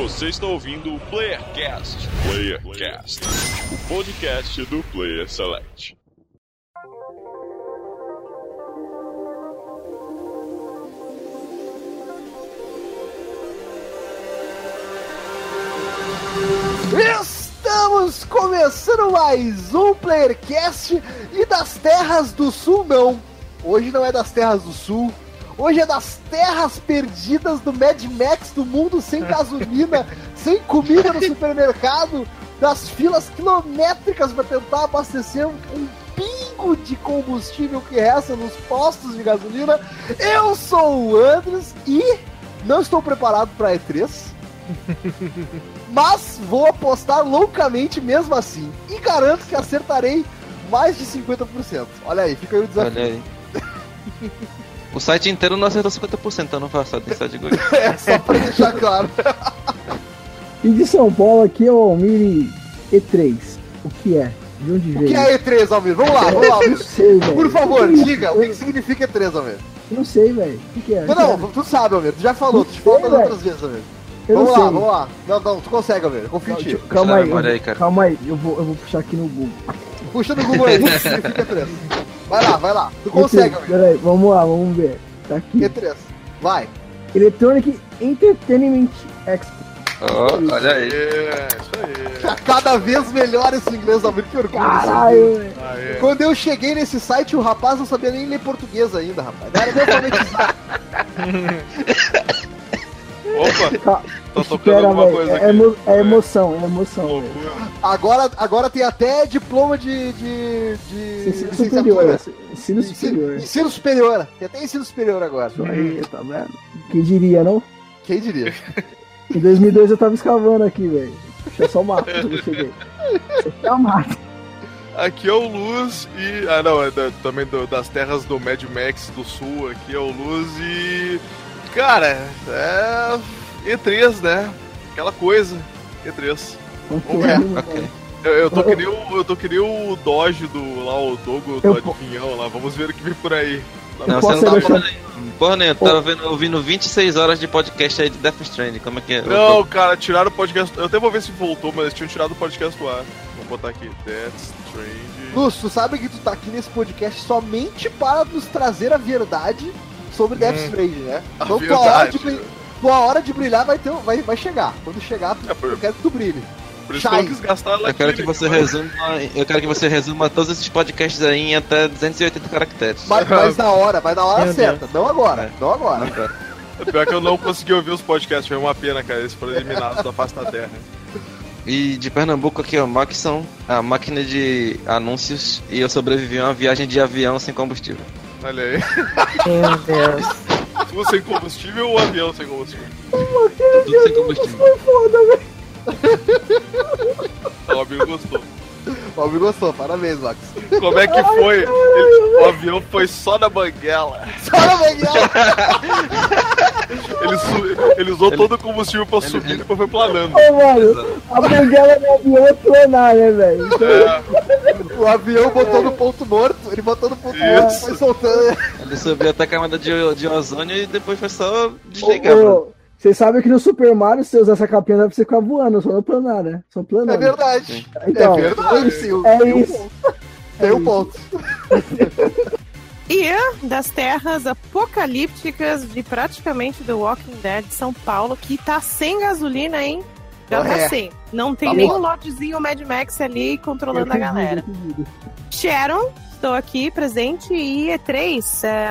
Você está ouvindo o Playercast. Playercast, o podcast do Player Select. Estamos começando mais um Playercast e das terras do sul não. Hoje não é das terras do sul. Hoje é das terras perdidas do Mad Max, do mundo sem gasolina, sem comida no supermercado, das filas quilométricas para tentar abastecer um, um pingo de combustível que resta nos postos de gasolina. Eu sou o Andres e não estou preparado para E3. Mas vou apostar loucamente mesmo assim. E garanto que acertarei mais de 50%. Olha aí, fica aí o desafio. Olha aí. O site inteiro não acertou 50%, então não faço de site de Goiás. É, só pra deixar claro. E de São Paulo aqui é o Almir E3. O que é? De onde O veio? que é E3, Almir? Vamos lá, vamos lá. Eu não sei, velho. Por favor, Eu- diga o que que significa E3, Almir. Eu não sei, velho. O que, é? Não, não, tu sabe, Almir. Tu já falou, tu te falou das outras vezes, Almir. Eu Vamos não lá, sei. vamos lá. Não, não, tu consegue, Almir. Confio em ti. Calma, calma aí, eu aí, vou- cara. calma aí, eu vou, eu vou puxar aqui no Google. Puxa no Google aí, o que significa E3. Vai lá, vai lá. Tu consegue, E3, Almir. Peraí, vamos lá, vamos ver. Tá aqui. E3. Vai. Electronic Entertainment Expo. Ó, olha aí. É, isso aí. Cada vez melhor esse inglês, Almir. Que orgulho. Caralho, velho. Quando eu cheguei nesse site, o rapaz não sabia nem ler português ainda, rapaz. Não era nem alfabetizado. Opa, Ca- tá tocando Espera, alguma velho. coisa É, aqui. emo- é emoção, é emoção. Agora, agora tem até diploma de. de, de Ensino superior. Ensino superior. Ensino superior. Tem até ensino superior agora. Isso aí, tá vendo? Quem diria, não? Quem diria? Em 2002 eu tava escavando aqui, velho. Tinha só mato quando eu cheguei. Só tinha mato. Aqui é o Luz e. Ah, não, é da- também do- das terras do Mad Max do Sul. Aqui é o Luz e. Cara, é. E3, né? Aquela coisa. E3. Ok, É, meu ok. pai. Eu, eu tô que nem o, eu tô que nem o Doge do. lá, o Dogo do Eu- adivinhão lá. Vamos ver o que vem por aí. Não, você não tá deixar- porra nenhuma, eu tava vendo, ouvindo 26 horas de podcast aí de Death Stranding. Como é que é? Não, cara, tiraram o podcast. Eu até vou ver se voltou, mas eles tinham tirado o podcast do ar. Vou botar aqui. Death Stranding. Luz, tu sabe que tu tá aqui nesse podcast somente para nos trazer a verdade sobre Death Hum, Stranding, né? Então tua verdade. de, bri- tua hora de brilhar vai, ter, vai, vai chegar. Quando chegar, tu, É, por- eu quero que tu brilhe. Por isso que eu quis gastar Eu quero que você resuma, eu quero que você resuma todos esses podcasts aí em até 280 caracteres. Mas, mas na hora, vai na hora Meu certa. Não agora, É. não agora. Não, cara. Pior que eu não consegui ouvir os podcasts, foi uma pena, cara. Eles foram eliminados da face da terra. E de Pernambuco aqui, ó, Maxson, a máquina de anúncios e eu sobrevivi a uma viagem de avião sem combustível. Olha aí. Meu Deus. Tu sem combustível ou o avião sem combustível? Tudo sem combustível. Foi foda, velho. O amigo gostou. O Almir gostou, parabéns, Max. Como é que foi? Ele- o avião foi só na banguela. Só na manhã. Ele, su- ele usou Ele- todo o combustível pra ele- subir e depois foi planando. Ô, mano, a banguela do avião é planar, né, velho? Então, É, O avião botou no ponto morto, ele botou no ponto Isso. morto, foi soltando. Ele subiu até a camada de, de ozônio e depois foi só desligar. ô, ô, Vocês sabem que no Super Mario, se você usar essa capinha, dá pra você ficar voando, só não planar, né? Só planar. É verdade. Então, é verdade, sim. É Tem um isso. ponto. Tem um ponto. E das terras apocalípticas de praticamente The Walking Dead de São Paulo, que tá sem gasolina, hein? Já tá É. sem. Não tem Tá nem o lotezinho Mad Max ali controlando a galera. Sharon, estou aqui presente e E3. é,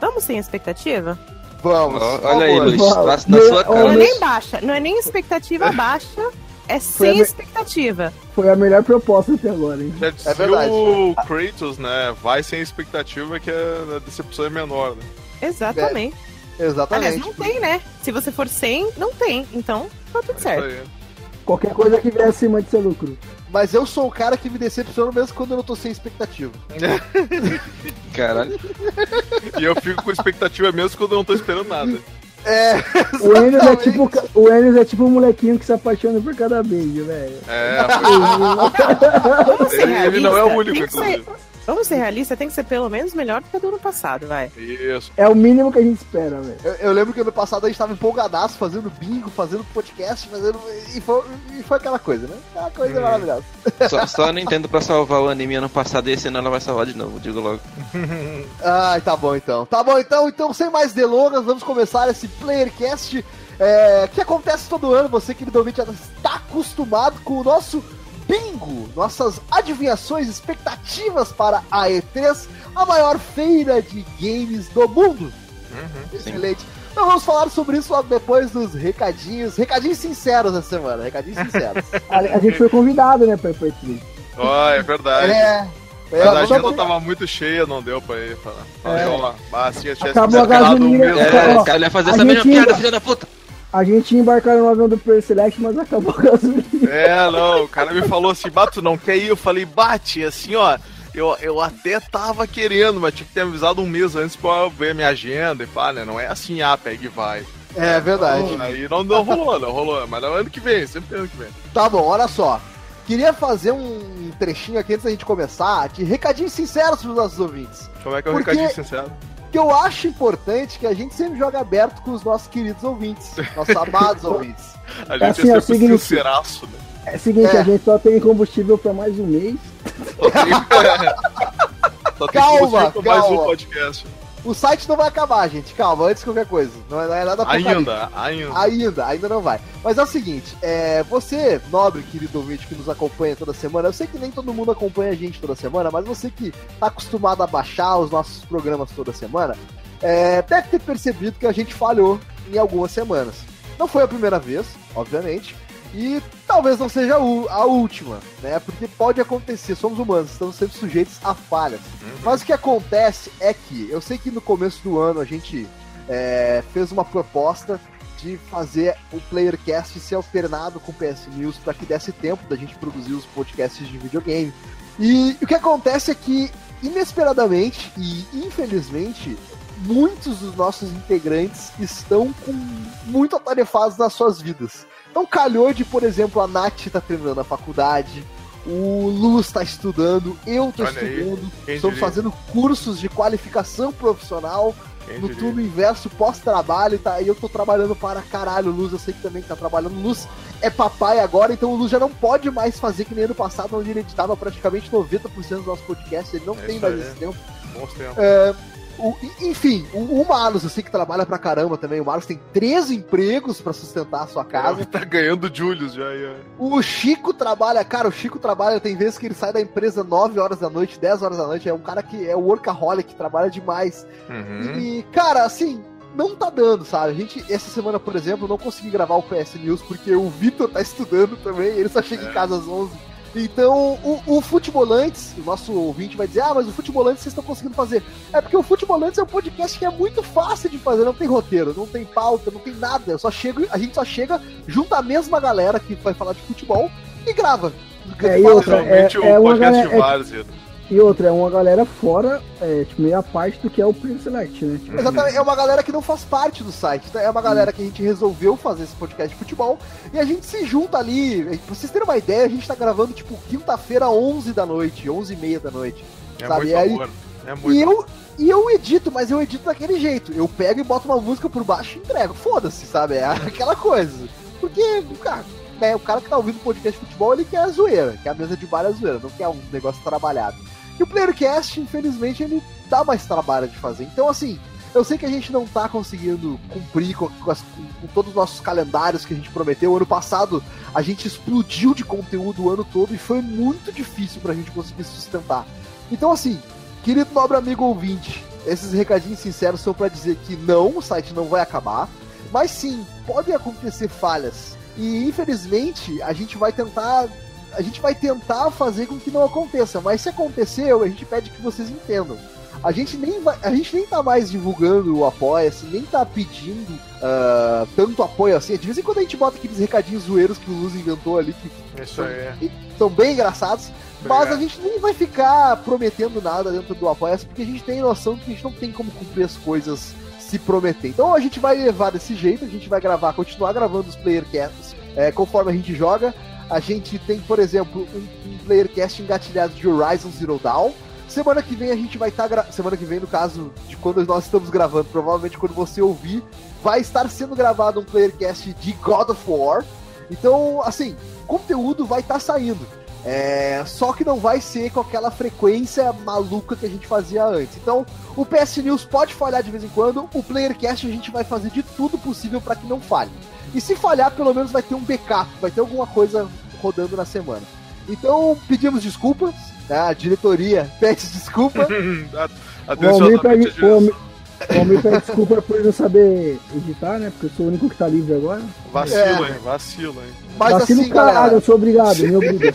Vamos sem expectativa? Vamos. Olha aí. Luiz, na, sua Ô, Não é cara. nem baixa, não é nem expectativa baixa, é sem me- expectativa. Foi a melhor proposta até agora, hein? já dizia verdade. o Kratos, né? Vai sem expectativa que a decepção é menor, né? Exatamente. Aliás, Exatamente. não tem, né? Se você for sem, não tem. Então, tá tudo Isso certo. Qualquer coisa que vier acima de ser lucro. Mas eu sou o cara que me decepciona mesmo quando eu não tô sem expectativa. Caralho. E eu fico com expectativa mesmo quando eu não tô esperando nada. É, O Enes é tipo o Enes é tipo um molequinho que se apaixona por cada beijo, velho. É, Ele- ele não é o único, inclusive. Vamos ser realistas, tem que ser pelo menos melhor do que a do ano passado, vai. Isso. É o mínimo que a gente espera, velho. Eu, eu lembro que ano passado a gente tava empolgadaço, fazendo bingo, fazendo podcast, fazendo. E foi, e foi aquela coisa, né? Aquela coisa Hum. maravilhosa. Só, só a Nintendo pra salvar o anime ano passado e esse ano ela vai salvar de novo, digo logo. Ai, tá bom então. Tá bom então, então sem mais delongas, vamos começar esse Playercast é, que acontece todo ano. Você, querido ouvinte, já está acostumado com o nosso bingo, nossas adivinhações, expectativas para a E3, a maior feira de games do mundo. Excelente. Então vamos falar sobre isso logo depois dos recadinhos, recadinhos sinceros essa semana, recadinhos sinceros. A, a gente foi convidado, né, pra ir pra E3. Ó, é verdade. é. Mas É, a agenda tava muito cheia, não deu pra ir. Falar. Valeu lá. Mas se tivesse Acabou a esperado um gasolina. mês É, É, cara ia fazer a essa mesma gente piada, filha da puta. A gente ia embarcar no avião do Player Select, mas acabou a gasolina. É, não, o cara me falou assim, Bato, não quer ir? Eu falei, bate, assim, ó. Eu, eu até tava querendo, mas tinha que ter avisado um mês antes pra eu ver minha agenda e pá, né? Não é assim, ah, pega e vai. É verdade. Aí não, não rolou, não rolou. Mas é ano que vem, sempre tem ano que vem. Tá bom, olha só. Queria fazer um trechinho aqui antes da gente começar, de recadinhos sinceros pros nossos ouvintes. Como é que é o Porque- recadinho sincero? Que eu acho importante que a gente sempre joga aberto com os nossos queridos ouvintes, nossos amados ouvintes. A gente assim, é ó, sempre seguinte- sinceraço, né? É o seguinte, É. a gente só tem combustível pra mais um mês. Só tem, Só tem Calma, combustível pra mais um calma. podcast. O site não vai acabar, gente. Calma, antes de qualquer coisa. Não é, não é nada. Ainda, ainda. Ainda, ainda não vai. Mas é o seguinte, é, você, nobre querido ouvinte que nos acompanha toda semana, eu sei que nem todo mundo acompanha a gente toda semana, mas você que tá acostumado a baixar os nossos programas toda semana, é, deve ter percebido que a gente falhou em algumas semanas. Não foi a primeira vez, obviamente, e talvez não seja a última, né? Porque pode acontecer, somos humanos, estamos sempre sujeitos a falhas. Mas o que acontece é que eu sei que no começo do ano a gente é, fez uma proposta de fazer o Playercast ser alternado com o PS News para que desse tempo da gente produzir os podcasts de videogame. E o que acontece é que, inesperadamente e infelizmente, muitos dos nossos integrantes estão com muito atarefados nas suas vidas. Então calhou de, por exemplo, a Nath tá terminando a faculdade, o Luz tá estudando, eu aí, estudando, estamos fazendo cursos de qualificação profissional Quem no turno inverso, pós-trabalho, tá? E eu tô trabalhando para caralho, Luz, eu sei que também tá trabalhando. Luz é papai agora, então o Luz já não pode mais fazer que nem ano passado, onde ele editava praticamente 90% do nosso podcast, ele não É tem mais aí. esse tempo. Bons tempos. O- enfim, o, o Marlos, eu sei que trabalha pra caramba também. O Marlos tem três empregos pra sustentar a sua casa. Tá ganhando Julius já. já. O Chico trabalha, cara, o Chico trabalha, tem vezes que ele sai da empresa 9 horas da noite, 10 horas da noite. É um cara que é workaholic, trabalha demais. Uhum. E, cara, assim, não tá dando, sabe? A gente, essa semana, por exemplo, não consegui gravar o PS News porque o Vitor tá estudando também, ele só chega É. em casa às 11. Então, o, o Futebolantes, o nosso ouvinte vai dizer, ah, mas o Futebolantes vocês estão conseguindo fazer. É porque o Futebolantes é um podcast que é muito fácil de fazer, não tem roteiro, não tem pauta, não tem nada. Eu só chego, a gente só chega junto à mesma galera que vai falar de futebol e grava. É, e outra, é- o é podcast galera- de várzea. E outra, é uma galera fora, é, tipo, meia parte do que é o Player Select, né? Tipo, Exatamente, é uma galera que não faz parte do site, tá? é uma galera que a gente resolveu fazer esse podcast de futebol e a gente se junta ali. Pra vocês terem uma ideia, a gente tá gravando tipo quinta-feira, 11 da noite, 11 e meia da noite. É Sabe, muito aí- amor. É muito E eu, e eu edito, mas eu edito daquele jeito. Eu pego e boto uma música por baixo e entrego. Foda-se, sabe? É aquela coisa. Porque, cara, né, o cara que tá ouvindo podcast de futebol, ele quer a zoeira, quer a mesa de bar é a zoeira, não quer um negócio trabalhado. E o Playercast, infelizmente, ele dá mais trabalho de fazer. Então, assim, eu sei que a gente não tá conseguindo cumprir com, as- com- todos os nossos calendários que a gente prometeu. Ano passado, a gente explodiu de conteúdo o ano todo e foi muito difícil pra gente conseguir sustentar. Então, assim, querido nobre amigo ouvinte, esses recadinhos sinceros são pra dizer que não, o site não vai acabar, mas sim, podem acontecer falhas. E infelizmente, a gente vai tentar a gente vai tentar fazer com que não aconteça, mas se aconteceu, a gente pede que vocês entendam. A gente nem vai, a gente nem tá mais divulgando o apoia-se, nem tá pedindo ah, tanto apoio assim. De vez em quando a gente bota aqueles recadinhos zoeiros que o Luz inventou ali, que são bem engraçados. Mas a gente nem vai ficar prometendo nada dentro do Apoia-se, porque a gente tem noção que a gente não tem como cumprir as coisas se prometer. Então a gente vai levar desse jeito, a gente vai gravar, continuar gravando os playercasts é, conforme a gente joga. A gente tem, por exemplo, um, um playercast engatilhado de Horizon Zero Dawn. Semana que vem a gente vai estar. gra- Semana que vem, no caso de quando nós estamos gravando, provavelmente quando você ouvir, vai estar sendo gravado um Playercast de God of War. Então, assim, conteúdo vai estar saindo. É, só que não vai ser com aquela frequência maluca que a gente fazia antes. Então, o PS News pode falhar de vez em quando, o Playercast a gente vai fazer de tudo possível para que não falhe. E se falhar, pelo menos vai ter um backup, vai ter alguma coisa rodando na semana. Então, pedimos desculpas, né? a diretoria pede desculpa. Atenciosamente, pede, o Almir, o Almir pede desculpa por não saber editar, né? Porque eu sou o único que tá livre agora. Vacila, hein? Vacila, hein? Mas Vacilo assim, caralho, galera, eu sou obrigado, me obriga.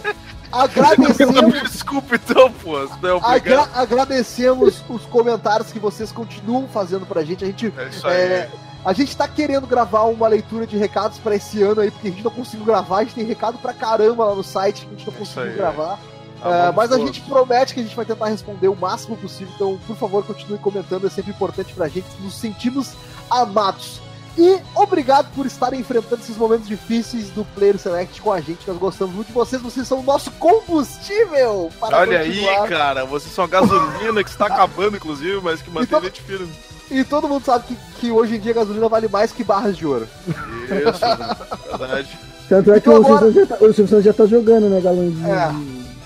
agradecemos, Desculpa então, pô. Não é agra- agradecemos os comentários que vocês continuam fazendo pra gente. A gente É isso aí. É, a gente tá querendo gravar uma leitura de recados pra esse ano aí, porque a gente não conseguiu gravar, a gente tem recado pra caramba lá no site que a gente não É conseguiu gravar. Tá É, mas a gente promete que a gente vai tentar responder o máximo possível, então por favor continue comentando, é sempre importante pra gente, nos sentimos amados. E obrigado por estarem enfrentando esses momentos difíceis do Player Select com a gente, nós gostamos muito de vocês, vocês são o nosso combustível para Olha continuar. aí, cara, vocês são a gasolina que está acabando, inclusive, mas que mantém Então- a gente firme. E todo mundo sabe que, que hoje em dia a gasolina vale mais que barras de ouro. Isso, né? verdade. Tanto é que Então o, agora- Silvio já tá, o Silvio Santos já tá jogando, né, de.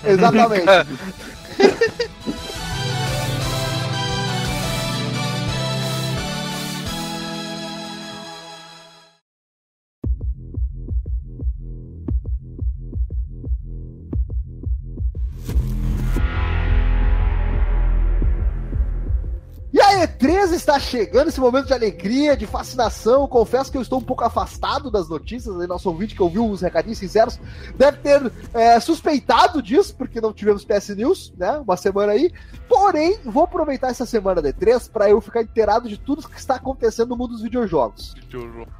É. Exatamente. E a E3 está chegando, esse momento de alegria, de fascinação. Confesso que eu estou um pouco afastado das notícias. Aí nosso ouvinte que ouviu os recadinhos sinceros deve ter é, suspeitado disso, porque não tivemos PS News, né? Uma semana aí. Porém, vou aproveitar essa semana da E3 para eu ficar inteirado de tudo que está acontecendo no mundo dos videojogos.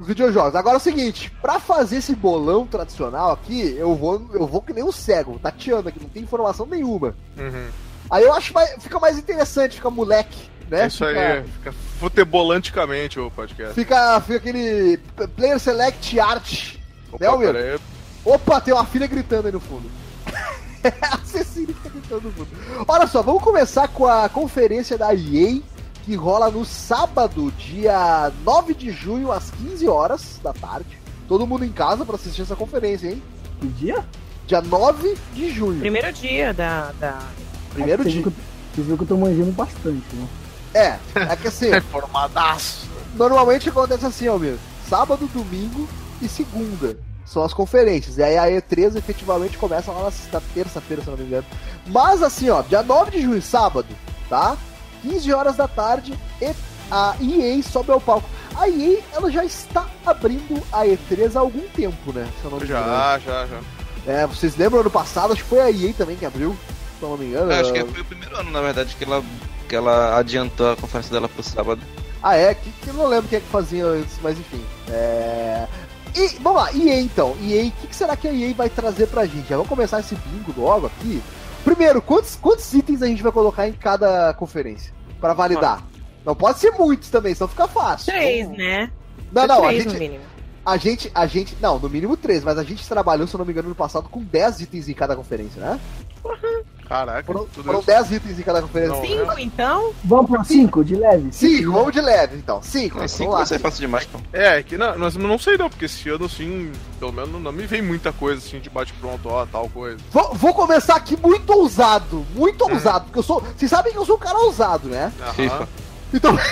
Os videojogos. Agora é o seguinte, pra fazer esse bolão tradicional aqui, eu vou, eu vou que nem um cego, tateando aqui, não tem informação nenhuma. Uhum. Aí eu acho mais, fica mais interessante, fica moleque, né? É isso fica, aí, fica futebolanticamente o podcast. Fica, fica aquele Player Select Art. né, Opa, Will? pera aí. Opa, tem uma filha gritando aí no fundo. a Cecília tá gritando no fundo. Olha só, vamos começar com a conferência da EA, que rola no sábado, dia 9 de junho, às 15 horas da tarde. Todo mundo em casa pra assistir essa conferência, hein? Que dia? Dia 9 de junho. Primeiro dia da. da... Primeiro dia. viu que eu- Você viu que eu tô manjando bastante, né? É, é que assim, É formadaço. normalmente acontece assim, ó, meu. Sábado, domingo e segunda. São as conferências. E aí a E3 efetivamente começa lá na terça-feira, se eu não me engano. Mas assim, ó, dia 9 de junho, sábado, tá? 15 horas da tarde, e a EA sobe ao palco. A EA, ela já está abrindo a E3 há algum tempo, né? Se eu não me engano. Já, já, já. É, vocês lembram ano passado? Acho que foi a EA também que abriu, se eu não me engano. Eu acho que foi o primeiro ano, na verdade, que ela, que ela adiantou a conferência dela pro sábado. Ah, é? Que, que eu não lembro quem é que fazia antes, mas enfim. É... E, vamos lá, EA então. EA, o que, que será que a EA vai trazer pra gente? Já vamos começar esse bingo logo aqui. Primeiro, quantos, quantos itens a gente vai colocar em cada conferência? Pra validar? Não pode ser muitos também, senão fica fácil. Três, Vamos- né? Não, não, a Três no gente, mínimo. a gente, a gente, não, no mínimo três, mas a gente trabalhou, se eu não me engano, no passado com 10 itens em cada conferência, né? Caraca, Foram, tudo foram isso. 10 itens em cada conferência. Não, Cinco, então? Vamos pro 5 de leve? Cinco, vamos de leve, então. Cinco, Mas vamos cinco lá. vai ser fácil demais, pô. É, que não, mas não sei não, porque esse ano, assim, pelo menos não me vem muita coisa assim de bate-pronto, ó, tal coisa. Vou, vou começar aqui muito ousado, muito ousado, porque eu sou. Vocês sabem que eu sou um cara ousado, né? Aham. Então,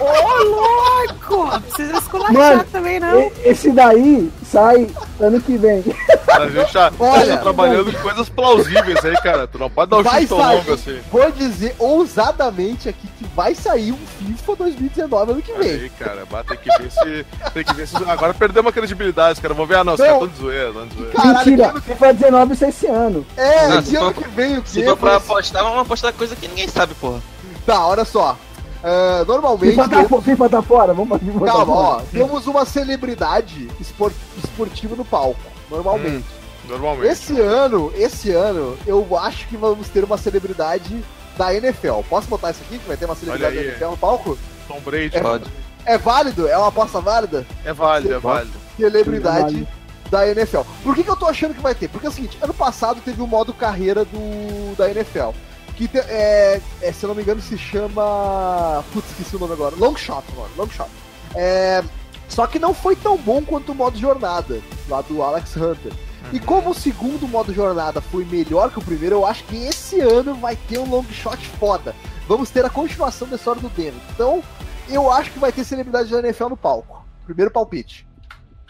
Ô, louco! Não precisa esculachar Mano, também, não. Esse daí sai ano que vem. A gente tá, Olha, tá trabalhando com coisas plausíveis aí, cara. Tu não pode dar um vai chute tão sair. longo assim. Vou dizer ousadamente aqui que vai sair um FIFA 2019 ano que vem. Aí, cara, tem que ver se. Tem que ver se. Agora perdemos a credibilidade, os caras vão ver, ah, não, os caras tão de zoeira, tão de zoeira. Caralho, Mentira, que FIFA 19 sai esse ano. É, Não, de se ano que vem o Se quê? for pra apostar, vamos apostar coisa que ninguém sabe, porra. Tá, olha só. Ah, normalmente. FIFA tá, fo- FIFA tá fora? Vamos FIFA tá Calma, fora. ó. Temos uma celebridade espor- esportiva no palco. Normalmente. Normalmente. Esse ano, esse ano, eu acho que vamos ter uma celebridade da NFL. Posso botar isso aqui? Que vai ter uma celebridade da. NFL no palco? Tom Brady. É. Pode. É válido? É uma aposta válida? É válido, é válido. Celebridade da NFL. Por que, que eu tô achando que vai ter? Porque é o seguinte, ano passado teve o modo carreira do da NFL. Que é, é, se eu não me engano se chama. Putz, esqueci o nome agora. Long Shot, mano. Long Shot. É, só que não foi tão bom quanto o modo jornada, lá do Alex Hunter. E como o segundo modo jornada foi melhor que o primeiro, eu acho que esse ano vai ter um long shot foda. Vamos ter a continuação da história do Denver. Então, eu acho que vai ter celebridade da NFL no palco. Primeiro palpite.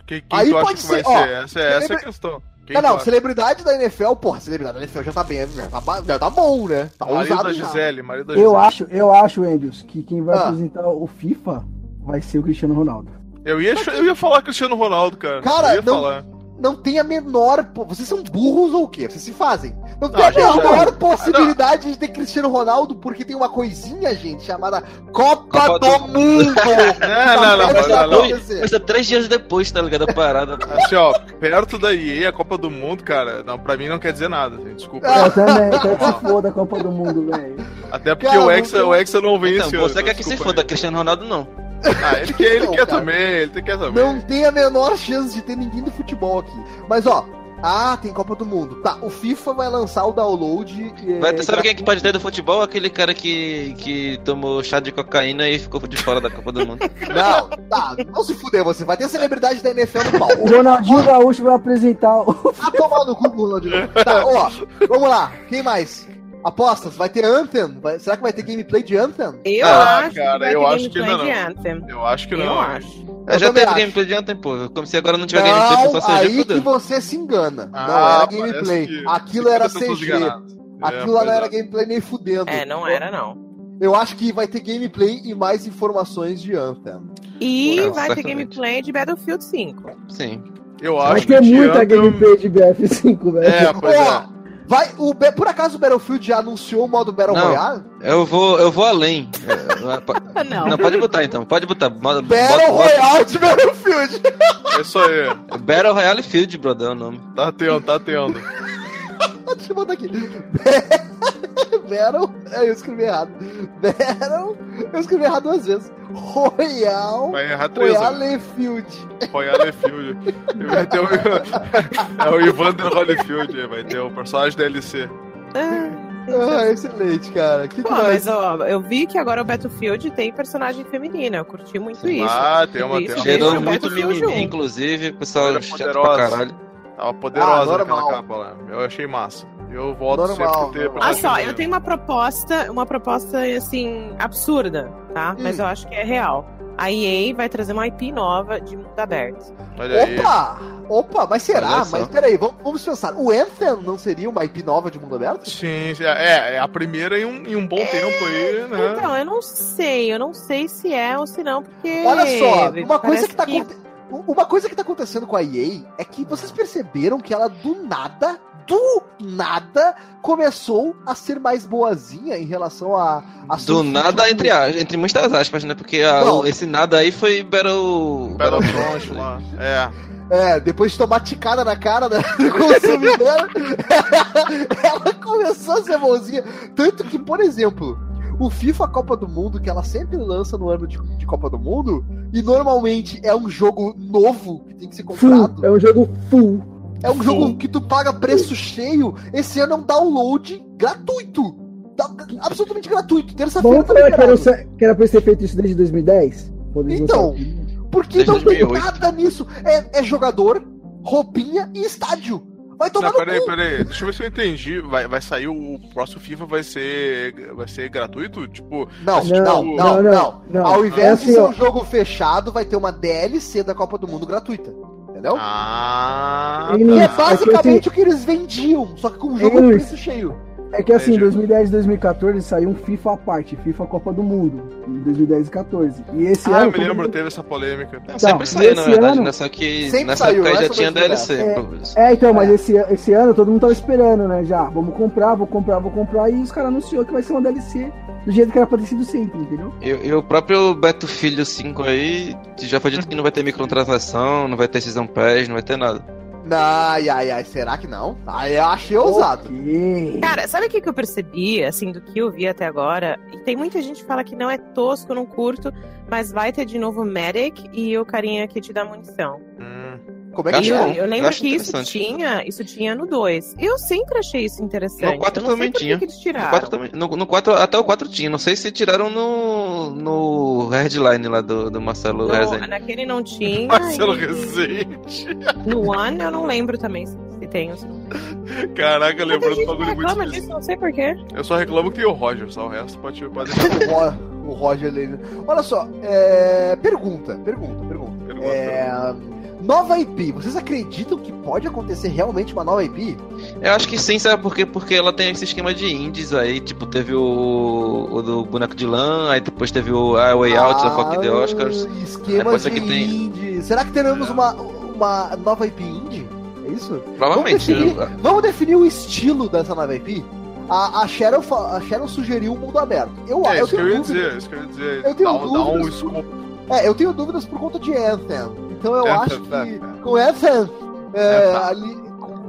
Quem, quem Aí pode que ser, ó, ser? Essa, é- essa é a questão. Quem não, não, acha? celebridade da NFL, porra, celebridade da NFL já tá bem, já tá, já tá bom, né? Tá Marido ousado da já. Gisele, marido da Eu Gisele. acho, eu acho, Andrews, que quem vai Ah. apresentar o FIFA vai ser o Cristiano Ronaldo. Eu ia, eu ia falar Cristiano Ronaldo, cara. Cara, eu ia não- falar. Não tem a menor. Vocês são burros ou o quê? Vocês se fazem. Não tem Não, a gente, menor não. possibilidade de ter Cristiano Ronaldo, porque tem uma coisinha, gente, chamada Copa, Copa do, do- Mundo. Não, não, não, não, não. Mas é três dias depois, tá ligado? A parada. Assim, ó, perto da EA, a Copa do Mundo, cara, não, pra mim não quer dizer nada, gente. Desculpa. Ah. Eu também, quero que se foda a Copa do Mundo, velho. Até porque Cara, o Hexa, não- o Hexa não vem Então, esse ano. você quer que se foda, aí. Cristiano Ronaldo não. Ah, ele quer, ele Não, quer cara. também, ele quer também. Não tem a menor chance de ter ninguém do futebol aqui. Mas ó, ah, tem Copa do Mundo. Tá, o FIFA vai lançar o download. é, Vai, sabe quem é que pode ter do futebol? Aquele cara que, que tomou chá de cocaína e ficou de fora da Copa do Mundo. Não, tá, não se fuder, você vai ter celebridade da NFL no palco. O Ronaldinho Gaúcho vai apresentar o. Ah, tomar no cu, Ronaldinho. Tá, ó, vamos lá. Quem mais? Apostas, vai ter Anthem? Vai- será que vai ter gameplay de Anthem? Eu Ah, acho cara, que vai eu ter acho que gameplay Anthem. Eu acho que Eu não. acho. Eu já teve acho. gameplay de ontem, pô. Como se agora não tiver gameplay, Não, pessoal seja aí que você se engana. Ah, não era gameplay. que- Aquilo era CG. Aquilo É, lá não era é. gameplay nem fudendo. É, não era, não. Eu acho que vai ter gameplay e mais informações de Anthem. E Não, vai ter certamente. gameplay de Battlefield 5. Sim. Eu Vai acho ter que muita Anthem- gameplay de BF5, velho. É, pois é. Vai, o, por acaso o Battlefield já anunciou o modo Battle Não. Royale? Eu vou, eu vou além. É, po- Não. Não, pode botar então. Pode botar. Moda- Battle bota- Royale de Battlefield! É isso aí. Battle Royale Field, brother, é o nome. Tá tendo, tá tendo. Deixa eu botar aqui. Battle. É, eu escrevi errado. Battle. Eu escrevi errado duas vezes. Royal. Vai errar três. né? Royale Field. Foi Holyfield. E Vai ter o... É o Evander Holyfield, vai ter o personagem DLC. Ah, Ah, excelente, cara. Que Pô, mas ó, eu vi que agora o Battlefield tem personagem feminina. Eu curti muito Sim. isso. Ah, tem uma, tem uma. Gerou é muito mimimi, 1. inclusive. O pessoal Era chato pra poderosa. caralho. Tava poderosa Ah, naquela capa lá. Eu achei massa. Eu volto Normal, sempre que ter. Ah, personagem só, eu tenho uma proposta, uma proposta assim, absurda, tá? Mas Hum. eu acho que é real. A EA vai trazer uma IP nova de mundo aberto. Olha aí. Opa! Opa, mas será? Olha. Mas peraí, vamos, vamos pensar. O Anthem não seria uma IP nova de mundo aberto? Sim, sim, é, é a primeira em um, em um bom tempo aí, né? Então, eu não sei, eu não sei se é ou se não, porque. Olha só, uma coisa que tá aconte- Uma coisa que tá acontecendo com a EA é que vocês perceberam que ela do nada, do nada, começou a ser mais boazinha em relação a. a Do nada, entre, as- entre muitas aspas, né? Porque a- Não. esse nada aí foi Battle. Battlefront lá. É. É, depois de tomar ticada na cara né, do consumidor, ela começou a ser bonzinha. Tanto que, por exemplo, o FIFA Copa do Mundo, que ela sempre lança no ano de, de Copa do Mundo, e normalmente é um jogo novo que tem que ser Full. comprado. É um jogo full. É um jogo que tu paga preço cheio. Esse ano é um download gratuito. Da- absolutamente gratuito. Terça-feira tá que era, que era pra ser feito isso desde 2010? Quando eles Então. Porque Desde não tem 2008. nada nisso. É, é jogador, roupinha e estádio. Vai tomar Não, no peraí, cu. peraí. Deixa eu ver se eu entendi. Vai, vai sair o próximo FIFA vai ser. Vai ser gratuito? Tipo. Não, Não, não, não, não, não, não. Ao É invés assim, de ser ó. um jogo fechado, vai ter uma DLC da Copa do Mundo gratuita. Entendeu? Ah. Ele que não- é tá. basicamente o que eles vendiam, só que com o jogo Eles- preço cheio. É que assim, em Entendi. 2010 e 2014 saiu um FIFA à parte, FIFA Copa do Mundo, em 2010 e 14. E esse Ah, ano. eu me lembro, mundo- teve essa polêmica. É, sempre Não, saiu, na esse verdade, ano- né? Só que Sempre nessa saiu, época essa já tinha. DLC. É. É, então, mas É. esse, esse ano todo mundo tava esperando, né? Já, vamos comprar, vou comprar, vou comprar. E os caras anunciou que vai ser uma DLC do jeito que era pra ter sido sempre, entendeu? E, e o próprio Battlefield 5 aí já foi dito que não vai ter microtransação, não vai ter Season Pass, não vai ter nada. Ai, ai, ai, será que não? Ai, eu achei ousado. Ok. Cara, sabe o que, que eu percebi, assim, do que eu vi até agora? E tem muita gente que fala que não é tosco, não curto, mas vai ter de novo o Medic e o carinha que te dá munição. Hum. Como é que eu, é? eu lembro Eu que isso tinha, isso tinha no 2. Eu sempre achei isso interessante. No 4 eu não sei também tinha. que eles No tiraram. 4 também. No, no 4, até o 4 tinha. Não sei se tiraram no. no headline lá do, do Marcelo No- Rezende. naquele não tinha. Marcelo e Rezende. No One eu não lembro também se, se tem. se não. Caraca, lembrando um gente bagulho muito disso, não sei porquê. Eu só reclamo que tem o Roger, só o resto pode, pode deixar. O Ro- O Roger Lane. Olha só, é... pergunta, pergunta, pergunta. Pergunta, É... Nova IP, vocês acreditam que pode acontecer realmente uma nova IP? Eu acho que sim, sabe por quê? Porque ela tem esse esquema de indies aí, tipo, teve o, o do boneco de lã, aí depois teve o A Way Out da Fuck the Oscars. Esquema pode de que tem- indie. Será que teremos É. uma, uma nova IP indie? É isso? Provavelmente. Vamos definir, vamos definir o estilo dessa nova IP? A, a, fa- a Sharon sugeriu um mundo aberto. Eu, É eu isso que eu tenho ia dizer, isso que eu ia dizer. Eu tenho dá, um- dá um dúvidas. escopo. É, eu tenho dúvidas por conta de Anthem. Então eu acho que é. com Anthem, é, É, ali,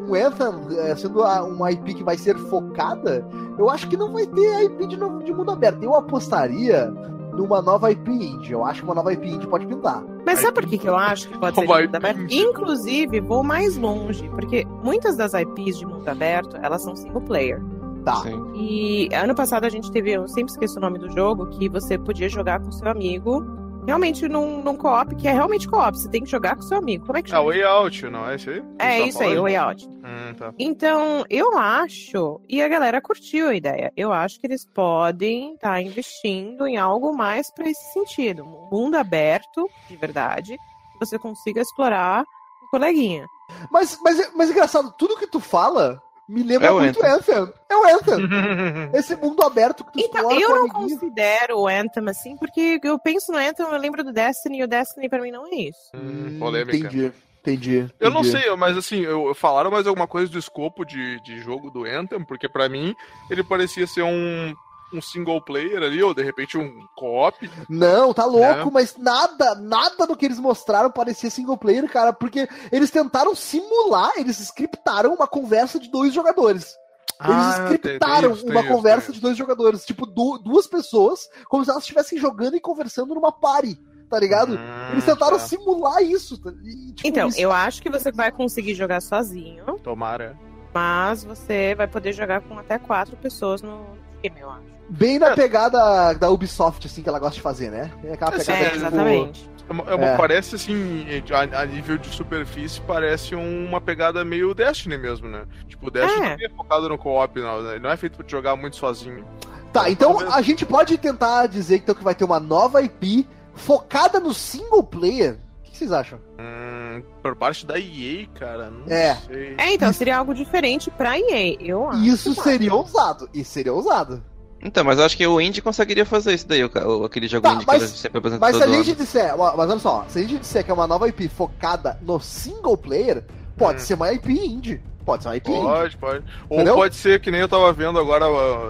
com Anthem é, sendo uma IP que vai ser focada, eu acho que não vai ter IP de, novo, de mundo aberto. Eu apostaria numa nova IP indie. Eu acho que uma nova IP indie pode pintar. Mas sabe por que, que eu acho que pode ser de mundo aberto? Inclusive, vou mais longe, porque muitas das IPs de mundo aberto, elas são single player. Tá. Sim. E ano passado a gente teve, eu sempre esqueço o nome do jogo, que você podia jogar com seu amigo, realmente num, num co-op, que é realmente co-op, você tem que jogar com seu amigo. Como é que Ah, chama? Way Out, não é isso aí? É tá isso aí, o? Way Out. Hum, tá. Então, eu acho, e a galera curtiu a ideia, eu acho que eles podem estar investindo em algo mais para esse sentido. Um mundo aberto, de verdade, que você consiga explorar o coleguinha. Mas, mas, mas engraçado, tudo que tu fala me lembra É o muito Anthem. É o Anthem. Esse mundo aberto que tu Então, explora eu não amiguinho. considero o Anthem assim, porque eu penso no Anthem, eu lembro do Destiny, e o Destiny pra mim não é isso. Hum, polêmica. Entendi, entendi. Eu não entendi. sei, mas assim, eu, falaram mais alguma coisa do escopo de, de jogo do Anthem, porque pra mim ele parecia ser um, um single player ali, ou de repente um co-op. Não, tá louco, É. mas nada, nada do que eles mostraram parecia single player, cara, porque eles tentaram simular, eles scriptaram uma conversa de dois jogadores. Eles Ah, tem- tem scriptaram isso, tem uma isso, conversa tem de dois jogadores, tipo, du- duas pessoas, como se elas estivessem jogando e conversando numa party, tá ligado? Hum, Eles tentaram tá. simular isso. tá? E, tipo, Então, isso- eu acho que você vai conseguir jogar sozinho, Tomara. mas você vai poder jogar com até quatro pessoas no time, eu acho. Bem na pegada da Ubisoft, assim, que ela gosta de fazer, né? É aquela É, pegada, É, tipo, exatamente. É uma- é uma- É. Parece assim, a, a nível de superfície, parece uma pegada meio Destiny mesmo, né? Tipo, o Destiny É. não é focado no co-op, não. né? Ele não é feito pra te jogar muito sozinho. Tá, então Talvez- a gente pode tentar dizer então, que vai ter uma nova IP focada no single player. O que vocês acham? Hum, por parte da EA, cara, não É. sei. É, então, seria algo diferente pra EA, eu acho. Isso seria ousado. Isso seria ousado. Então, mas eu acho que o Indie conseguiria fazer isso daí, o, aquele jogo Tá, Indie mas- que ele sempre apresenta Mas se a gente ano. disser, mas olha só, se a gente disser que é uma nova IP focada no single player, pode Hum. ser uma IP indie. Pode ser uma IP indie. Pode, pode. Ou Entendeu? pode ser que nem eu tava vendo agora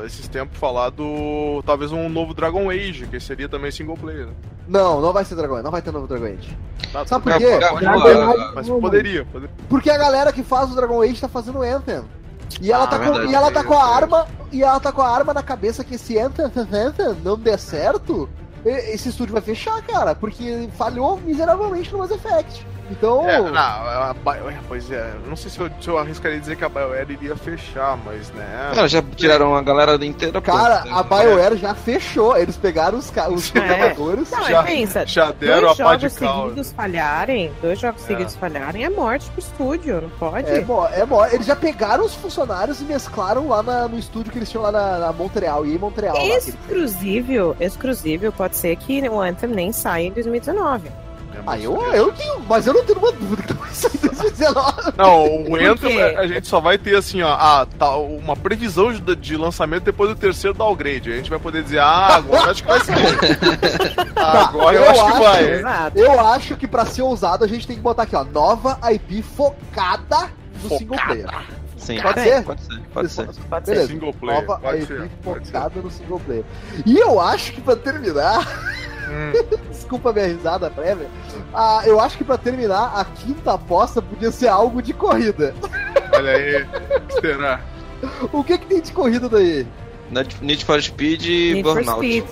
esses tempos falar do. Talvez um novo Dragon Age, que seria também single player. né? Não, não vai ser Dragon Age, não vai ter novo Dragon Age. Tá, Sabe por tudo quê? pode rolar, Age, Mas poderia, poderia. Porque a galera que faz o Dragon Age tá fazendo Anthem. E ela, Ah, tá, com, verdade, e ela tá eu com a arma. E ela tá com a arma na cabeça que se Anthem não der certo, esse estúdio vai fechar, cara. Porque falhou miseravelmente no Mass Effect. Então. É, não, a Bio- pois é, eu não sei se eu, se eu arriscaria dizer que a BioWare iria fechar, mas né. Não, já tiraram a galera inteira. pô. Cara, a BioWare já fechou. Eles pegaram os, os É. programadores. Não, Já- já, pensa, Já deram dois a pá de cal. seguidos falharem, dois jogos É. seguidos falharem, é morte pro estúdio, não pode? É, bom, é bom. Eles já pegaram os funcionários e mesclaram lá na- no estúdio que eles tinham lá na, na Montreal. E em Montreal. lá, eles- Exclusivo, exclusivo, pode ser que o Anthem nem saia em 2019. É Ah, eu, surreal. eu tenho. Mas eu não tenho uma dúvida que vai sair em 2019. Não, o Anthem quê? a gente só vai ter assim, ó, ah, tá, uma previsão de, de lançamento depois do terceiro downgrade. A gente vai poder dizer, ah, agora acho que vai sair. agora eu, eu acho que acho- vai. Exato. Eu acho que pra ser ousado a gente tem que botar aqui, ó. Nova IP focada no single player. Sim. Pode ser? Pode ser, pode ser. Pode ser. Beleza. Single player, Nova pode IP ser, focada no single player. E eu acho que pra terminar, desculpa a minha risada prévia, ah, eu acho que pra terminar, a quinta aposta podia ser algo de corrida. olha aí, o que será? O que que tem de corrida daí? Need for Speed e Need for Burnout. Speed,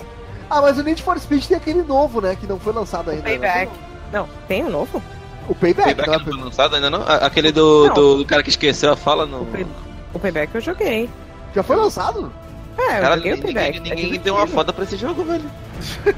Ah, mas o Need for Speed tem aquele novo, né? Que não foi lançado ainda. Payback. Não, tem um novo? O Payback, Payback não é não foi lançado ainda não? Aquele do, Não. do, do cara que esqueceu a fala no. O, pay- o Payback eu joguei. Já foi lançado? É, Cara, ninguém, Payback. ninguém, é ninguém divertido. deu uma foda pra esse jogo, velho.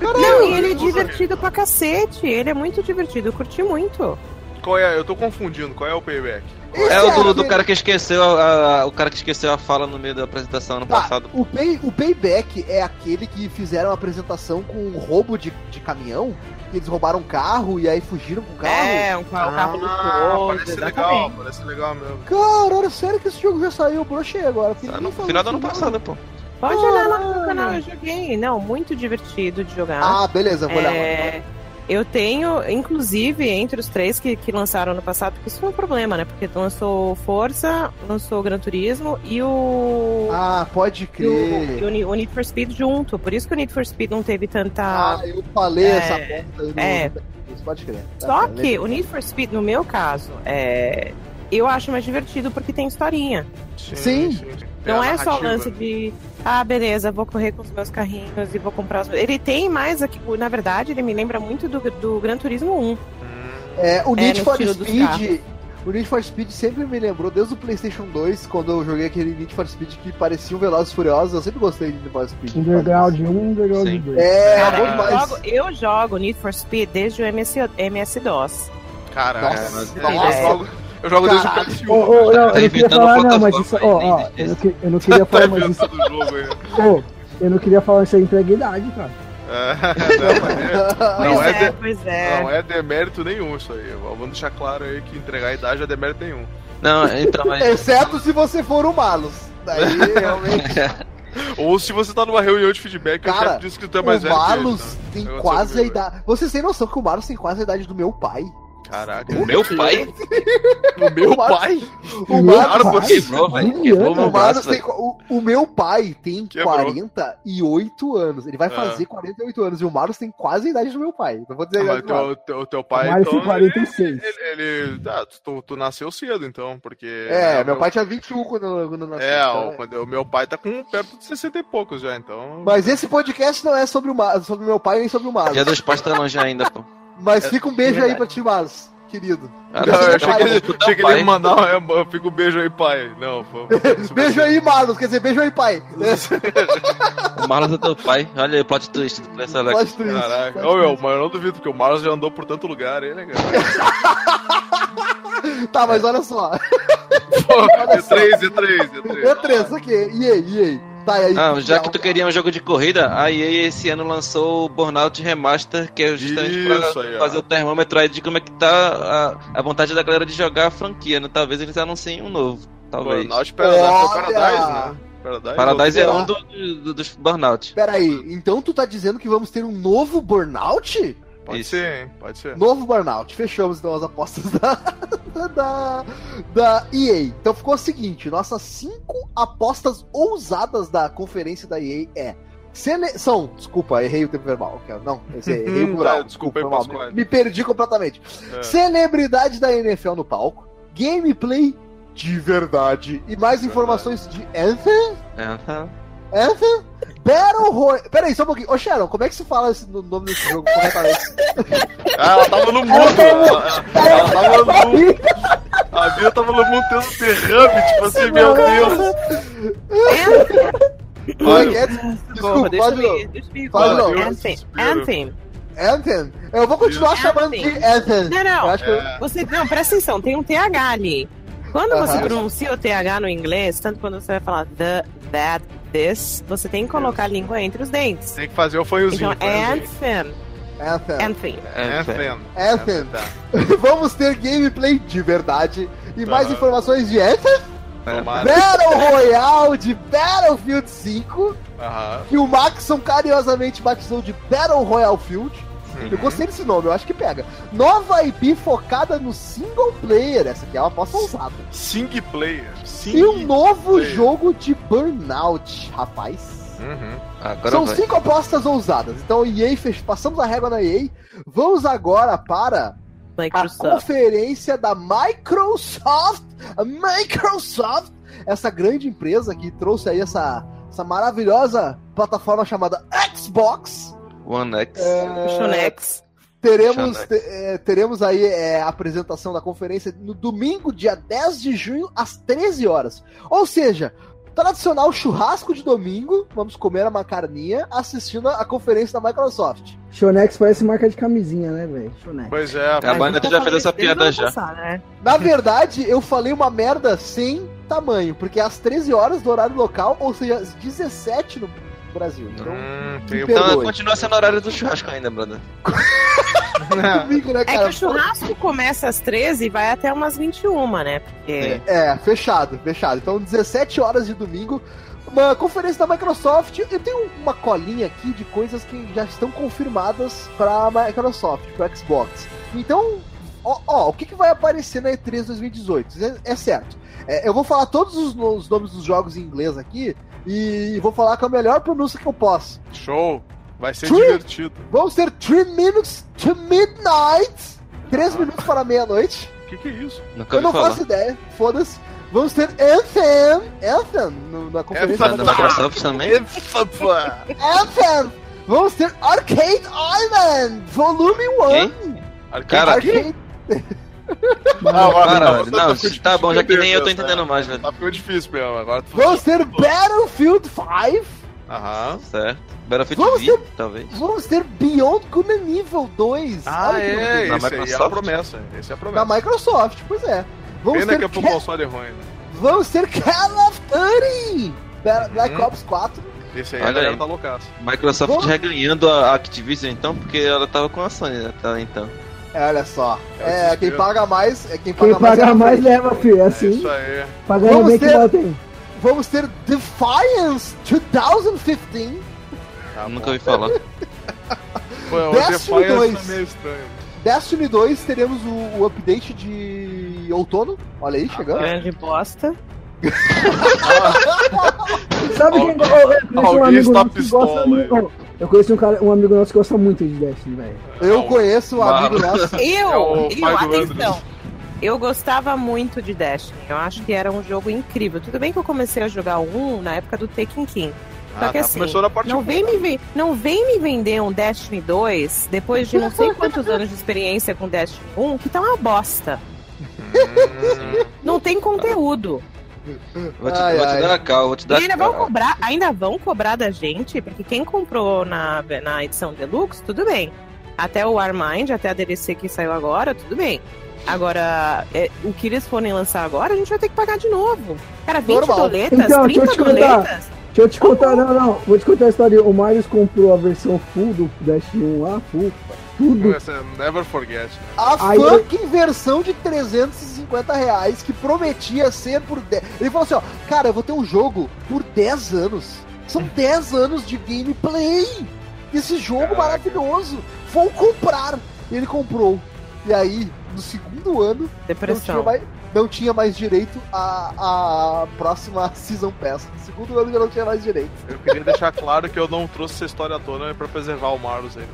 Não, e ele é divertido pra cacete. Ele é muito divertido, eu curti muito. Qual é? Eu tô confundindo. Qual é o payback? Esse É o do, do aquele- cara que esqueceu a, a- o cara que esqueceu a fala no meio da apresentação ano Tá, passado. o, pay, o Payback é aquele que fizeram uma apresentação com um roubo de, de caminhão. E eles roubaram um carro e aí fugiram com o carro. É, um carro, carro Ah, luxuoso, parece legal, exatamente. parece legal mesmo. Caralho, sério que esse jogo já saiu? Brochei agora. Tá no final do ano passado, pô. Pode olhar lá no canal, eu joguei. Não, muito divertido de jogar. Ah, beleza, vou olhar. É, eu tenho, inclusive, entre os três que, que lançaram ano passado, porque isso foi um problema, né? Porque lançou Força, lançou Gran Turismo e o. Ah, pode crer. e o o Need for Speed junto. Por isso que o Need for Speed não teve tanta. Ah, eu falei É, essa porta no- é. Isso pode crer. Tá Só que o Need for Speed, no meu caso, é. Eu acho mais divertido porque tem historinha. Sim. Tem Não é só o lance de, ah, beleza, vou correr com os meus carrinhos e vou comprar os. Ele tem mais aqui, na verdade, ele me lembra muito do, do Gran Turismo 1. Hum, É, o Need no for Speed. O Need for Speed sempre me lembrou, desde o PlayStation 2, quando eu joguei aquele Need for Speed que parecia um Velozes e Furiosos. Eu sempre gostei de Need for Speed. Underground 1, Underground Sim. 2. É, Cara, bom eu, demais. jogo, eu jogo Need for Speed desde o MS, MS-DOS. Caralho. Nossa, É, nossa. eu jogo, eu jogo desde o Caralho. PS1. Ô, ô, não, eu Tá não queria inventando falar, não, mas isso. aí, Ó, ó, existe eu, não que- eu não queria Tá falar, mas isso. o jogo. Ô, eu não queria falar isso aí entrega idade, cara. É, não, mas é- Pois Não, é é, de- é. não é demérito nenhum isso aí. Vamos deixar claro aí que entregar a idade é demérito nenhum. Não, então, mas. Exceto se você for o Malus. Daí, realmente. Ou se você tá numa reunião de feedback o Cara, chefe diz que tu é mais o velho. que ele, Malus tá? tem Negócio quase a idade. Vocês têm noção que o Malus tem quase a idade do meu pai? Caraca. O meu pai? O meu pai? O pai? Quebrou, velho. Juliana. Quebrou o, meu Malus braço. tem, o, o meu pai tem Quebrou. 48 anos. Ele vai Ah. fazer 48 anos. E o Malus tem quase a idade do meu pai. Não vou dizer a Ah, Malus. teu, pai, então, de 46. Ele, ele- ah, tu, tu nasceu cedo, então, porque... É, né, meu pai tinha 21 quando, quando nasceu. É, então, o, quando, o meu pai tá com perto de 60 e poucos já, então... Mas esse podcast não é sobre o, sobre o meu pai nem sobre o Malus. Dia dos pais tá longe ainda, pô. Mas fica um beijo aí pra ti, Malus, querido. Ah, Não, eu tá achei que ele, achei que ele ia mandar um, eu fico um beijo aí, pai. Não, pô. Beijo aí, Malus. Quer dizer, beijo aí, pai. O Marlon é teu pai. Olha aí plot twist Select. Plot twist. Caraca. Plot Ô, meu, mas eu não duvido, porque o Marlos já andou por tanto lugar aí, né, cara? Tá, mas olha só. Pô, E3, E3, E3. E3, isso aqui. E aí, e aí? Aí? Ah, já que tu queria um jogo de corrida, a EA esse ano lançou o Burnout Remaster, que é justamente Isso pra aí, ó. fazer o termômetro aí de como é que tá a, a vontade da galera de jogar a franquia, né? Talvez eles anunciem um novo. Talvez. Burnout Paradise, foi Olha! Paradise, né? Paradise, Paradise é um do- do- dos Burnout. Pera aí, então tu tá dizendo que vamos ter um novo Burnout? Pode Isso. ser, hein? Pode ser. Novo Burnout. Fechamos então as apostas da, da, da EA. Então ficou o seguinte: nossas cinco apostas ousadas da conferência da EA é. Cele... São, desculpa, errei o tempo verbal. eu- Não, esse- errei o Hum, plural. desculpa foi mal, Pascoal. me, me perdi completamente. É. Celebridade da NFL no palco, gameplay de verdade e mais informações de Anthem. É, tá. Anthem, Battle Royale. Pera aí, só um pouquinho. Ô, Sharon, como é que se fala esse, o nome desse jogo corretamente? Ah, ela tava no mundo! Ela, ela tava no mundo! A Bia tava no mundo tendo derrame, tipo assim, meu Deus! Como é que é? Desculpa, deixa eu pode Fala não. Anthem. Anthem. Anthem. Eu vou continuar Isso. chamando de Anthem. Não, Eu não. acho que eu- É. Você, não, presta atenção, tem um TH ali. Quando você Aham. pronuncia o TH no inglês, tanto quando você vai falar the, that, this, você tem que colocar a língua entre os dentes. Tem que fazer o fanhozinho. Então. Anthem. Anthem. Anthem. É, Anthem. Anthem. Tá. Vamos ter gameplay de verdade e mais Aham. informações de Anthem, Tomara. Battle Royale de Battlefield 5, Aham. que o Maxon carinhosamente batizou de Battle Royale Field. Eu Uhum. gostei desse nome, eu acho que pega. Nova IP focada no single player, essa aqui é uma aposta ousada. Sing player. Sing E um novo player. jogo de Burnout, rapaz. Uhum. Agora São vai. cinco apostas ousadas. Então, EA fez, passamos a régua na EA. Vamos agora para a Microsoft. conferência da Microsoft. A Microsoft, essa grande empresa que trouxe aí essa, essa maravilhosa plataforma chamada Xbox. One X. É, Shonex. Teremos, é, teremos aí é, a apresentação da conferência no domingo, dia 10 de junho, às 13 horas. Ou seja, tradicional churrasco de domingo, vamos comer uma carninha assistindo a conferência da Microsoft. Shonex parece marca de camisinha, né, velho? Shonex. Pois é, A banda já fez essa piada já. passado, né? Na verdade, eu falei uma merda sem tamanho, porque é às 13 horas do horário local, ou seja, às 17 no Brasil. Então, Hum, Então continua sendo horário do churrasco ainda, brother. domingo, né, É que o churrasco começa às 13 e vai até umas 21, né? Porque. É, fechado, fechado. Então, 17 horas de domingo, uma conferência da Microsoft. Eu tenho uma colinha aqui de coisas que já estão confirmadas para Microsoft, para Xbox. Então, ó, ó, o que, que vai aparecer na E3 2018? É, é certo. É, eu vou falar todos os, os nomes dos jogos em inglês aqui e vou falar com a melhor pronúncia que eu posso. Show. Vai ser True. divertido. Vamos ter 3 minutes to midnight. 3 minutos para meia-noite. O que, que é isso? Nunca Eu não falar. faço ideia, foda-se. Vamos ter Anthem, Anthem, no- na conferência Anthem. Da Microsoft também? Anthem! Vamos ter Arcade Island, volume 1. Cara, Arcade... Ah, Para, agora velho. Não, ficando tá bom, já que nem eu tô difícil entendendo entender, mais, velho. Tá ficando difícil mesmo. Agora tu Vamos ter Battlefield 5. Aham. Certo. Battlefield Vamos V, talvez. Vamos ter Beyond Good and Evil 2. Ah, Olha é. Na Esse aí é a Microsoft? promessa. Esse é a Da promessa. Microsoft, pois é. Vamos Pena ter, que é pro Ca- console ruim, né? Vamos ter Call of Duty. Black Uhum. Ops 4. Esse aí Olha a galera aí. tá loucaça. Microsoft Vamos- reganhando a Activision então, porque ela tava com a Sony até então. É, olha só. É o É, quem paga mais é quem paga Quem mais. é pagar na mais leva, filho. É É assim. isso aí. Pagando Vamos bem que ter- mal tem. Vamos ter Defiance 2015. Tá Nunca ouvi falar. Pô, Destiny Defiance 2. é meio estranho. Destiny 2 teremos o, o update de outono. Olha aí, chegando. Grande bosta. Sabe quem Alguém- um alguém está que pistola gosta. Eu conheci um, cara, um amigo nosso que gosta muito de Destiny, velho. Eu conheço um amigo nosso. Eu, É eu, do atenção. Eu gostava muito de Destiny. Eu acho que era um jogo incrível. Tudo bem que eu comecei a jogar um na época do Taken King. Só Ah, que tá, assim, começou na parte não vem, me não vem me vender um Destiny 2 depois de não sei quantos anos de experiência com Destiny 1, que tá uma bosta. Hum, Não tem conteúdo. Vou te, Ai, vou te ai. dar a cal, vou te E dar ainda vão cobrar, ainda vão cobrar da gente, porque quem comprou na, na edição Deluxe, tudo bem. Até o Armind, até a DLC que saiu agora, tudo bem. Agora, é, o que eles forem lançar agora, a gente vai ter que pagar de novo. Cara, 20 Normal. doletas, Então, deixa eu 30 te contar. doletas. Deixa eu te contar, não, não. Vou te contar a história. O Marius comprou a versão full do Destiny 1 lá, full, tudo. essa é Never forget. A Aí eu- fucking versão de 350 reais que prometia ser por 10. Ele falou assim: ó, cara, eu vou ter um jogo por 10 anos. São 10 anos de gameplay. Esse jogo Caraca. maravilhoso. Vou comprar. E ele comprou. E aí, no segundo ano, não tinha Depressão. mais, não tinha mais direito à, à próxima Season Pass. No segundo ano já não tinha mais direito. Eu queria deixar claro que eu não trouxe essa história à tona pra preservar o Marlos aí.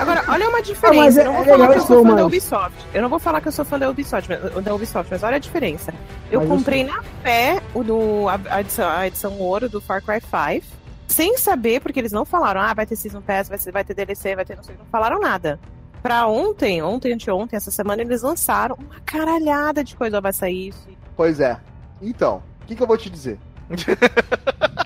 Agora, olha uma Ah, diferença. é- eu não vou é falar que eu sou fã da Ubisoft. Eu não vou falar que eu sou fã da Ubisoft, mas, da Ubisoft, mas olha a diferença. Eu Mas eu comprei na fé o do, a, a edição, a edição ouro do Far Cry 5, sem saber, porque eles não falaram, ah, vai ter Season Pass, vai, ser- vai ter DLC, vai ter não sei, não falaram nada. Pra ontem, ontem, anteontem, essa semana, eles lançaram uma caralhada de coisa, vai sair isso. Pois é. Então, o que, que eu vou te dizer?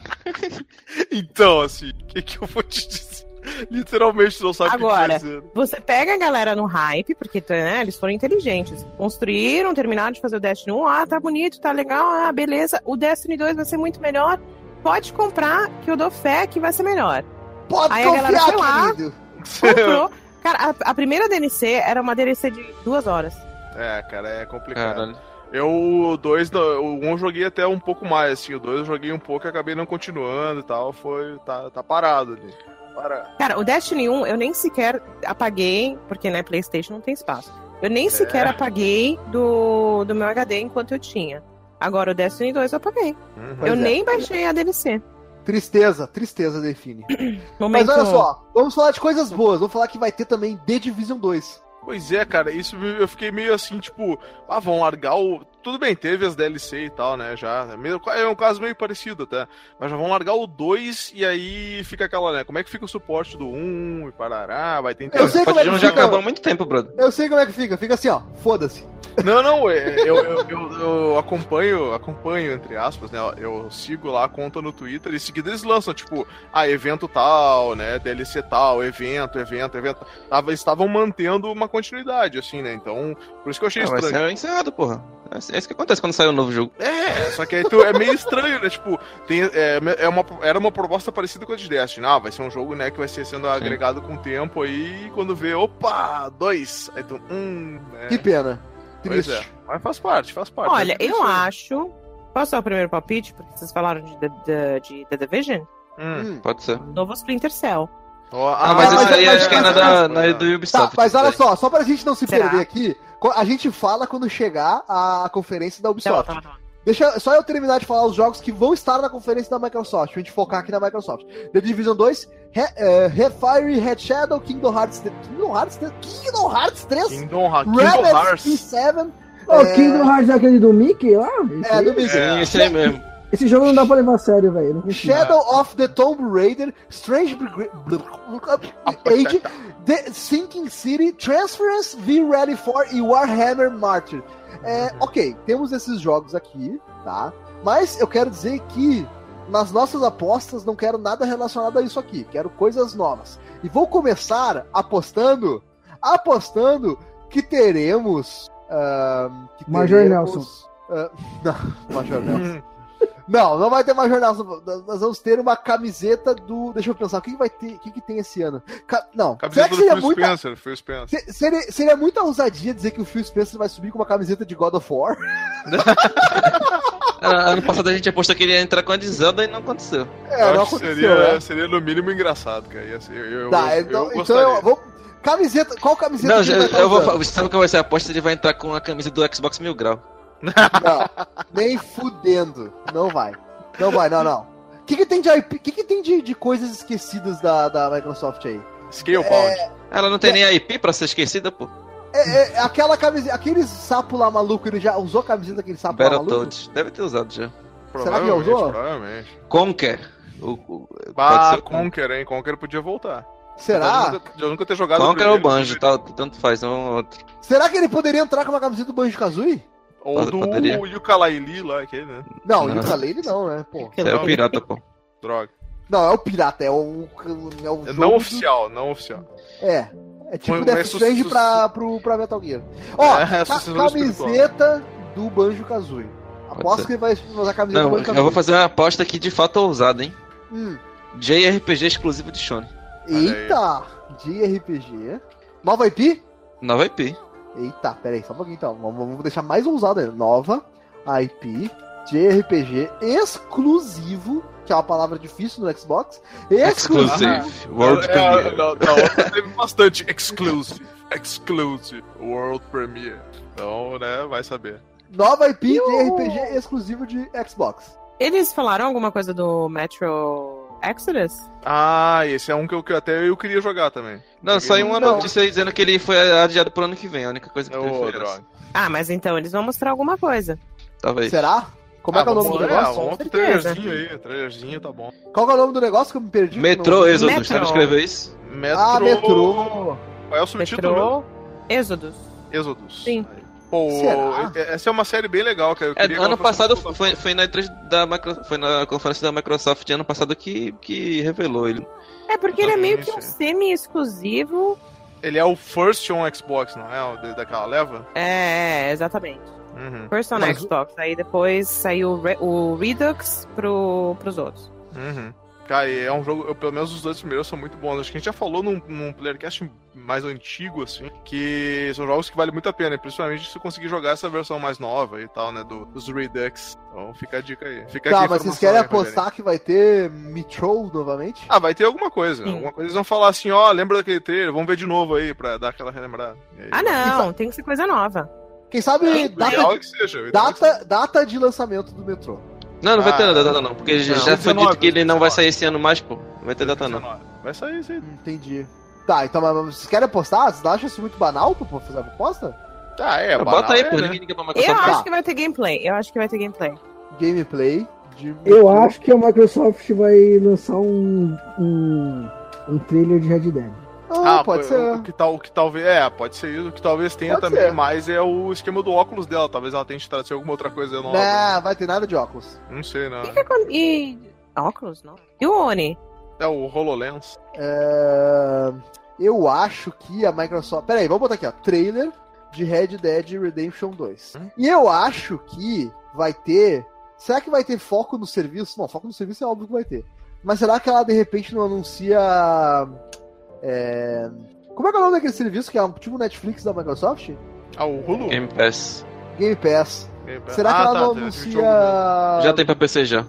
Então, assim, o que, que eu vou te dizer? Literalmente não sabe o Agora. que dizer. Você pega a galera no hype, porque né, eles foram inteligentes. Construíram, terminaram de fazer o Destiny 1. Ah, tá bonito, tá legal, ah, beleza. O Destiny 2 vai ser muito melhor. Pode comprar, que eu dou fé que vai ser melhor. Pode Aí a galera confiar, foi lá. querido. Comprou. Cara, a, a primeira DLC era uma DLC de duas horas. É, cara, é complicado. Caralho. Eu, o 2, o 1 um eu joguei até um pouco mais, assim, o 2 eu joguei um pouco e acabei não continuando e tal, foi, tá, tá parado ali. Parado. Cara, o Destiny 1 eu nem sequer apaguei, porque né, PlayStation não tem espaço. Eu nem sequer apaguei do, do meu HD enquanto eu tinha. Agora o Destiny 2 eu apaguei. Uhum. Pois eu é. nem baixei a DLC. Tristeza, tristeza define. Mas olha só, vamos falar de coisas boas. Vamos falar que vai ter também The Division 2. Pois é, cara, isso eu fiquei meio assim, tipo, ah, vão largar o. Tudo bem, teve as DLC e tal, né? Já. É É um caso meio parecido até. Mas já vão largar o 2 e aí fica aquela, né? Como é que fica o suporte do 1 e parará? Vai ter Eu sei como é que já fica. acabou há muito tempo, brother. Eu sei como é que fica. Fica assim, ó. Foda-se. Não, não, é, eu, eu, eu, eu acompanho, acompanho, entre aspas, né? Eu sigo lá a conta no Twitter e em seguida eles lançam, tipo, ah, evento tal, né? DLC tal, evento, evento, evento. Tava, estavam mantendo uma continuidade, assim, né? Então, por isso que eu achei Ah, vai estranho. ser encerrado, porra. É é isso que acontece quando sai um novo jogo. É, só que aí tu, é meio estranho, né? Tipo, tem, é, é uma, era uma proposta parecida com a de Destiny. Ah, vai ser um jogo, né, que vai ser sendo agregado com o tempo aí, e quando vê, opa, dois. Aí tu, hum, né? Que pena. Pois Triste. é. Mas faz parte, faz parte. Olha, É eu acho. Posso dar o primeiro palpite? Porque vocês falaram de, The- The- de The Division? Hum. Hum. Pode ser. Novo Splinter Cell. Ó, Ah, mas mas- isso aí mas- acho que é mas- na, da, mas- do Tá, Ubisoft. mas olha só, só pra gente não se Será? perder aqui, a gente fala quando chegar a conferência da Tá, Ubisoft. tá, tá. Deixa só eu terminar de falar os jogos que vão estar na conferência da Microsoft, pra gente focar aqui na Microsoft. The Division 2, Re, eh, Refire, Red Shadow, Kingdom Hearts 3, Kingdom Hearts 3, Kingdom Hearts 3, Kingdom, Hearts- Kingdom Hearts. P7, Ô, É. Kingdom Hearts é aquele do Mickey lá? Esse, é, do? Mickey. Sim, isso aí mesmo. Esse jogo não dá pra levar a sério, velho. Não. Shadow of the Tomb Raider, Strange Brigra- Age, The Sinking City, Transference, Be Ready For e Warhammer Martyr. É, ok, temos esses jogos aqui, tá? Mas eu quero dizer que nas nossas apostas não quero nada relacionado a isso aqui. Quero coisas novas. E vou começar apostando, apostando que teremos. ahn, que Major teremos, Nelson. ah, não, Major Nelson. Não, não vai ter Major Nelson. Nós vamos ter uma camiseta do. Deixa eu pensar, o que, que vai ter? O que, que tem esse ano? Ca- Não, será Camiseta que do seria Phil muita. Spencer, Phil Spencer. se- Seria, seria muita ousadia dizer que o Phil Spencer vai subir com uma camiseta de God of War? Ah, Ano passado a gente apostou que ele ia entrar com a de Zelda e não aconteceu. É, Eu não acho que aconteceu, seria, né? seria no mínimo engraçado, cara. Ia ser- eu, eu, Tá, eu, então, eu então eu vou. Camiseta. Qual camiseta Não, que ele vai tá eu vou. Sabe qual vai ser a aposta? Ele vai entrar com a camisa do Xbox Mil Grau. Não, nem fudendo. Não vai. Não vai, não, não. O que, que tem de IP? O que, que tem de, de coisas esquecidas da, da Microsoft aí? Scalebound. Ela não tem nem IP pra ser esquecida, pô. É, é aquela camiseta. Aquele sapo lá maluco, ele já usou a camiseta daquele sapo lá maluco? Battletoads. Deve ter usado já. será que já usou? Provavelmente. Conquer. O, o, pode Ah, ser o Conquer, hein? Conquer podia voltar. Será? Eu nunca, eu nunca ter jogado Conquer ou primeiro, Banjo, tá, tanto faz, um ou outro. Será que ele poderia entrar com uma camiseta do Banjo Kazooie? Ou do Poderia. Yooka-Laylee lá, aquele, né? Não, Não. o Ukulele não, né? Pô. É o pirata, pô. Droga. Não, é o pirata, é o. É, o É não do- oficial, não oficial. É. É tipo Death Strange su- pra, pro, pra Metal Gear. Ó, É, camiseta do Banjo Kazooie. Aposto que ele vai usar a camiseta Não, do Banjo eu vou Kazooie. fazer uma aposta aqui de fato ousada, hein? Hum. JRPG exclusivo de Shone. Eita! De RPG. Nova IP? Nova IP. Eita, pera aí, só um pouquinho então. Vamos, vamos deixar mais ousado ainda. Nova IP de RPG exclusivo, que é uma palavra difícil no Xbox. Exclusivo. Exclusive. World é, Premiere. Na outra teve bastante exclusive. Exclusive. World Premiere. Então, né, vai saber. Nova IP de RPG exclusivo de Xbox. Eles falaram alguma coisa do Metro Exodus? Ah, esse é um que eu, que até eu queria jogar também. Não, saiu uma Não. notícia aí dizendo que ele foi adiado pro ano que vem. A única coisa que É teve o foi. Ah, mas então eles vão mostrar alguma coisa. Talvez. Será? Como é que é o nome do negócio? É, um trailerzinho aí. Trailerzinho tá bom. Qual que é o nome do negócio que eu me perdi? Metrô Exodus, Metro. sabe escrever isso? Metro... Ah, Metrô. Qual é o subtítulo? Metrô Exodus. Exodus. Sim. Pô, Será? essa é uma série bem legal, cara. Eu É, ano passado foi, foi na E3 da Micro, foi na conferência da Microsoft ano passado que, que revelou ele. É porque ele é meio que um semi-exclusivo. Ele é o first on Xbox, não é? Daquela leva? É, exatamente. Uhum. First on Mas Xbox. Aí depois saiu o Redux pro, pros outros. Uhum. Cara, e é um jogo, eu, pelo menos os dois primeiros são muito bons. Acho que a gente já falou num, num Playercast mais antigo, assim, que são jogos que valem muito a pena, principalmente se você conseguir jogar essa versão mais nova e tal, né, do, dos Redux. Então fica a dica aí. Fica Tá, mas vocês querem aí, Rogério. apostar que vai ter Metro novamente? Ah, vai ter alguma coisa. Sim. Alguma coisa eles vão falar assim, ó, lembra daquele trailer? Vamos ver de novo aí, pra dar aquela relembrada. Aí, Ah, não, tem que ser coisa nova. Quem sabe data, é que seja. data, data de lançamento do Metrô. Não, não vai ter Ah, data não, porque já não, já foi 19, dito que ele não vai 19. sair esse ano mais, pô. Não vai ter data não. Vai sair isso aí. Entendi. Tá, então, mas vocês querem apostar? Vocês acham isso muito banal pra fazer a aposta? Ah, é, Bota banal, aí, é, pô. né? Ninguém liga pra Eu Microsoft. Tá. acho que vai ter gameplay. Eu acho que vai ter gameplay. Gameplay de. Eu acho que a Microsoft vai lançar um, um, um trailer de Red Dead. Ah, pode o- ser. O que, tal, o que talvez. É, pode ser isso. O que talvez tenha Pode também ser. mais é o esquema do óculos dela. Talvez ela tente trazer alguma outra coisa nova. Não, vai ter nada de óculos. Não sei, não. E, que acon- e... óculos, não? E o Oni? É o HoloLens. É, Eu acho que a Microsoft. Pera aí, vamos botar aqui, ó. Trailer de Red Dead Redemption 2. Hum? E eu acho que vai ter. Será que vai ter foco no serviço? Não, foco no serviço é óbvio que vai ter. Mas será que ela de repente não anuncia. É, Como é que é o nome daquele serviço que é um tipo Netflix da Microsoft? Ah, o Hulu? Game Pass. Game Pass. Game Pass. Será que Ah, ela tá, não anuncia. jogo, né? Já tem pra PC já.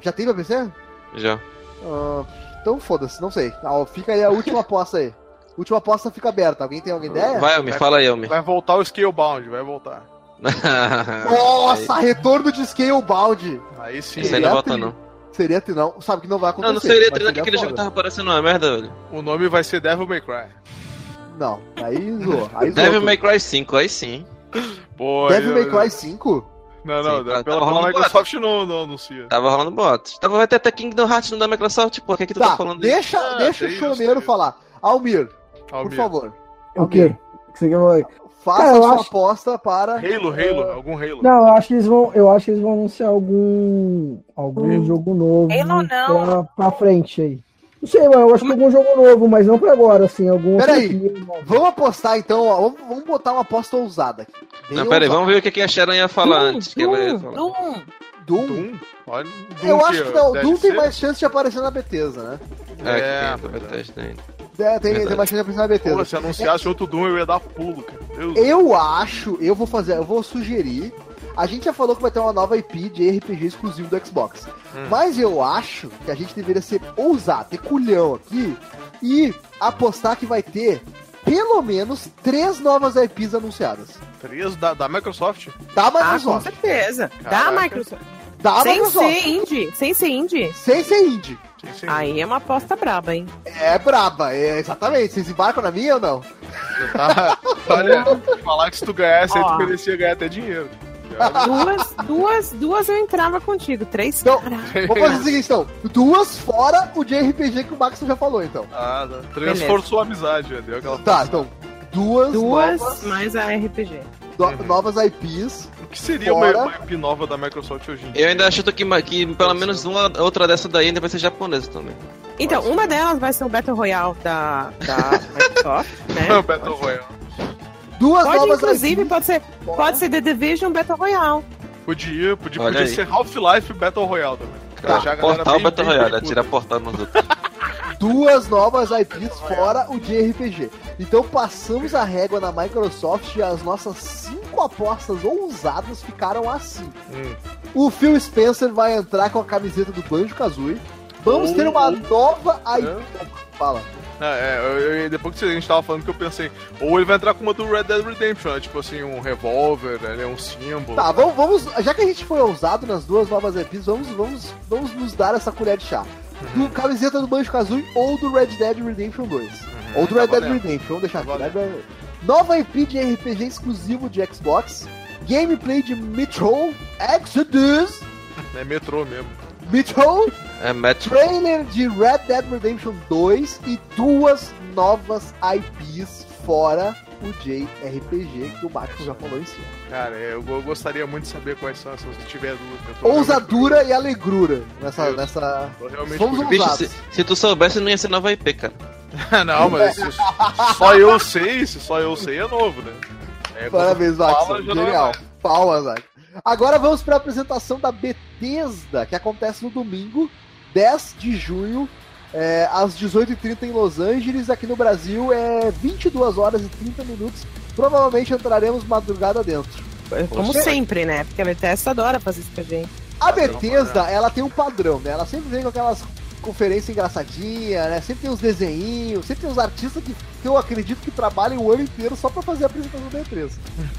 Já tem pra PC? Já. Ah, então foda-se, não sei. Ah, fica aí a última aposta aí. Última aposta fica aberta. Alguém tem alguma ideia? Vai, Elmi, fala aí, Elmi. Vai voltar o Scalebound, vai voltar. Nossa, retorno de Scalebound. Aí sim. Isso aí não Seria volta, não. Seria não, sabe que não vai acontecer. Não, não seria mas treinando que aquele jogo tava parecendo uma merda, velho. O nome vai ser Devil May Cry. Não, aí zoou. Aí zoou Devil. May Cry 5, aí sim. Pô, Devil eu- May Cry 5? Não, não, Sim, pela, tá- pela tava rolando Microsoft não, não anuncia. Tava rolando boatos. Tava, vai ter até Kingdom Hearts no da Microsoft, pô. O que é que tu tá, Tá, falando aí? deixa, Ah, deixa o choneiro falar. Almir, por Almir. favor, É o quê? O que você quer falar? Faça Cara, sua acho- aposta para. Halo, Halo, algum Halo. Não, eu acho que eles vão, eu acho que eles vão anunciar algum, algum Hum. jogo novo Halo não. Pra, pra frente aí. Não sei, mano, eu acho que algum jogo novo, mas não pra agora, assim, algum. Peraí. Vamos apostar então, ó, vamos, vamos botar uma aposta ousada aqui. Bem Não, pera aí, ousada. vamos ver o que, a Sharon ia falar Doom, antes. Que ela ia Doom, falar. Doom. Doom? Doom? Olha, Doom Eu acho que não, Doom tem ser- mais chance de aparecer na Bethesda, né? É, É, que tem. É, tem, tem Verdade. chance de aparecer na Bethesda. Pô, se anunciasse outro Doom, eu ia dar pulo, cara. Deus Eu acho, eu vou fazer, eu vou sugerir. A gente já falou que vai ter uma nova IP de RPG exclusivo do Xbox. Hum. Mas eu acho que a gente deveria ser ousado, ter culhão aqui e apostar que vai ter pelo menos três novas IPs anunciadas. Três da, da Microsoft? Da Ah, com Microsoft. certeza. Da Caraca. Microsoft. da Sem Microsoft. ser indie. Sem ser indie. Sem ser indie. Sim, sim. Aí é uma aposta braba, hein? É braba, é, exatamente. Vocês embarcam na minha ou não? Tá, olha, falar que se tu ganhasse, aí tu merecia ganhar até dinheiro. Duas, duas, duas eu entrava contigo. Três, Então, caraca. Vamos fazer o seguinte, então. Duas fora o de RPG que o Max já falou, então. Ah, tá. Três Beleza. forçou a amizade, já deu aquela. Tá, então. Duas, Duas novas, mais a RPG. do- Uhum. novas IPs. O que seria uma, Fora. uma IP nova da Microsoft hoje em dia? Eu ainda acho que, que pelo menos uma outra dessa daí ainda vai ser japonesa também. Então, uma delas vai ser o Battle Royale da, da Microsoft, né? Battle Royale. Duas Pode, novas inclusive, pode ser, fora. pode ser The Division Battle Royale. Podia, podia, Olha podia aí. ser Half-Life Battle Royale também. Tá, Já a galera Portal bem- Battle bem Royale, picuda. atira portal nos outros. duas novas IPs fora o de RPG. Então passamos a régua na Microsoft e as nossas cinco apostas ousadas ficaram assim. Hum. O Phil Spencer vai entrar com a camiseta do Banjo Kazooie. Vamos ter uma nova IP. Fala. Não, é, eu- eu- depois que a gente tava falando que eu pensei, ou ele vai entrar com uma do Red Dead Redemption, né? tipo assim, um revólver, né? um símbolo. Tá, vamos, vamos. Já que a gente foi ousado nas duas novas IPs, vamos, vamos, vamos nos dar essa colher de chá. Do camiseta do Banjo Kazooie ou do Red Dead Redemption 2. Ou do tá Red Dead valendo. Redemption, vamos deixar Tá aqui. valendo. Nova IP de RPG exclusivo de Xbox. Gameplay de Metro Exodus. É metrô mesmo. Metro. É Metro. Trailer de Red Dead Redemption 2 e duas novas IPs fora o JRPG que o Batman já falou em cima. Cara, é, eu, eu gostaria muito de saber quais são essas, se tiver dúvida. Eu tô Ousadura e alegrura nessa. Isso. nessa... Tô realmente. Bicho, se, se tu soubesse, não ia ser nova IP, cara. não, mas se só eu sei, se só eu sei é novo, né? É, Parabéns, não é Genial. mais. Palmas, Max. Agora vamos para a apresentação da Bethesda, que acontece no domingo, 10 de junho, é, às 18h30 em Los Angeles. Aqui no Brasil é 22 horas e 30 minutos. Provavelmente entraremos madrugada dentro. Como sempre, né? Porque a Bethesda adora fazer isso pra gente. A Bethesda, ela tem um padrão, né? Ela sempre vem com aquelas conferências engraçadinhas, né? Sempre tem uns desenhinhos, sempre tem uns artistas que, que eu acredito que trabalham o ano inteiro só pra fazer a apresentação da E3.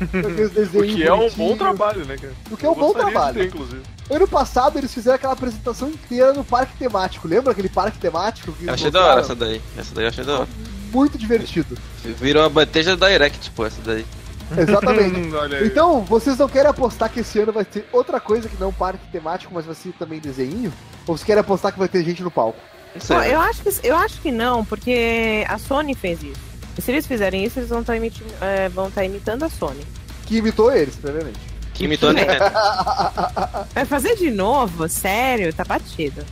Aqueles O que é um bom trabalho, né, cara? O que é um bom trabalho. ter, inclusive. Ano passado eles fizeram aquela apresentação inteira no parque temático. Lembra aquele parque temático? Que Eu achei da hora essa daí. Essa daí eu achei da hora. muito divertido. Virou a bandeja da Direct, tipo, essa daí. Exatamente. Então, vocês não querem apostar que esse ano vai ter outra coisa que não parque temático, mas vai ser também desenho? Ou vocês querem apostar que vai ter gente no palco? Sei. eu, acho que, eu acho que não, porque a Sony fez isso. E se eles fizerem isso, eles vão estar imitando a Sony. Que imitou eles, provavelmente. Que imitou a Nintendo. Vai fazer de novo? Sério? Tá batido.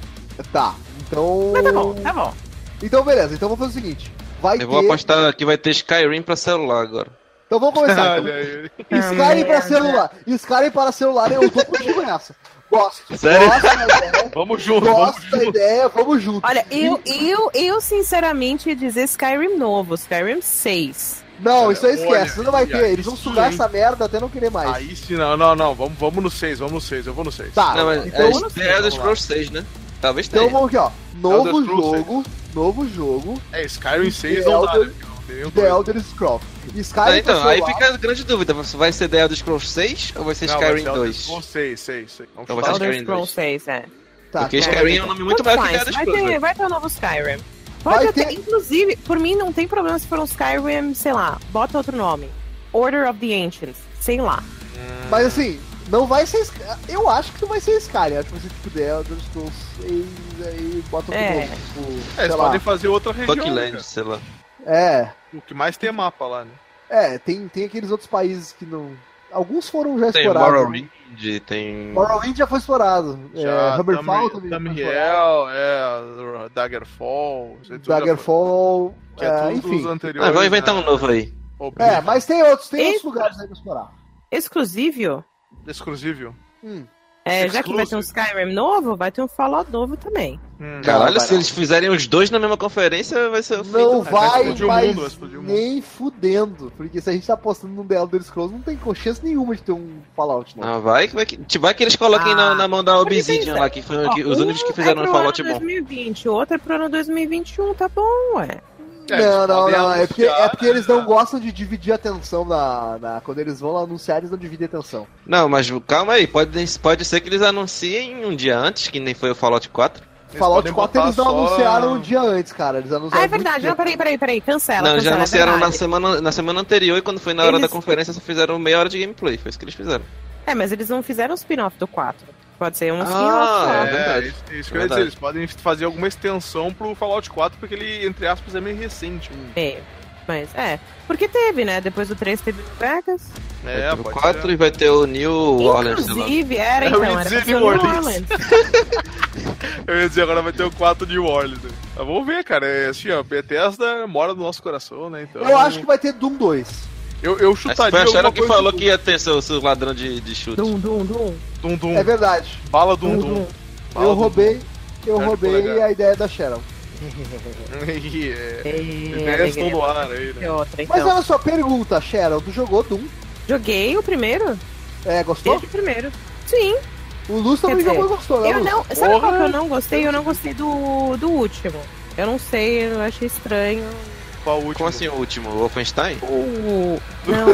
Tá, então. Mas tá bom, tá bom. Então, beleza. Então vamos fazer o seguinte: vai Eu vou ter. apostar que vai ter Skyrim pra celular agora. Então vamos começar. Olha. Então. Skyrim pra celular. Skyrim para celular, eu tô contigo nessa. Gosto. Sério? Gosto da ideia. Vamos junto, vamos Gosto da junto. ideia, vamos junto. Olha, eu, eu, eu sinceramente ia dizer Skyrim novo, Skyrim 6. Não, isso aí Olha, esquece, isso não vai olha, ter. Eles vão sugar hein? essa merda até não querer mais. Aí sim, não, não, não. Vamos, vamos no 6, vamos no 6, eu vou no 6. Tá, não, mas então, é, não sei, é Elder vamos. Scrolls 6, né? Talvez então tenha. vamos aqui, ó. Novo Elder jogo, novo jogo, É, Skyrim 6 The não dá, Elder- né? Nenhum The. Elder Scrolls. Skyrim Ah, então, aí fica a grande dúvida. Vai ser The Elder Scrolls 6 ou vai ser Não, vai Skyrim ser Elder 2? Scrolls 6, 6, 6. Vamos Então vai ser Elder Skyrim Scrolls 6, é. Tá, Porque tá. Skyrim é um nome muito maior que The Elder vai Scrolls, ter, né? vai ter um novo Skyrim. Pode Vai até, ter- inclusive, por mim não tem problema se for um Skyrim, sei lá, bota outro nome. Order of the Ancients, sei lá. Mas assim, não vai ser. Eu acho que não vai ser Skyrim. Acho que vai ser tipo The Elder Scrolls 6, aí bota outro É. novo. Tipo, É, sei eles lá. podem fazer outra região. né, Buckland, cara? sei lá. É, O que mais tem é mapa lá, né? é, tem, tem aqueles outros países que não. Alguns foram já Tem explorados. Morrowind, tem... Morrowind já foi explorado. Já, é, Hammerfall Tam- também. foi. Tamriel, é, Daggerfall. foi. Daggerfall. Que é é, tudo enfim. dos anteriores. Ah, vão inventar né? um novo aí. É, mas tem outros, tem outros lugares aí pra explorar. Exclusivo, Exclusivo. Hum. É, já que vai ter um. Skyrim novo, vai ter um Fallout novo também. Hum. Caralho, vai se não. eles fizerem os dois na mesma conferência, vai ser o fim Não do- vai vai, explodir o mas mundo, vai explodir o mundo. nem fudendo. Porque se a gente tá apostando num The Elder Scrolls, não tem chance nenhuma de ter um Fallout novo. Ah, vai, que- vai que, vai que eles coloquem Ah, na, na mão da Obsidian lá, que foi Ó, que- os únicos que um fizeram é um pro Fallout ano bom. 2020, o outro é pro ano 2021, tá bom, ué. É, não, não, não. É porque, é porque eles não né? gostam de dividir a atenção na, na- Quando eles vão lá anunciar, eles não dividem a atenção. Não, mas calma aí, pode, pode ser que eles anunciem um dia antes, que nem foi o Fallout 4. Eles Fallout podem 4 botar eles não só- anunciaram um dia antes, cara. Eles anunciaram. Ah, é verdade. Não, peraí, peraí, peraí. Cancela. não, já cancela, é anunciaram na verdade. semana, na semana anterior e quando foi na hora Eles- da conferência só fizeram meia hora de gameplay. Foi isso que eles fizeram. É, mas eles não fizeram o spin-off do 4. Pode ser um Ah, spin-off é só. verdade. isso, isso que eu ia Verdade. dizer, eles podem fazer alguma extensão pro Fallout 4, porque ele, entre aspas, é meio recente. É, mas é. Porque teve, né? Depois do 3 teve o Vegas. É, o pode 4 ser. e vai ter o New Orleans. lá. Inclusive, era Eu então, ia era dizer New Orleans. Orleans. Eu ia dizer, agora vai ter o 4 New Orleans. né? Mas vamos ver, cara. É assim, ó, Bethesda mora no nosso coração, né? Então, Eu acho que vai ter Doom 2. Eu, eu Mas chutaria foi a que falou que ia ter seu, seu ladrão de, de chute. Dum, dum, dum. Dum Dum. É verdade. Bala Dum Dum, Dum. Bala Eu roubei. Eu Certo, roubei a ideia da Sharon. É. É, Ideias estão no ar aí, É né? outra, Mas então. olha só, pergunta, Sharon, tu jogou Doom? Joguei o primeiro. É, gostou? Desde o primeiro. Sim. O Luz também dizer, jogou e gostou, né? Eu não. Sabe qual Porra. que eu não gostei? Eu não gostei do, do último. Eu não sei, eu achei estranho. Qual o último? Como assim o último? O Wolfenstein? O. Não,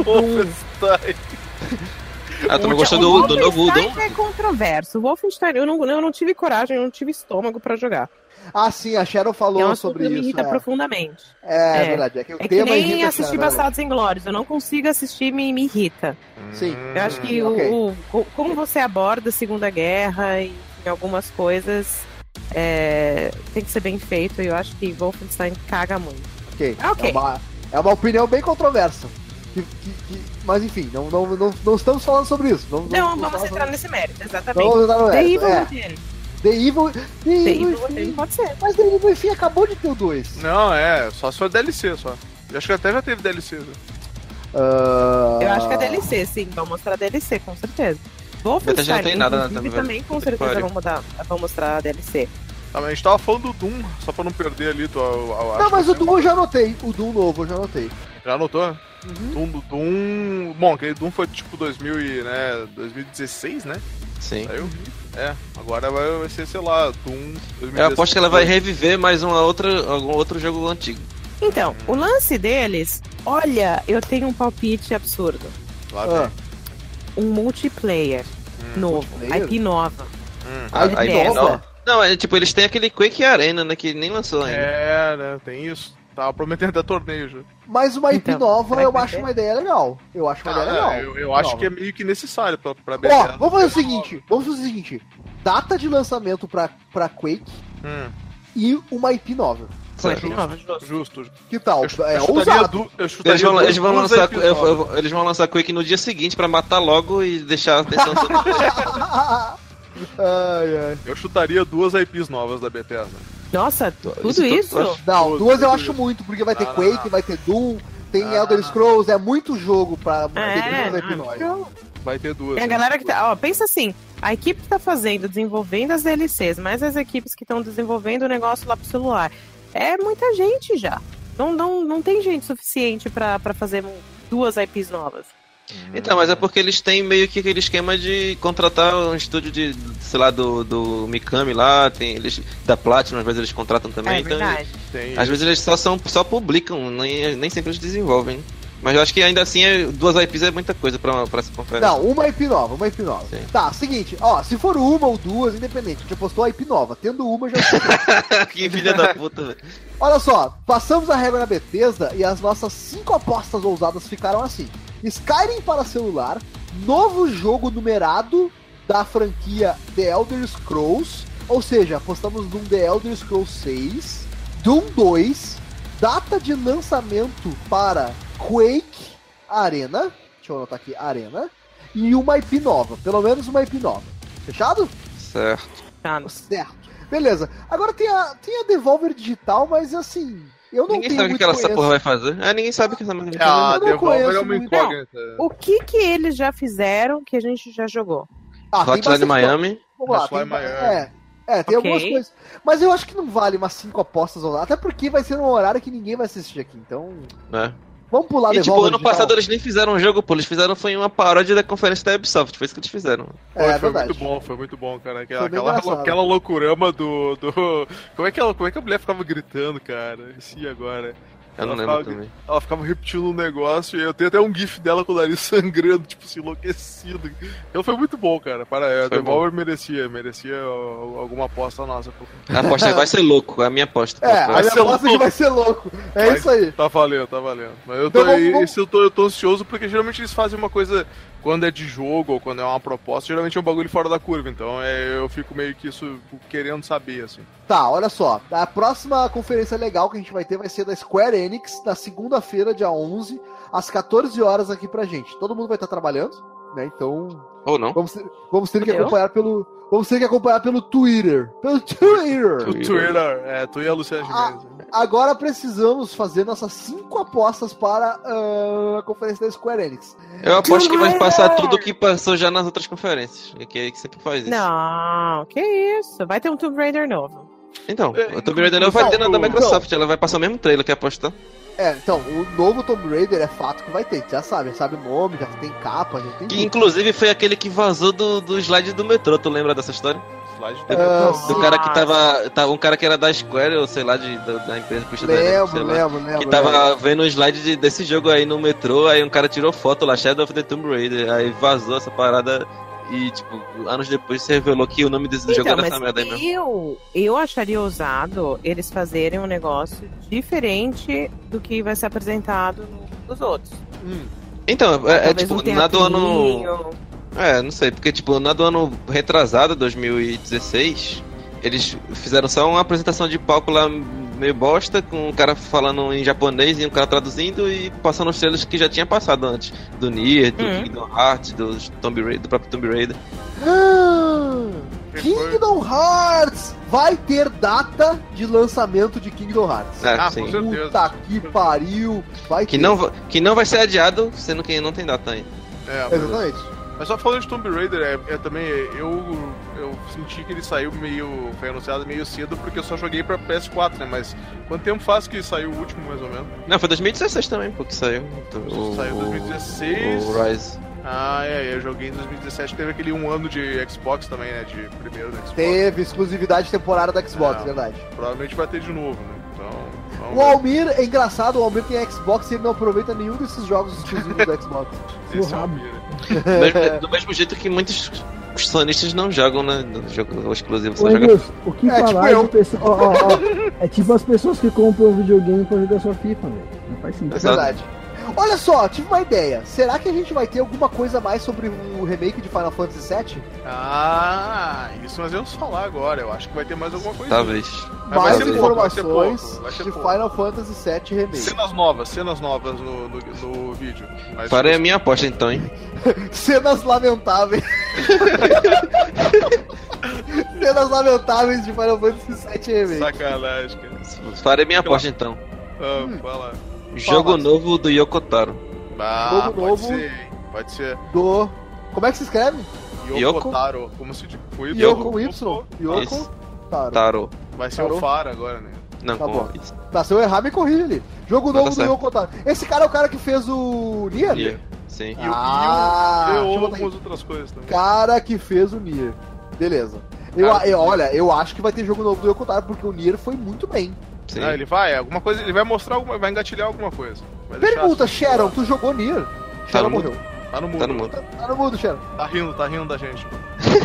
o. Wolfenstein. Ah, tu não gostou do, do novo Wolfenstein Doom? é controverso. O Wolfenstein, eu não, eu não tive coragem, eu não tive estômago pra jogar. Ah, sim, a é falou uma sobre que me isso. irrita É, profundamente. é, é É. verdade. É que o É que tema nem irrita assistir? Bastardos Inglórios. Eu não consigo assistir e me, me irrita. Sim. Eu acho que Hum, o- o, o- como você aborda a Segunda Guerra e em algumas coisas é, tem que ser bem feito. E eu acho que Wolfenstein caga muito. Ok. Ah, ok. É, uma, é uma opinião bem controversa. Que- que- que- mas enfim, não, não, não, não estamos falando sobre isso. Não, Não, não vamos entrar nesse mérito, Não exatamente. vamos entrar no The mérito, Evil é. Within. The Evil. The The Evil Evil pode ser. Mas The Evil Within acabou de ter o 2. Não, é, só se for DLC só. Eu acho que até já teve DLC. né? Ah, Eu acho que é DLC, sim. Vão mostrar DLC, com certeza. Wolfenstein, não tem nada, inclusive, também, também com certeza vão, mudar, vão mostrar DLC. Tá, mas a gente tava falando do Doom, só pra não perder ali. Tu, eu, Não, mas o Doom eu já anotei. O Doom novo eu já anotei. Já anotou? Uhum. Doom, do Doom. Bom, aquele Doom foi tipo 2000 e, né, 2016, né? Sim. Saiu? É, agora vai, vai ser, sei lá, Doom 2016. Eu aposto que ela vai reviver mais uma outra, algum outro jogo antigo. Então, o lance deles, olha, eu tenho um palpite absurdo. Lá Ah, vem. Um multiplayer novo, multiplayer? IP nova. Hum. De aí, Bethesda. não, é tipo, eles têm aquele Quake Arena, né, que nem lançou ainda. É, né, tem isso. Tava prometendo até torneio já. Mas uma IP Então, nova eu acho uma ideia legal. Eu acho uma Ah, ideia legal. eu, eu acho Nova. que é meio que necessário pra, pra Ó, Bethesda. vamos fazer o seguinte, vamos fazer o seguinte. Data de lançamento pra, pra Quake Hum, e uma IP nova. Justo. Que tal? Eu, é ousado. Eles vão, duas- eles, vão duas lançar, IPs eu- novas. eu- eles vão lançar Quake no dia seguinte pra matar logo e deixar a atenção ai, ai. Eu chutaria duas IPs novas da Bethesda. Nossa, tudo Isso isso? tudo. Não, Tudo, duas eu acho isso. muito, porque vai ter Não, Quake, não, vai ter Doom, tem Ah. Elder Scrolls, é muito jogo pra ter É, duas IP não, novas. então, Vai ter duas. É a né? galera que tá. Ó, pensa assim: a equipe que tá fazendo, desenvolvendo as DLCs, mais as equipes que estão desenvolvendo o negócio lá pro celular. É muita gente já. Não, não, não tem gente suficiente pra pra fazer duas IPs novas. Então, mas é porque eles têm meio que aquele esquema de contratar um estúdio de, sei lá, do, do Mikami lá, tem eles da Platinum, às vezes eles contratam também. é então, verdade. Tem às vezes eles só são só publicam, nem, nem sempre eles desenvolvem. Mas eu acho que ainda assim é- duas IPs é muita coisa pra, pra essa conferência. Não, uma IP nova, uma IP nova. Sim. Tá, seguinte, ó, se for uma ou duas, independente, a gente apostou a IP nova. Tendo uma, já que filha da puta, velho. Olha só, passamos a régua na Bethesda e as nossas cinco apostas ousadas ficaram assim. Skyrim para celular, novo jogo numerado da franquia The Elder Scrolls, ou seja, apostamos num The Elder Scrolls 6, Doom 2, data de lançamento para Quake Arena, deixa eu anotar aqui, Arena, e uma IP nova, pelo menos uma IP nova. Fechado? Certo. Tá, Certo. Beleza. Agora tem a, tem a Devolver Digital, mas assim, eu não Ninguém tenho sabe o que ela essa porra vai fazer. Ah, ninguém sabe o que essa merda vai É, a Eu não Devolver é conheço uma incógnita. O que que eles já fizeram que a gente já jogou? Ah, Hotline Miami. Vamos lá, tem, Miami. é, é, tem Ok. algumas coisas. Mas eu acho que não vale umas cinco apostas ou lá, até porque vai ser um horário que ninguém vai assistir aqui. Então, Né? Vamos pular E tipo, Devolver ano Digital. passado eles nem fizeram um jogo, pô. Eles fizeram foi uma paródia da conferência da Ubisoft. Foi isso que eles fizeram. É, Foi, é foi verdade. muito bom, foi muito bom, cara. Aquela, aquela, aquela loucurama do, do. Como, é que ela, como é que a mulher ficava gritando, cara? Sim, agora. Eu não Ela lembro fala- também. Ela ficava repetindo um negócio e eu tenho até um gif dela com o nariz sangrando, tipo assim, enlouquecido. Então foi muito bom, cara. Para, a Foi Devolver merecia, merecia alguma aposta nossa. A aposta vai ser louco, é a minha aposta. É, a Vai minha ser aposta é que louco. vai ser louco. É Vai- isso aí. Tá valendo, tá valendo. Mas eu tô, Então vamos- vamos- esse eu tô, eu tô ansioso porque geralmente eles fazem uma coisa quando é de jogo ou quando é uma proposta, geralmente é um bagulho fora da curva. Então é, eu fico meio que isso querendo saber, assim. Tá, olha só. A próxima conferência legal que a gente vai ter vai ser da Square Enix, na segunda-feira, dia 11, às 14 horas aqui pra gente. Todo mundo vai estar trabalhando, né? Então, Ou não. vamos ter, vamos ter que acompanhar pelo vamos ter que acompanhar pelo Twitter. Pelo Twitter. O Twitter, é, tu e a Luciana Ah. Gimenez. né? Agora precisamos fazer nossas cinco apostas para ah, a conferência da Square Enix. Eu aposto que vai passar tudo que passou já nas outras conferências. Que é que sempre faz isso. Não, que isso. Vai ter um Tomb Raider novo. Então, É, o Tomb Raider não vai ter na da então, Microsoft. Ela vai passar o mesmo trailer que apostar. É, então, o novo Tomb Raider é fato que vai ter, já sabe, já sabe o nome, já tem capa, já tem Que tudo. inclusive foi aquele que vazou do, do slide do metrô. Tu lembra dessa história? Slide Do, Ah, do cara que tava, tava. Um cara que era da Square, ou sei lá, de, da, da empresa da Lembro, lá. lembro, lembro. Que tava vendo o slide de- desse jogo aí no metrô, aí um cara tirou foto lá, Shadow of the Tomb Raider, aí vazou essa parada e, tipo, anos depois se revelou que o nome desse jogo Então, era mas essa merda aí mesmo. eu, eu acharia ousado eles fazerem um negócio diferente do que vai ser apresentado no- nos outros. Então, é, é, tipo, um na do ano. É, não sei, porque, tipo, na do ano retrasado, 2016, eles fizeram só uma apresentação de palco lá meio bosta, com um cara falando em japonês e um cara traduzindo e passando os trailers que já tinha passado antes. Do Nier, do Uhum. Kingdom Hearts, do, Tomb Raider, do próprio Tomb Raider. Ah? Kingdom Hearts vai ter data de lançamento de Kingdom Hearts. É, Ah, sim. Puta que pariu, vai Que ter. não, que não vai ser adiado, sendo que não tem data ainda. É, mas, Exatamente. mas só falando de Tomb Raider, é, é também. Eu, eu senti que ele saiu meio. Foi anunciado meio cedo porque eu só joguei pra PS4, né? Mas quanto tempo faz que saiu o último, mais ou menos? Não, foi 2016 também, pô, que saiu. O, Saiu em 2016. O Rise. Ah, é, eu joguei em 2017, teve aquele um ano de Xbox também, né? De primeiro do Xbox. Teve exclusividade temporária da Xbox, É. verdade. Provavelmente vai ter de novo, né? Então. O. Almir, é engraçado, o Almir tem Xbox e ele não aproveita nenhum desses jogos exclusivos do Xbox. Esse é o. Almir. Do mesmo jeito que muitos os sonistas não jogam, né? No jogo exclusivo, só Ô, joga. Edilson, o que É, tipo falar eu. de pessoa... ó, ó, ó, É tipo as pessoas que compram videogame pra jogar sua FIFA, velho. Não faz sentido. É verdade. Olha só, tive uma ideia. Será que a gente vai ter alguma coisa a mais sobre o remake de Final Fantasy VII? Ah, isso nós vamos falar agora. Eu acho que vai ter mais alguma coisa. Talvez. Mais informações pouco, vai ser de pouco. Final Fantasy VII Remake. Cenas novas, cenas novas no, no, no vídeo. Mas Farei a minha aposta então, hein? Cenas lamentáveis. Cenas lamentáveis de Final Fantasy VII Remake. Sacanagem, cara. Farei minha aposta então. Ah, Hum. vai lá. Jogo novo do Yokotaro. Ah, Jogo pode novo. ser, hein? Pode ser. Do. Como é que se escreve? Yoko, Yoko? Taro. Como se foi Yoko com Y. Yoko. Taro. Taro. Vai ser Tarô. o Fara agora, né? Não, Tá bom. isso. Tá, se eu errar, me corrige ali. Jogo Mas novo tá do certo. Yoko Taro. Esse cara é o cara que fez o Nier? Nier. Sim. E, o- Ah, e, o- e eu botar algumas outras coisas também. Cara que fez o Nier. Beleza. Eu, Cara, eu- olha, eu acho que vai ter jogo novo do Yoko Taro, porque o Nier foi muito bem. Sim. Ah, ele vai, alguma coisa, ele vai mostrar alguma, vai engatilhar alguma coisa. Vai Pergunta, assim, Sharon, tu jogou Nier? Sharon no mundo. morreu. Tá no mundo. Tá no mundo. Tá, tá no mundo, Sharon. Tá rindo, tá rindo da gente.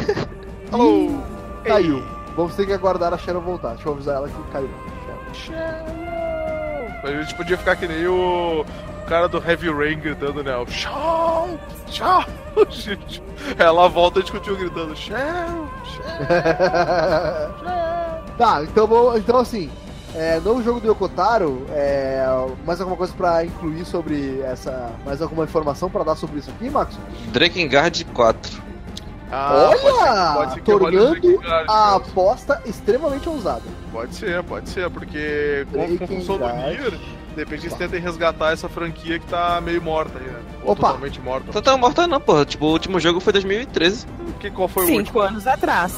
Alô! Caiu. Vamos ter que aguardar a Sharon voltar. Deixa eu avisar ela que caiu. Sharon. A gente podia ficar que nem o, o cara do Heavy Rain gritando, né? Tchau! Tchau! Gente, Ela volta e a gente continua gritando Tchau! tá, então, vou- então assim, é, novo jogo do Yokotaro, é, mais alguma coisa pra incluir sobre essa. Mais alguma informação pra dar sobre isso aqui, Max? Drakengard 4. Ah, Olha! o tornando a cara. aposta extremamente ousada. Pode ser, pode ser, porque com a função do Nier, de repente eles tentem resgatar essa franquia que tá meio morta aí, né? Ou Opa! totalmente morta. Não tá morta não, porra. Tipo, o último jogo foi 2013. Que, qual foi o Cinco último? anos atrás.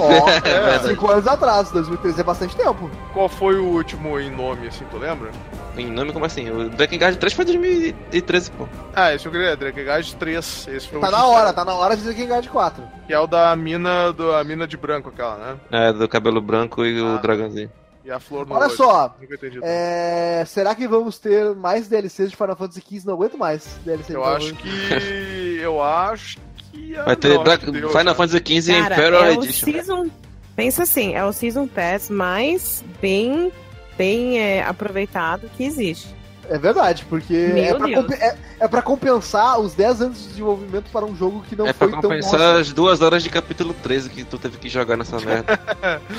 Ó, É verdade. cinco anos atrás, 2013 é bastante tempo. Qual foi o último em nome, assim, tu lembra? Em nome como assim? O Drakengard 3 foi 2013, pô. Ah, esse eu queria, Drakengard 3. Esse foi o Tá na hora, tá na hora de de 4. Que é o da mina, do, a mina de branco, aquela, né? É, do cabelo branco e Ah. o dragãozinho. E a flor no Olha olho. só. É, será que vamos ter mais DLCs de Final Fantasy XV? Não aguento mais DLC de Eu Final acho Fantasy. que. Eu acho que. Vai ter não, Dra- acho que deu, Final. Fantasy XV Cara, Imperial é o Edition. Season... Pensa assim, é o Season Pass mais bem, bem é, aproveitado que existe. É verdade, porque Meu é pra, é, é pra compensar os 10 anos de desenvolvimento para um jogo que não É pra foi tão compensar bom. assim. as duas horas de capítulo 13 que tu teve que jogar nessa merda.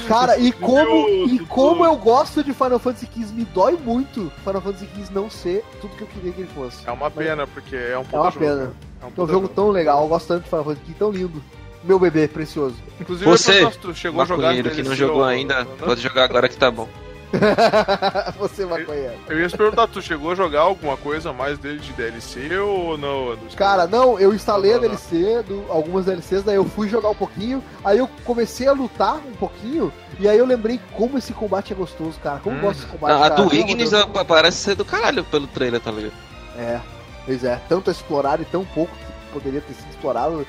Cara, e como, e como eu gosto de Final Fantasy XV, me dói muito Final Fantasy XV não ser tudo que eu queria que ele fosse. É uma pena, porque é um É uma jogo. pena. É um É um puta jogo tão legal, eu gosto tanto de Final Fantasy XV, tão lindo. Meu bebê precioso. Inclusive, Você, chegou a jogar que não jogou ou- ainda, não? pode jogar agora que tá bom. Você maconheiro. Eu ia te perguntar, tu chegou a jogar alguma coisa a mais dele de DLC ou não? Anderson? Cara, não, eu instalei a Não, não, não. DLC, do, algumas DLCs, daí eu fui jogar um pouquinho, aí eu comecei a lutar um pouquinho, e aí eu lembrei como esse combate é gostoso, cara. Como eu Hum. gosto desse combate. A, a cara. do Ignis a- parece ser do caralho pelo trailer, tá ligado? É, pois é. Tanto a explorar e tão pouco poderia ter sido explorado.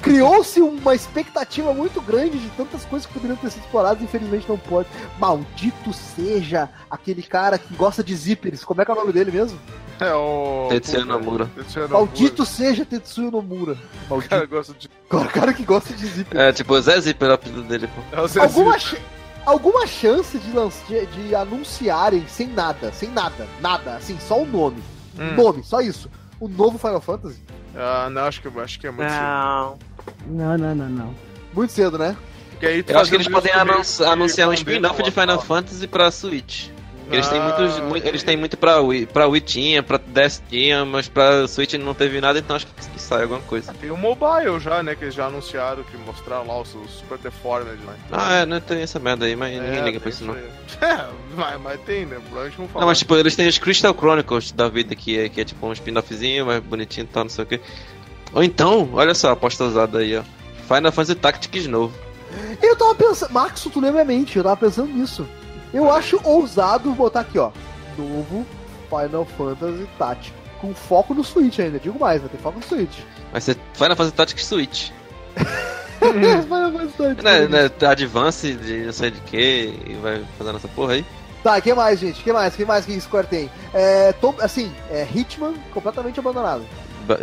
Criou-se uma expectativa muito grande de tantas coisas que poderiam ter sido exploradas, infelizmente não pode. Maldito seja aquele cara que gosta de zippers. Como é que é o nome dele mesmo? É o. Tetsuya Nomura. Maldito seja Tetsuya Nomura. O Maldito. cara gosta de. O cara que gosta de zippers. É, tipo, Zé Zipper é o apelido dele, pô. É o Zé alguma, ch- alguma chance de, de, de anunciarem sem nada, sem nada, nada, assim, só o nome. Hum. Nome, só isso. O novo Final Fantasy? Ah, não, acho que, acho que é muito cedo. Não. Não, não, não, não. Muito cedo, né? Eu acho que eles podem anun- anunciar um spin-off de o Final. Fantasy pra Switch. Eles têm Ah, muitos, mu- eles têm muito pra Wii, pra Wii tinha, pra DS tinha, mas pra Switch não teve nada, então acho que, que sai alguma coisa. Tem o mobile já, né? Que eles já anunciaram que mostraram lá os, Super Deformed, né? Ah, é, não tem essa merda aí, mas ninguém liga pra isso não. É, mas, mas tem, né? Provavelmente vão falar. Não, mas tipo, eles têm os Crystal Chronicles da vida, que é, que é tipo um spin-offzinho, mais bonitinho e tal, não sei o que. Ou então, olha só a aposta usada aí, ó. Final Fantasy Tactics novo. Eu tava pensando. Max, tu lembra a mente, eu tava pensando nisso. Eu acho ousado botar aqui, ó. Novo Final Fantasy Tactics. Com foco no Switch ainda, digo mais, vai ter foco no Switch. Vai ser Final Fantasy Tactics Switch. Final Fantasy Tactics. Né, né, Advance de não sei de que, e vai fazendo essa porra aí. Tá, que mais, gente? que mais? que mais que Square tem? É, Tom- assim, é Hitman completamente abandonado.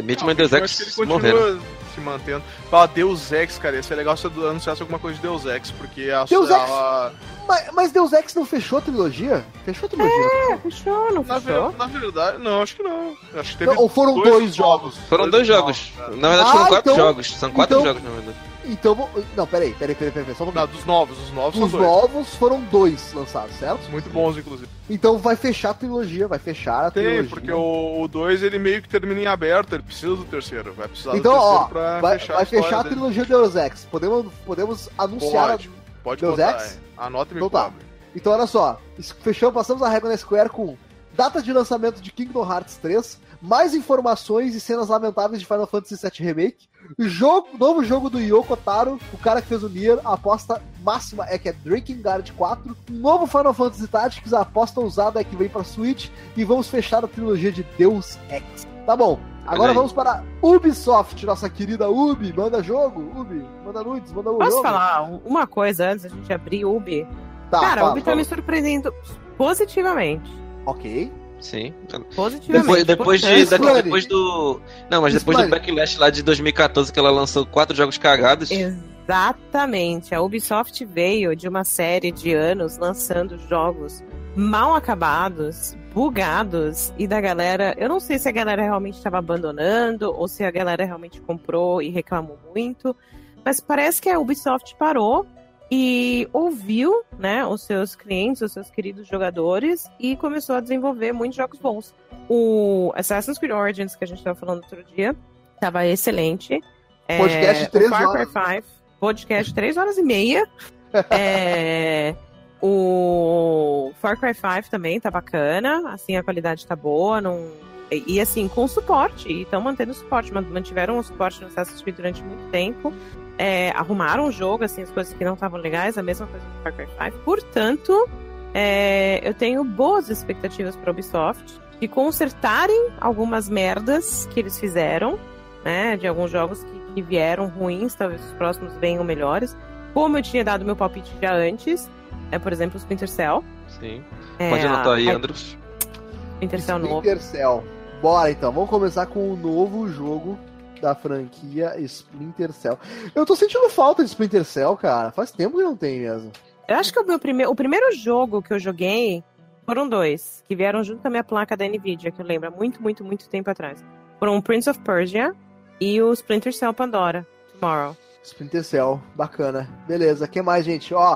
Vítima Não, Deus Ex continua morreram. Se mantendo. Fala Deus Ex, cara, ia ser legal se eu anunciasse alguma coisa de Deus Ex, porque a Deus a- Mas, mas Deus Ex não fechou a trilogia? Fechou a trilogia. É, fechou, não na, fechou? ver- na verdade, não, acho que não. Acho que teve Não, ou foram dois jogos? Foram dois jogos. novos, Na verdade, Ah, foram quatro então- jogos. São quatro então- jogos, na verdade. Então, vou- não, peraí, peraí, peraí, peraí, só um Não, dos novos, os novos Os novos foram dois lançados, certo? Muito bons, inclusive. Então vai fechar a trilogia, vai fechar a Tem, trilogia. porque o 2 ele meio que termina em aberto, ele precisa do terceiro. Vai precisar Então, do terceiro ó, pra vai, fechar vai a fechar a dele. trilogia Deus Ex. Podemos, podemos anunciar. a- Pode, pode Deus botar. Ex? é. Anota e me Então tá. Então, olha só. Fechamos, passamos a regra na Square com data de lançamento de Kingdom Hearts 3, mais informações e cenas lamentáveis de Final Fantasy VII Remake, jogo, novo jogo do Yoko Taro, o cara que fez o Nier, a aposta máxima é que é Drinking Guard 4, um novo Final Fantasy Tactics, a aposta ousada é que vem pra Switch, e vamos fechar a trilogia de Deus Ex. Tá bom, agora vamos para Ubisoft, nossa querida Ubi, manda jogo, Ubi, manda nudes, manda o Posso jogo. falar um- uma coisa antes da gente abrir o Ubi? Tá, Cara, fala, o Ubi tá fala. me surpreendendo positivamente. Ok. Sim. Positivamente. Depois, depois, de, Slane. depois do. Não, mas depois do Backlash lá de 2014, que ela lançou quatro jogos cagados. Exatamente. A Ubisoft veio de uma série de anos lançando jogos mal acabados, bugados, e da galera. Eu não sei se a galera realmente estava abandonando ou se a galera realmente comprou e reclamou muito, mas parece que a Ubisoft parou e ouviu, né, os seus clientes, os seus queridos jogadores e começou a desenvolver muitos jogos bons. O Assassin's Creed Origins que a gente estava falando outro dia estava excelente. É, Podcast três Far horas. Cry 5, podcast de 3 horas e meia. É, o Far Cry 5 também tá bacana, assim, a qualidade tá boa, não... E, assim, com suporte, e estão mantendo o suporte, man- mantiveram o suporte no Assassin's Creed durante muito tempo, é, arrumaram o jogo, assim, as coisas que não estavam legais, a mesma coisa do Far Cry 5. Portanto, é, eu tenho boas expectativas para Ubisoft de consertarem algumas merdas que eles fizeram, né, de alguns jogos que, que vieram ruins, talvez os próximos venham melhores. Como eu tinha dado meu palpite já antes, é, por exemplo, o Splinter Cell. Sim. É, Pode anotar aí, a- Andros. Splinter Cell novo. Splinter Cell. Bora então, vamos começar com o novo jogo da franquia Splinter Cell. Eu tô sentindo falta de Splinter Cell, cara. Faz tempo que não tem mesmo. Eu acho que o meu primeiro, o primeiro jogo que eu joguei foram dois, que vieram junto com a minha placa da Nvidia, que eu lembro muito, muito, muito tempo atrás. Foram o Prince of Persia e o Splinter Cell Pandora, Tomorrow. Splinter Cell, bacana. Beleza, que mais, gente? Ó,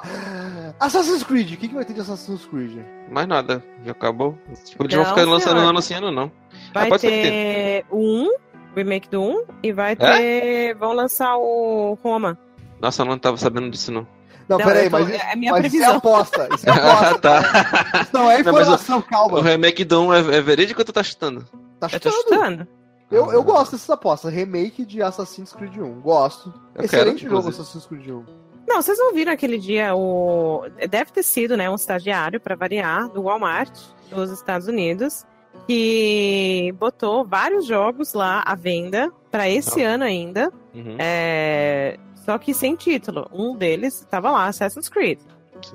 Assassin's Creed. O que, que vai ter de Assassin's Creed? Mais nada. Já acabou. Tipo, eles vão Não, ficar lançando ano sim, ano não. Vai que ter o 1, remake do 1, e vai É? ter. Vão lançar o Roma. Nossa, eu não tava sabendo disso, não. Não, Não, peraí, eu tô- mas, é minha mas isso é previsão. aposta. Isso é Ah, aposta. tá. Isso não é Não, mas o- informação, O calma. remake do 1 é, é verídico ou tu tá chutando? Tá Eu tô chutando. chutando. Eu, eu gosto dessas apostas. Remake de Assassin's Creed 1. Gosto. Eu Excelente quero, jogo. Assassin's Creed 1. Não, vocês não viram aquele dia o. Deve ter sido, né, um estagiário, pra variar, do Walmart dos Estados Unidos, que botou vários jogos lá à venda pra esse ano ainda. Uhum. É, Só que sem título. Um deles tava lá, Assassin's Creed.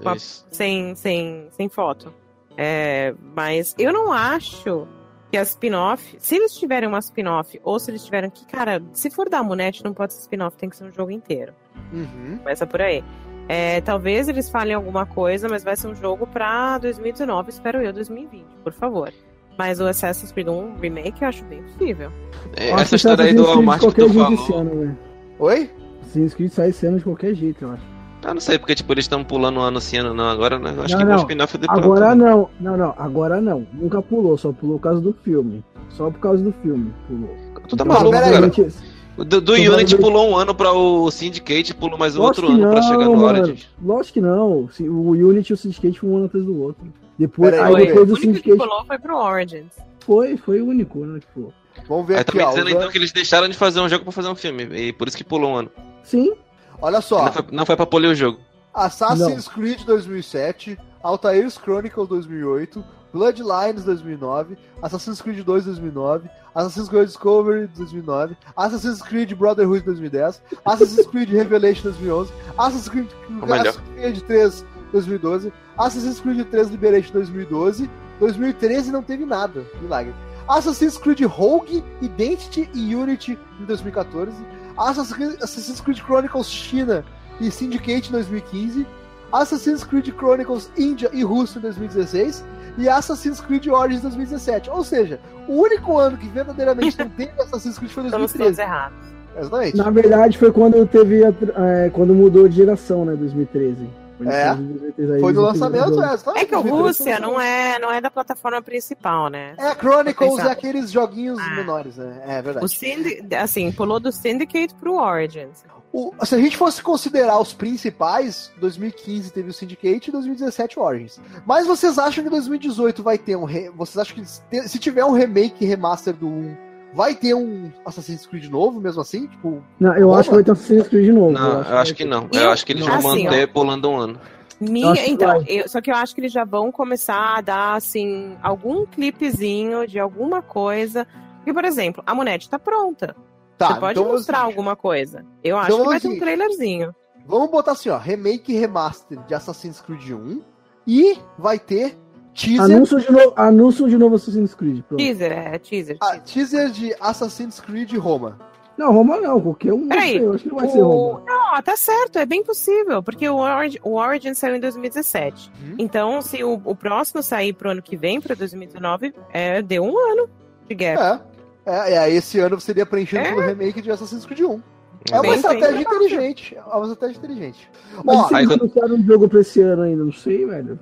uma- sem, sem, sem foto. É, mas eu não acho que a spin-off, se eles tiverem uma spin-off, ou se eles tiverem que, cara, se for da Amunete, não pode ser spin-off, tem que ser um jogo inteiro. Uhum. Começa por aí. É, talvez eles falem alguma coisa, mas vai ser um jogo pra 2019, espero eu, 2020, por favor. Mas o Assassin's Creed 1 Remake eu acho bem possível. É, acho Essa que história aí do Walmart de que qualquer tu jeito esse falou. ano, velho. Oi? Assassin's Creed sai esse ano de qualquer jeito, eu acho. Ah, não sei, porque tipo, eles estão pulando um ano sim, ano não. Agora, né? Acho Não, que não. o spin-off depois. Agora não, não, não, agora não. Nunca pulou, só pulou por causa do filme. Só por causa do filme, pulou. Tu tá Não, maluco, pera aí. cara. Do, do Provavelmente- Unity pulou um ano pra o Syndicate, pulou mais Lógico outro ano pra não, chegar no. Origins. Lógico que não. Se- O Unity e o Syndicate foi um ano atrás do outro. Depois, Pera aí, aí Oi. depois o do único que pulou foi pro Origins. foi, foi o único, né, que pulou. Vamos ver Aí aqui, tá me dizendo então que eles deixaram de fazer um jogo pra fazer um filme. E por isso que pulou um ano. Sim, Olha só. Não foi, não foi pra polir o jogo. Assassin's Creed 2007, Altair's Chronicle 2008, Bloodlines 2009, Assassin's Creed 2 2009, Assassin's Creed Discovery 2009, Assassin's Creed Brotherhood 2010, Assassin's Creed Revelation 2011, Assassin's Creed. Assassin's Creed 3 2012, Assassin's Creed 3 Liberation 2012, 2013 não teve nada, milagre. Assassin's Creed Rogue, Identity e Unity em 2014, Assassin's Creed Chronicles China e Syndicate em 2015, Assassin's Creed Chronicles Índia e Rússia em 2016 e Assassin's Creed Origins em 2017. Ou seja, o único ano que verdadeiramente não teve Assassin's Creed foi Estamos 2013. todos errados. Exatamente. Na verdade, foi quando teve é, quando mudou de geração, né? 2013. Foi É. em 2013, aí Foi no eles lançamento, é. É que o 2013 Rússia não é, não é da plataforma principal, né? É, Chronicles é aqueles joguinhos Ah. menores, né? É verdade. O Syndi assim, pulou do Syndicate pro Origins. O- se a gente fosse considerar os principais, 2015 teve o Syndicate e 2017 o Origins. Mas vocês acham que 2018 vai ter um. Re... Vocês acham que se tiver um remake remaster do 1, vai ter um Assassin's Creed novo mesmo assim? Tipo, Não, eu acho que vai ter um Assassin's Creed novo. Não, eu acho que não. Eu Eu- acho que eles não. vão Assim, manter pulando um ano. Minha, acho que então, eu- só que eu acho que eles já vão começar a dar, assim, algum clipezinho de alguma coisa. Porque, por exemplo, a Monete tá pronta. tá. Você pode então mostrar alguma coisa. Eu acho Então que vai ter um trailerzinho. Vamos botar assim, ó, remake e remaster de Assassin's Creed 1 e vai ter teaser, Anúncio de, novo, anúncio de novo Assassin's Creed. Pronto. Teaser, é, teaser. ah, teaser. teaser de Assassin's Creed Roma. Não, Roma não, qualquer um. Peraí, eu acho que não vai ser O... Roma. Não, tá certo, é bem possível, porque o Origin, o Origin saiu em 2017. Uhum. Então, se o, o próximo sair pro ano que vem, pra 2019, é, deu um ano de gap. É. É, é, esse ano seria preenchido É. pelo remake de Assassin's Creed 1. É uma Bem, estratégia bem. inteligente. É uma estratégia inteligente. Mas Ó, se eles quando- anunciaram um jogo pra esse ano ainda? Não sei, velho.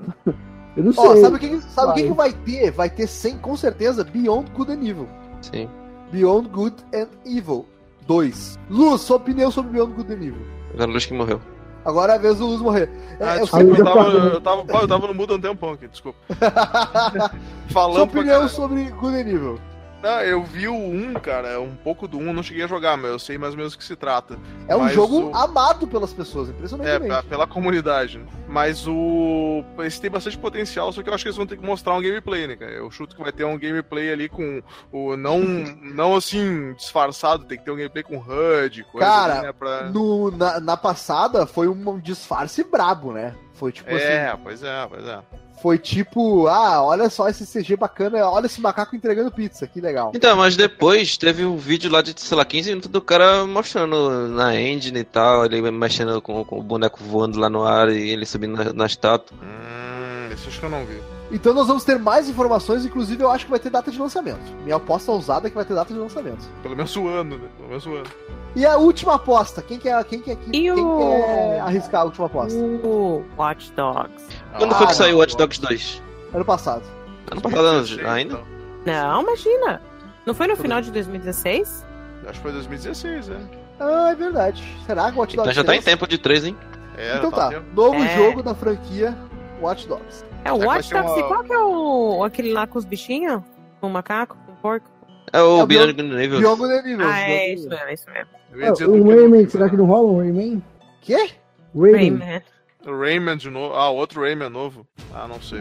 Eu não Ó, sei. sabe o que, sabe o que, Vai. que vai ter? Vai ter sem, com certeza Beyond Good and Evil. Sim. Beyond Good and Evil 2. Luz, sua opinião sobre Beyond Good and Evil. Agora o Luz que morreu. Agora é a vez do Luz morrer. É, Ah, eu desculpa, eu tava, eu, tava, eu tava no mudo há um tempão aqui, desculpa. sua Falando pra opinião sobre Good and Evil. Não, eu vi o 1, cara, um pouco do 1, não cheguei a jogar, mas eu sei mais ou menos do que se trata. É um Mas jogo o- amado pelas pessoas, É, impressionantemente. pra- pela comunidade. Mas o. Esse tem bastante potencial, só que eu acho que eles vão ter que mostrar um gameplay, né, cara? Eu chuto que vai ter um gameplay ali com o. Não, não assim, disfarçado, tem que ter um gameplay com HUD, coisa Cara, ali, né? Pra... No, na, na passada foi um disfarce brabo, né? Foi tipo assim. É, pois é, pois é. Foi tipo, ah, olha só esse CG bacana, olha esse macaco entregando pizza, que legal. Então, mas depois teve um vídeo lá de, sei lá, 15 minutos do cara mostrando na engine e tal, ele mexendo com, com o boneco voando lá no ar e ele subindo na, na estátua. Hum, esse acho que eu não vi. Então nós vamos ter mais informações, inclusive eu acho que vai ter data de lançamento. Minha aposta ousada é que vai ter data de lançamento. Pelo menos o ano, né? Pelo menos o ano. E a última aposta, quem quer, quem quer, quem, E quem o- quer arriscar a última aposta? O Watch Dogs. Quando Ah, foi que saiu o. Watch Dogs 2? Ano passado. Ano passado ainda? então. Não, imagina. Não foi no final de 2016? Acho que foi 2016, é. Ah, é verdade. Será que o Watch Então Dogs já tá em 3? tempo de 3, hein? É, Então tá tempo. novo É. jogo da franquia Watch Dogs. É o vai Watch Dogs. uma- E qual que é o aquele lá com os bichinhos? Com o macaco, com o porco? É o É o Beyond Good Nível. Beyond Good. Ah, é isso mesmo, é isso mesmo. Ah, dizer o Rayman, será que não rola um Rayman? Quê? Rayman. Rayman. O Rayman de novo. Ah, outro Rayman novo. Ah, não sei.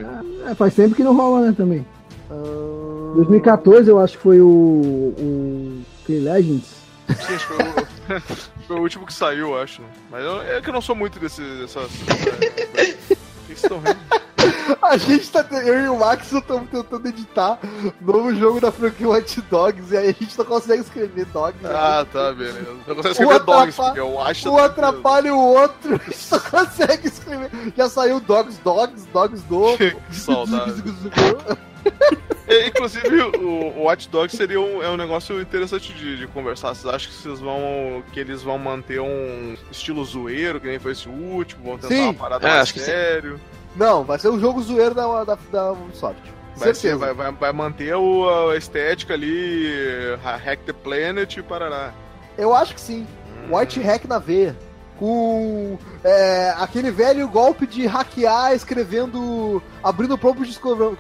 É, faz tempo que não rola, né, também. Ah, 2014 eu acho que foi o. o. aquele Legends. Sim, acho que foi o, foi o último que saiu, eu acho. Mas eu- é que eu não sou muito desse, dessas. O que que vocês estão rindo? A gente tá. Eu e o Max estamos tentando editar novo jogo da franquia Watch Dogs e aí a gente não consegue escrever Dogs. né? Ah, tá, beleza. Eu consigo Um escrever Dogs, porque eu acho. Um atrapalha o outro, a gente só consegue escrever. Já saiu Dogs, Dogs, Dogs do. Que saudade. É, Inclusive, o, o Watch Dogs seria um, é um negócio interessante de, de conversar. Vocês acham que vocês vão. que eles vão manter um estilo zoeiro, que nem foi esse último? Vão tentar Sim. uma parada É, mais acho que sim. sério? Não, vai ser o jogo zoeiro da, da, da Ubisoft. Vai, ser, Certeza. vai, vai, vai manter o, a estética ali, a Hack the Planet e parará. Eu acho que sim. White Hack na veia. Com é, aquele velho golpe de hackear escrevendo. abrindo o próprio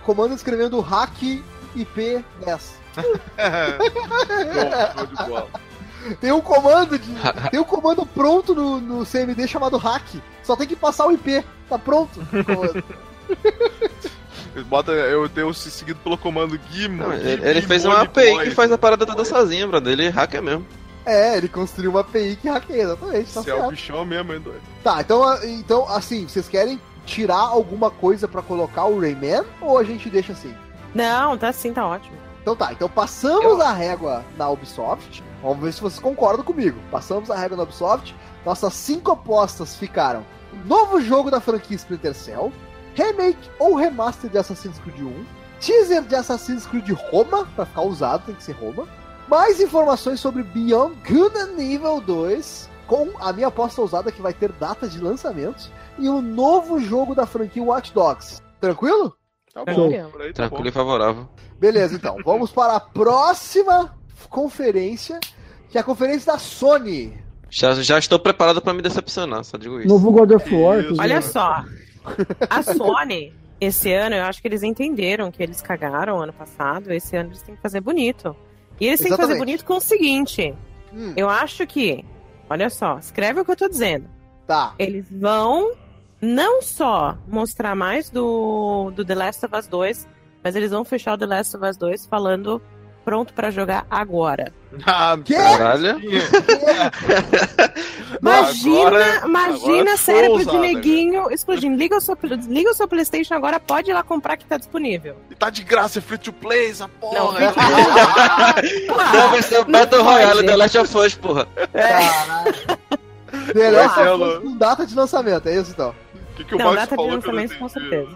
comando escrevendo hack IP 10. Bom, show de bola. Tem um comando de. tem um comando pronto no, no CMD chamado hack. Só tem que passar o IP. Tá pronto. Bota, eu tenho se seguido pelo comando Gim. Não, Gim- ele, ele fez uma API que faz a parada toda sozinho, brother. Ele hacker mesmo. É, ele construiu uma API que hackeia, exatamente. Tá Você é o bichão mesmo, hein, doido? Tá, então, a- então, assim, vocês querem tirar alguma coisa pra colocar o Rayman ou a gente deixa assim? Não, tá sim, tá ótimo. Então tá, então passamos a régua na Ubisoft. Vamos ver se vocês concordam comigo. Passamos a régua na Ubisoft. Nossas cinco apostas ficaram: novo jogo da franquia Splinter Cell, remake ou remaster de Assassin's Creed 1, teaser de Assassin's Creed Roma, pra ficar usado, tem que ser Roma. Mais informações sobre Beyond Good and Evil 2, com a minha aposta ousada que vai ter data de lançamento, e o novo jogo da franquia Watch Dogs. Tranquilo? Tá Tranquilo. bom, aí tá Tranquilo bom. e favorável. Beleza, então. Vamos para a próxima conferência, que é a conferência da Sony. Já, já estou preparado pra me decepcionar, só digo isso. Novo God of War. Olha só. A Sony, esse ano, eu acho que eles entenderam que eles cagaram ano passado. Esse ano eles têm que fazer bonito. E eles têm que fazer bonito com o seguinte: Hum, eu acho que, olha só, escreve o que eu tô dizendo. tá. Eles vão não só mostrar mais do, do The Last of Us 2, mas eles vão fechar o The Last of Us 2 falando pronto pra jogar agora. Ah, Que? Caralho. Imagina, Agora- imagina agora cérebro foi de neguinho explodindo. Liga o, seu, liga o seu PlayStation agora, pode ir lá comprar que tá disponível. E tá de graça, é free to play essa porra. Não, né? Não, vai ser o Battle. Royale The Last of Us, porra. The Last of Us com data de lançamento, é isso então? Que, que o Não, Max data de falou não lançamento, com certeza.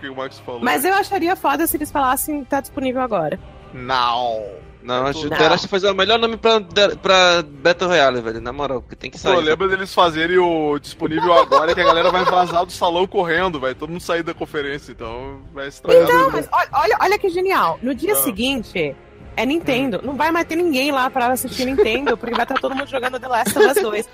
Que o Max falou. Mas eu acharia foda se eles falassem que tá disponível agora. Não. Não, acho que o Não. The Last of Us é o melhor nome pra, pra Battle Royale, velho. Na moral, porque tem que Pô, sair. lembra deles fazerem o disponível agora que a galera vai vazar do salão correndo, vai todo mundo sair da conferência, então vai estragar Não, tudo. mas olha, olha, que genial. No dia Ah. seguinte, é Nintendo. Não vai mais ter ninguém lá pra assistir Nintendo, porque vai estar todo mundo jogando The Last of Us 2.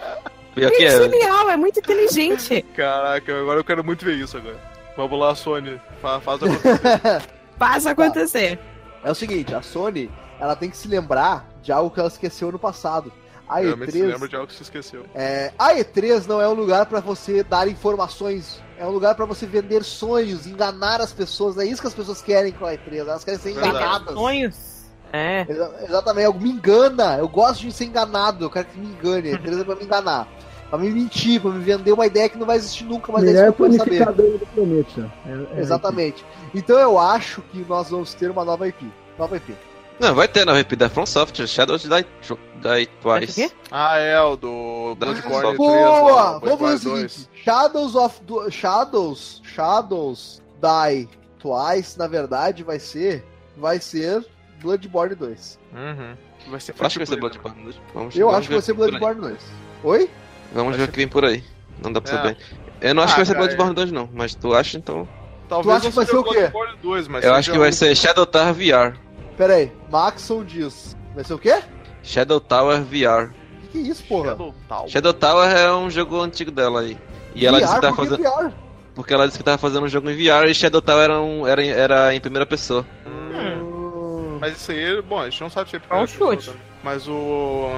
Pior que É é. velho. genial, é muito inteligente. Caraca, agora eu quero muito ver isso agora. Vamos lá, Sony. Fa- Faz acontecer. Faz acontecer. É o seguinte, a Sony, ela tem que se lembrar de algo que ela esqueceu no passado. A Realmente se E3, lembra de algo que se esqueceu. é, a E3 não é um lugar pra você dar informações, é um lugar pra você vender sonhos, enganar as pessoas. É isso que as pessoas querem com a E3, elas querem ser Verdade. enganadas. Sonhos. É. Exa- Exatamente, eu me engana. Eu gosto de ser enganado. Eu quero que me engane. A empresa é pra me enganar. Pra me mentir, pra me vender uma ideia que não vai existir nunca, mas é isso Melhor que eu planificador do planeta. É- é- Exatamente. Então eu acho que nós vamos ter uma nova IP. Nova IP. Não, vai ter na RP da From Software, Shadows Die, Die Twice. quê? Ah, é, o do Bloodborne 3 Boa! Vamos fazer o 2. seguinte: Shadows of do- Shadows, Shadows Die Twice, na verdade, vai ser, vai ser Bloodborne 2. Uhum. Vai ser Eu acho que vai ser Bloodborne 2. Vamos, Eu vamos acho que vai ser. Bloodborne 2. Oi? Vamos ver o que vem por aí. Não dá pra É. saber. Eu não acho Ah, que vai ser cara, Bloodborne 2, não. Mas tu acha, então. Talvez acha não que vai ser o quê? Bloodborne 2, mas Eu acho que vai um- ser Shadow Tower VR. Pera aí, Maxon diz. Vai ser o quê? Shadow Tower VR. Que, que é isso, porra? Shadow Tower. Shadow Tower é um jogo antigo dela aí. E ela disse que tava por que fazendo. VR? Porque ela disse que tava fazendo um jogo em VR e Shadow Tower era, um, era, era em primeira pessoa. Hum, Mas isso aí, bom, a gente não sabe se é É um chute. né? Mas o.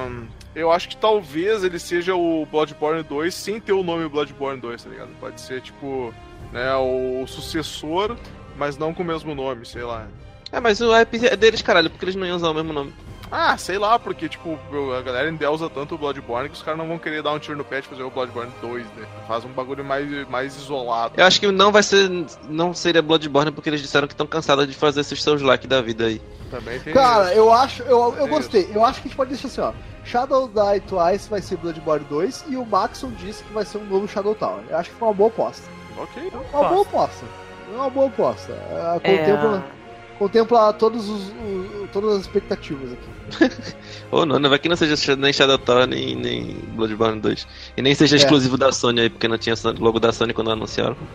Eu acho que talvez ele seja o Bloodborne 2 sem ter o nome Bloodborne 2, tá ligado? Pode ser tipo, né, o sucessor, mas não com o mesmo nome, sei lá. É, mas o IP é deles, caralho, porque eles não iam usar o mesmo nome. Ah, sei lá, porque, tipo, a galera endeusa tanto o Bloodborne que os caras não vão querer dar um tiro no pé e fazer o Bloodborne 2, né? Faz um bagulho mais, mais isolado. Eu acho que não vai ser. Não seria Bloodborne porque eles disseram que estão cansados de fazer esses seus like da vida aí. Também tem Cara, isso. eu acho, eu, eu Tem gostei. Eu acho que a gente pode deixar assim, ó. Shadow Die Twice vai ser Bloodborne 2 e o Maxon disse que vai ser um novo Shadow Tower. Eu acho que foi uma boa aposta. Ok. Uma boa aposta. Uma boa aposta. É, contempla, contempla todos os, o- todas as expectativas aqui. Ou não, não vai que não seja nem Shadow Tower nem, nem Bloodborne 2. E nem seja É. exclusivo da Sony aí, porque não tinha logo da Sony quando anunciaram.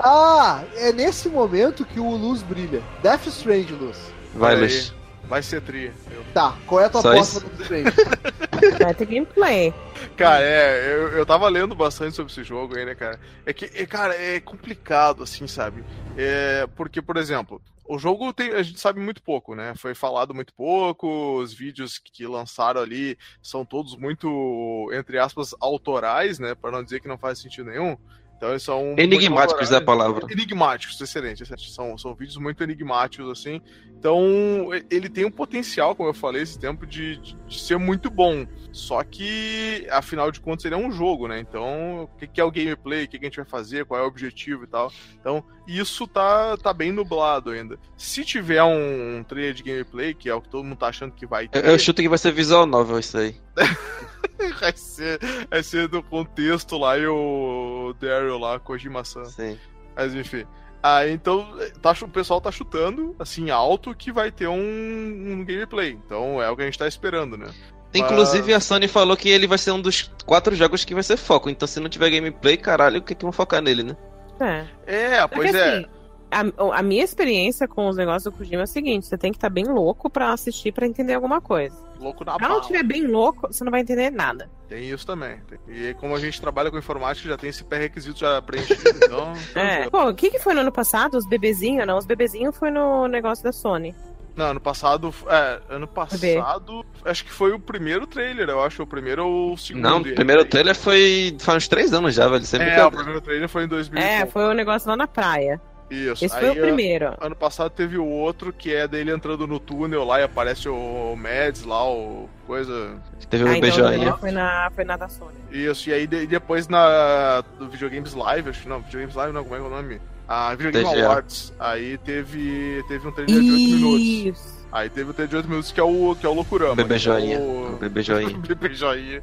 Ah, é nesse momento que o Luz brilha. Death Strange, Luz. Vai. Luz. Vai ser tri. Eu- Tá, qual é a tua aposta Death Strange? Vai ter gameplay. Cara, é, eu, eu tava lendo bastante sobre esse jogo aí, né, cara? É que, é, cara, é complicado, assim, sabe? É, porque, por exemplo, o jogo tem, a gente sabe muito pouco, né? Foi falado muito pouco, os vídeos que lançaram ali são todos muito, entre aspas, autorais, né? Pra não dizer que não faz sentido nenhum. Então eles são. Enigmáticos muito é a palavra. Enigmáticos, excelente, excelente. São, são vídeos muito enigmáticos, assim. Então, ele tem um potencial, como eu falei esse tempo, de, de ser muito bom. Só que, afinal de contas, ele é um jogo, né? Então, o que, que é o gameplay, o que, que a gente vai fazer, qual é o objetivo e tal. Então, isso tá, tá bem nublado ainda. Se tiver um, um trailer de gameplay, que é o que todo mundo tá achando que vai ter. Eu, eu chuto que vai ser visual novel isso aí. vai, ser, vai ser do contexto lá e o Daryl lá, Kojima-san. Sim. Mas enfim. Ah, então tá, o pessoal tá chutando, assim, alto, que vai ter um, um gameplay. Então é o que a gente tá esperando, né? Inclusive a Sony falou que ele vai ser um dos quatro jogos que vai ser foco. Então se não tiver gameplay, caralho, o que, que vão focar nele, né? É. É, pois Porque, é. assim, a, a minha experiência com os negócios do Kojima é o seguinte: você tem que estar bem louco pra assistir pra entender alguma coisa. Louco na Se não estiver bem louco, você não vai entender nada. Tem isso também. E como a gente trabalha com informática, já tem esse pré-requisito já preenchido. Então. É. Pô, o que, que foi no ano passado? Os bebezinhos? Não, os bebezinhos foi no negócio da Sony. Não, ano passado. É, ano passado. Acho que foi o primeiro trailer, eu acho. O primeiro ou o segundo. Não, o primeiro trailer foi faz uns três anos já, velho. Sempre É, o primeiro trailer foi em 2000. e É, foi o negócio lá na praia. Isso. Esse Aí, foi o primeiro. Ano passado teve o outro que é dele entrando no túnel lá e aparece o Mads lá, o coisa. Teve Ah, um então o beijoinha. primeiro foi na, foi na da Sony. Isso, e aí de- depois na do Videogames Live, acho que não, Videogames Live não, como é que é o nome? A Videogame TGA. Awards. Aí teve, teve um trailer de 8 minutos. Isso. Aí teve o trailer de 8 minutos que é o, que é o Loucurama. Bebê que é joinha. o- Bebê joinha. Bebê joinha.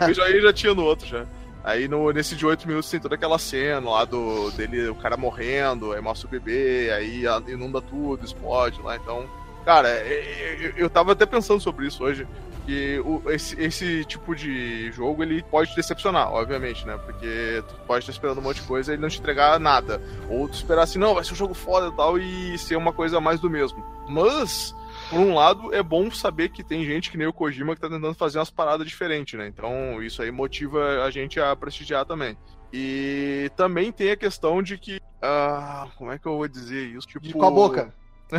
Bebê joinha já tinha no outro já. Aí no, nesse de 8 minutos tem toda aquela cena lá do dele, o cara morrendo, aí mostra o bebê, aí inunda tudo, explode lá, então. Cara, é- é- eu, eu tava até pensando sobre isso hoje. Que o- esse, esse tipo de jogo ele pode te decepcionar, obviamente, né? Porque tu pode estar esperando um monte de coisa e ele não te entregar nada. Ou tu esperar assim, não, vai ser um jogo foda e tal, e ser uma coisa mais do mesmo. Mas, por um lado, é bom saber que tem gente que nem o Kojima que tá tentando fazer umas paradas diferentes, né? Então, isso aí motiva a gente a prestigiar também. E também tem a questão de que. ah, como é que eu vou dizer isso? Tipo, De com a boca.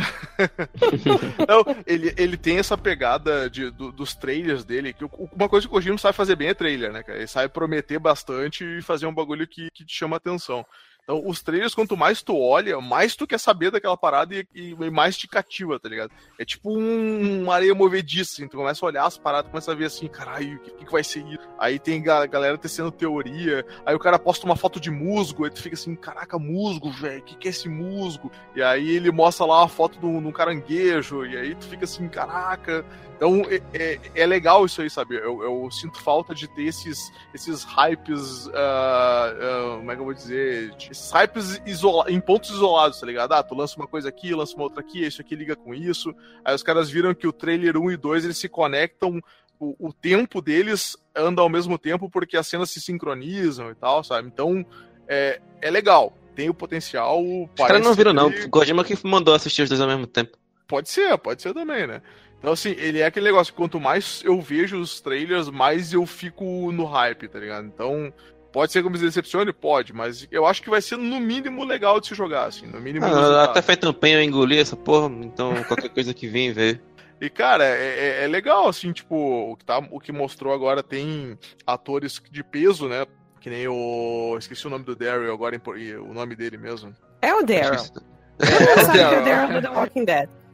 Não, ele, ele tem essa pegada de, do- dos trailers dele, que uma coisa que o Kojima sabe fazer bem é trailer, né, cara? Ele sabe prometer bastante e fazer um bagulho que, que te chama atenção. Então, os trailers, quanto mais tu olha, mais tu quer saber daquela parada e, e- mais te cativa, tá ligado? É tipo um, uma areia movediça, assim, tu começa a olhar as paradas, começa a ver assim, caralho, o que, que vai ser isso? Aí tem a galera tecendo teoria, aí o cara posta uma foto de musgo, aí tu fica assim, caraca, musgo, velho, o que, que é esse musgo? E aí ele mostra lá a foto de um caranguejo, e aí tu fica assim, caraca. Então é, é, é legal isso aí, sabe? Eu, eu sinto falta de ter esses, esses hypes. ah, ah, como é que eu vou dizer? Esses hypes isola em pontos isolados, tá ligado? Ah, tu lança uma coisa aqui, lança uma outra aqui, isso aqui liga com isso. Aí os caras viram que o trailer 1 e 2 eles se conectam. O, o tempo deles anda ao mesmo tempo porque as cenas se sincronizam e tal, sabe? Então é, é legal. Tem o potencial. Os caras não viram, não. que- O Kojima que mandou assistir os dois ao mesmo tempo. Pode ser, pode ser também, né? Então, assim, ele é aquele negócio, quanto mais eu vejo os trailers, mais eu fico no hype, tá ligado? Então, pode ser que eu me decepcione? Pode, mas eu acho que vai ser no mínimo legal de se jogar, assim, no mínimo Ah, até um empenho em engolir essa porra, então qualquer coisa que vem, vê. E, cara, é, é- é legal, assim, tipo, o que, tá, o que mostrou agora tem atores de peso, né? Que nem o. Esqueci o nome do Daryl agora, e o nome dele mesmo. É o Daryl. É Daryl. o Daryl do The Walking Dead. É o Daryl.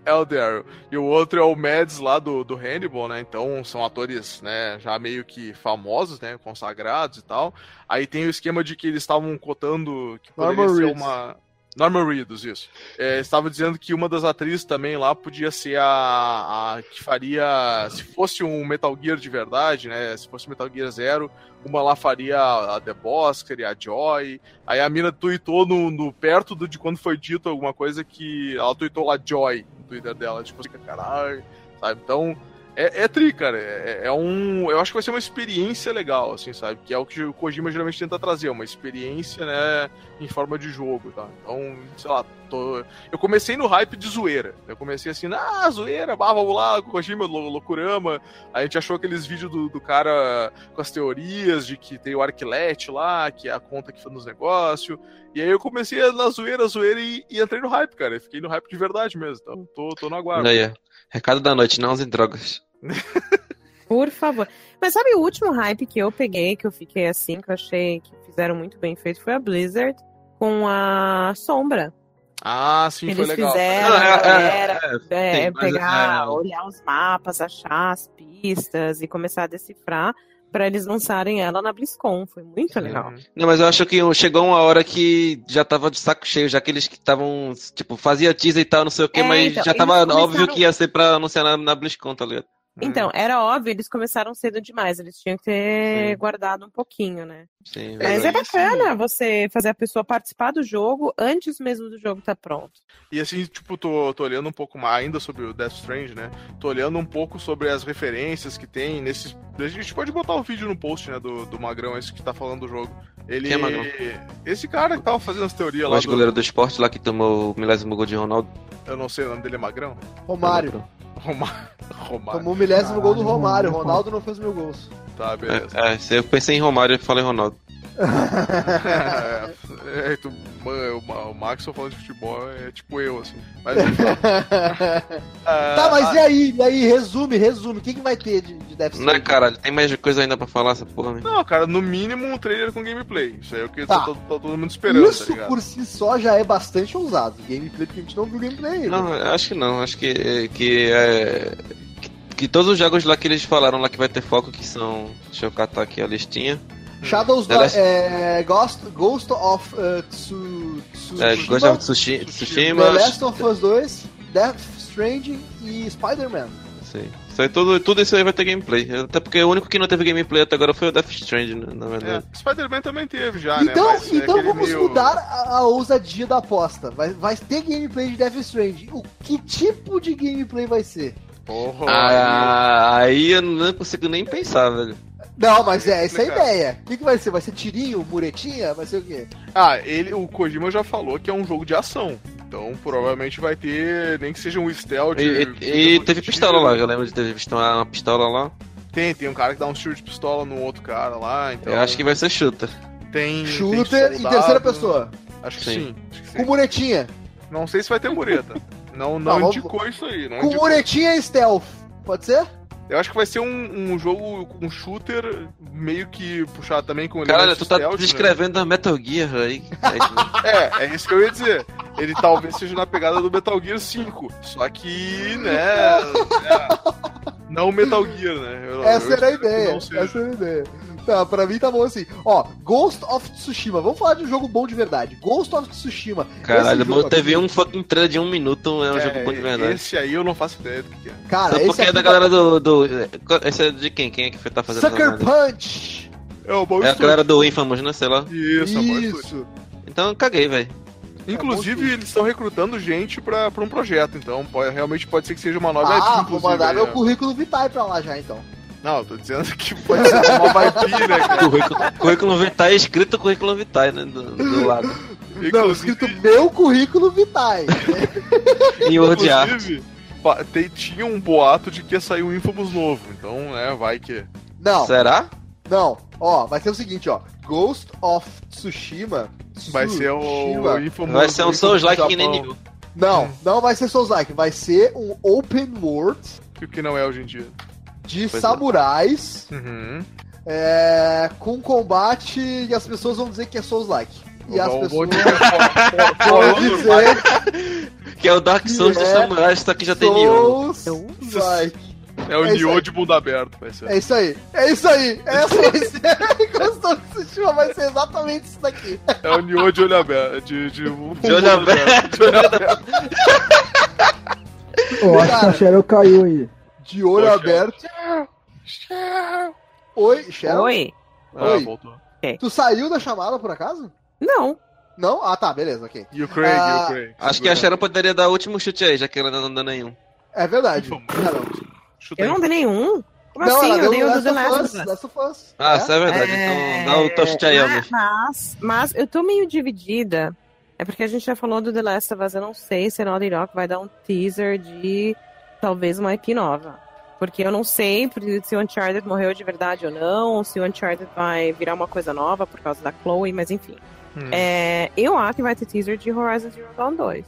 E o outro é o Mads lá do, do Hannibal, né? Então são atores, né, já meio que famosos, né? Consagrados e tal. Aí tem o esquema de que eles estavam cotando que poderia Norman ser uma. Norman Reedus, isso. É, estava dizendo que uma das atrizes também lá podia ser a, a que faria. Se fosse um Metal Gear de verdade, né? Se fosse Metal Gear Zero, uma lá faria a The Bosker e a Joy. Aí a mina tweetou no, no- perto do, de quando foi dito alguma coisa que. Ela tweetou lá Joy no Twitter dela. Tipo, fica, caralho, sabe? Então. É, é tri, cara. É, é um. Eu acho que vai ser uma experiência legal, assim, sabe? Que é o que o Kojima geralmente tenta trazer, uma experiência, né, em forma de jogo, tá? Então, sei lá, tô... eu comecei no hype de zoeira. Eu comecei assim, ah, zoeira, bah, vamos lá, Kojima, Lo- Loucurama. A gente achou aqueles vídeos do, do cara com as teorias de que tem o Arquilete lá, que é a conta que foi nos negócios. E aí eu comecei na zoeira, zoeira e, e entrei no hype, cara. Eu fiquei no hype de verdade mesmo. Então, tô, tô no aguardo. Olha aí, recado da noite, não usem drogas. Por favor. Mas sabe o último hype que eu peguei, que eu fiquei assim, que eu achei que fizeram muito bem feito, foi a Blizzard com a Sombra. Ah, sim, Eles foi legal. fizeram Ah, a é, é, galera é, sim, pegar, é, olhar os mapas, achar as pistas e começar a decifrar pra eles lançarem ela na BlizzCon. Foi muito legal. Não, mas eu acho que chegou uma hora que já tava de saco cheio, já que eles que estavam, tipo, fazia teaser e tal, não sei o que, É, mas então, já tava começaram- óbvio que ia ser pra anunciar na, na BlizzCon, tá ligado? Então, era óbvio, eles começaram cedo demais, eles tinham que ter Sim. guardado um pouquinho, né? Sim, Mas é bacana você fazer a pessoa participar do jogo antes mesmo do jogo estar pronto. E assim, tipo, tô, tô olhando um pouco mais ainda sobre o Death Strange, né? Tô olhando um pouco sobre as referências que tem nesses. A gente pode botar o vídeo no post, né? Do, do Magrão, esse que tá falando do jogo. Ele. Quem é Magrão? Esse cara que tava fazendo as teorias O lá. Do... ex-goleiro do esporte lá que tomou o milésimo gol de Ronaldo. Eu não sei, o nome dele é Magrão? Romário. Romário. Romário. Tomou o milésimo gol do Romário. Romário. Ronaldo não fez mil gols. Tá, beleza. É, é, se eu pensei em Romário, eu falei Ronaldo. é, tu, mano, o, o Maxwell falando de futebol é tipo eu, assim. Mas. Ah, Tá, mas ah, e aí? E aí? Resume, resume. O que, que vai ter de, de Death Não é, Stranding? caralho, tem mais coisa ainda pra falar essa porra, né? Não, cara, no mínimo um trailer com gameplay. Isso aí é o que Tá. tá, tá- tá todo mundo esperando, tá Isso ligado? por si só já é bastante ousado. Gameplay, porque a gente não viu gameplay ainda. Não, eu acho que não. Acho que, que é. Que, que todos os jogos lá que eles falaram lá que vai ter foco, que são. Deixa eu catar aqui a listinha. Shadows The da, Last- é, Ghost, Ghost of uh, Tsu, É, Tsushima, Ghost of Tsushi- Tsushima. The Last of Us 2, Death Stranding e Spider-Man. Sei. Isso aí, tudo, tudo isso aí vai ter gameplay. Até porque o único que não teve gameplay até agora foi o Death Stranding, né, na verdade. É, Spider-Man também teve já, né? então, Mas é então aquele vamos meio- mudar a, a ousadia da aposta. Vai, vai ter gameplay de Death Stranding. O que tipo de gameplay vai ser? Porra, Ah, aí eu não consigo nem pensar, velho. Não, mas é essa é a ideia. O que, que vai ser? Vai ser tirinho, muretinha? Vai ser o quê? Ah, ele, o Kojima já falou que é um jogo de ação. Então provavelmente vai ter, nem que seja um stealth. E, e- e teve pistola lá, eu lembro de ter visto uma, uma pistola lá. Tem, tem um cara que dá um tiro de pistola no outro cara lá. Então Eu acho que vai ser shooter. tem. tem Shooter em soldado. terceira pessoa. Acho que Sim. sim. acho que sim. Com muretinha. Não sei se vai ter mureta. Não, Não, não vamos- indicou isso aí. Não Com indicou. muretinha e stealth. Pode ser? Eu acho que vai ser um, um jogo com shooter meio que puxado também com Caralho, elementos tu tá stealth, né? descrevendo a Metal Gear aí. É, é isso que eu ia dizer. Ele talvez seja na pegada do Metal Gear 5. Só que, né. é, não o Metal Gear, né? Eu- Essa eu era a ideia. Essa era a ideia. Tá, pra mim tá bom assim. Ó, Ghost of Tsushima. Vamos falar de um jogo bom de verdade. Ghost of Tsushima. Caralho, jogo teve um fucking trailer de um minuto, é um É, jogo bom de verdade. Esse aí eu não faço ideia do que é. Cara, Só esse porque é da vai- galera do, do. Esse é de quem? Quem é que tá fazendo Sucker? Punch. É o bom É a galera do Infamous, né? Sei lá. Isso, é. Isso. Então eu caguei, velho. Inclusive, eles estão recrutando gente pra, pra um projeto, então pode- realmente pode ser que seja uma nova Ah, IP, vou mandar meu né? currículo Vitae pra lá já, então. Não, eu tô dizendo que pode ser uma né, cara? Currículo, currículo Vitae, escrito currículo Vitae, né? Do, do lado. Não, escrito meu currículo Vitae. Em Word Art. Inclusive, pa- te- tinha um boato de que ia sair um Infamous novo, então, né, vai que... Não, Será? não. Ó, vai ser o seguinte, ó. Ghost of Tsushima. Vai ser o, Tsushima. o Infamous... Vai ser um Souls-like do que nem. Não, não vai ser Souls-like. Vai ser um open world que- Que não é hoje em dia. De Pois é. samurais Uhum. é, com combate e as pessoas vão dizer que é Souls-like. E as pessoas vão dizer Que é o Dark Souls dos É. samurais, só que já tem nenhum. Souls-like. É o É Nioh de mundo aberto, vai ser. É isso aí, é isso aí. Essa vai ser. Ghost of Tsushima vai ser exatamente isso daqui. É o Nioh de olho aberto. De, de, De olho aberto. De olho aberto. Ó, acho que a Cheryl caiu aí. De olho Poxa. aberto. Oi, Sharon? Oi? Ah, Oi. voltou. Tu saiu da chamada por acaso? Não. Não? Ah, tá, beleza, ok. E o Craig, Ah, e o Craig. Acho que a Sharon poderia dar o último chute aí, já que ela não dá nenhum. É verdade. Eu não dei nenhum. Como não, assim? ela Eu deu dei o do The Last of Us. Ah, É? isso é verdade. Então dá o teu chute aí, Alves. Mas, mas eu tô meio dividida. É porque a gente já falou do The Last of Us. Eu não sei se a Naughty Dog vai dar um teaser de talvez uma IP nova. Porque eu não sei se o Uncharted morreu de verdade ou não, ou se o Uncharted vai virar uma coisa nova por causa da Chloe, mas enfim. Hum. É, eu acho que vai ter teaser de Horizon Zero Dawn 2.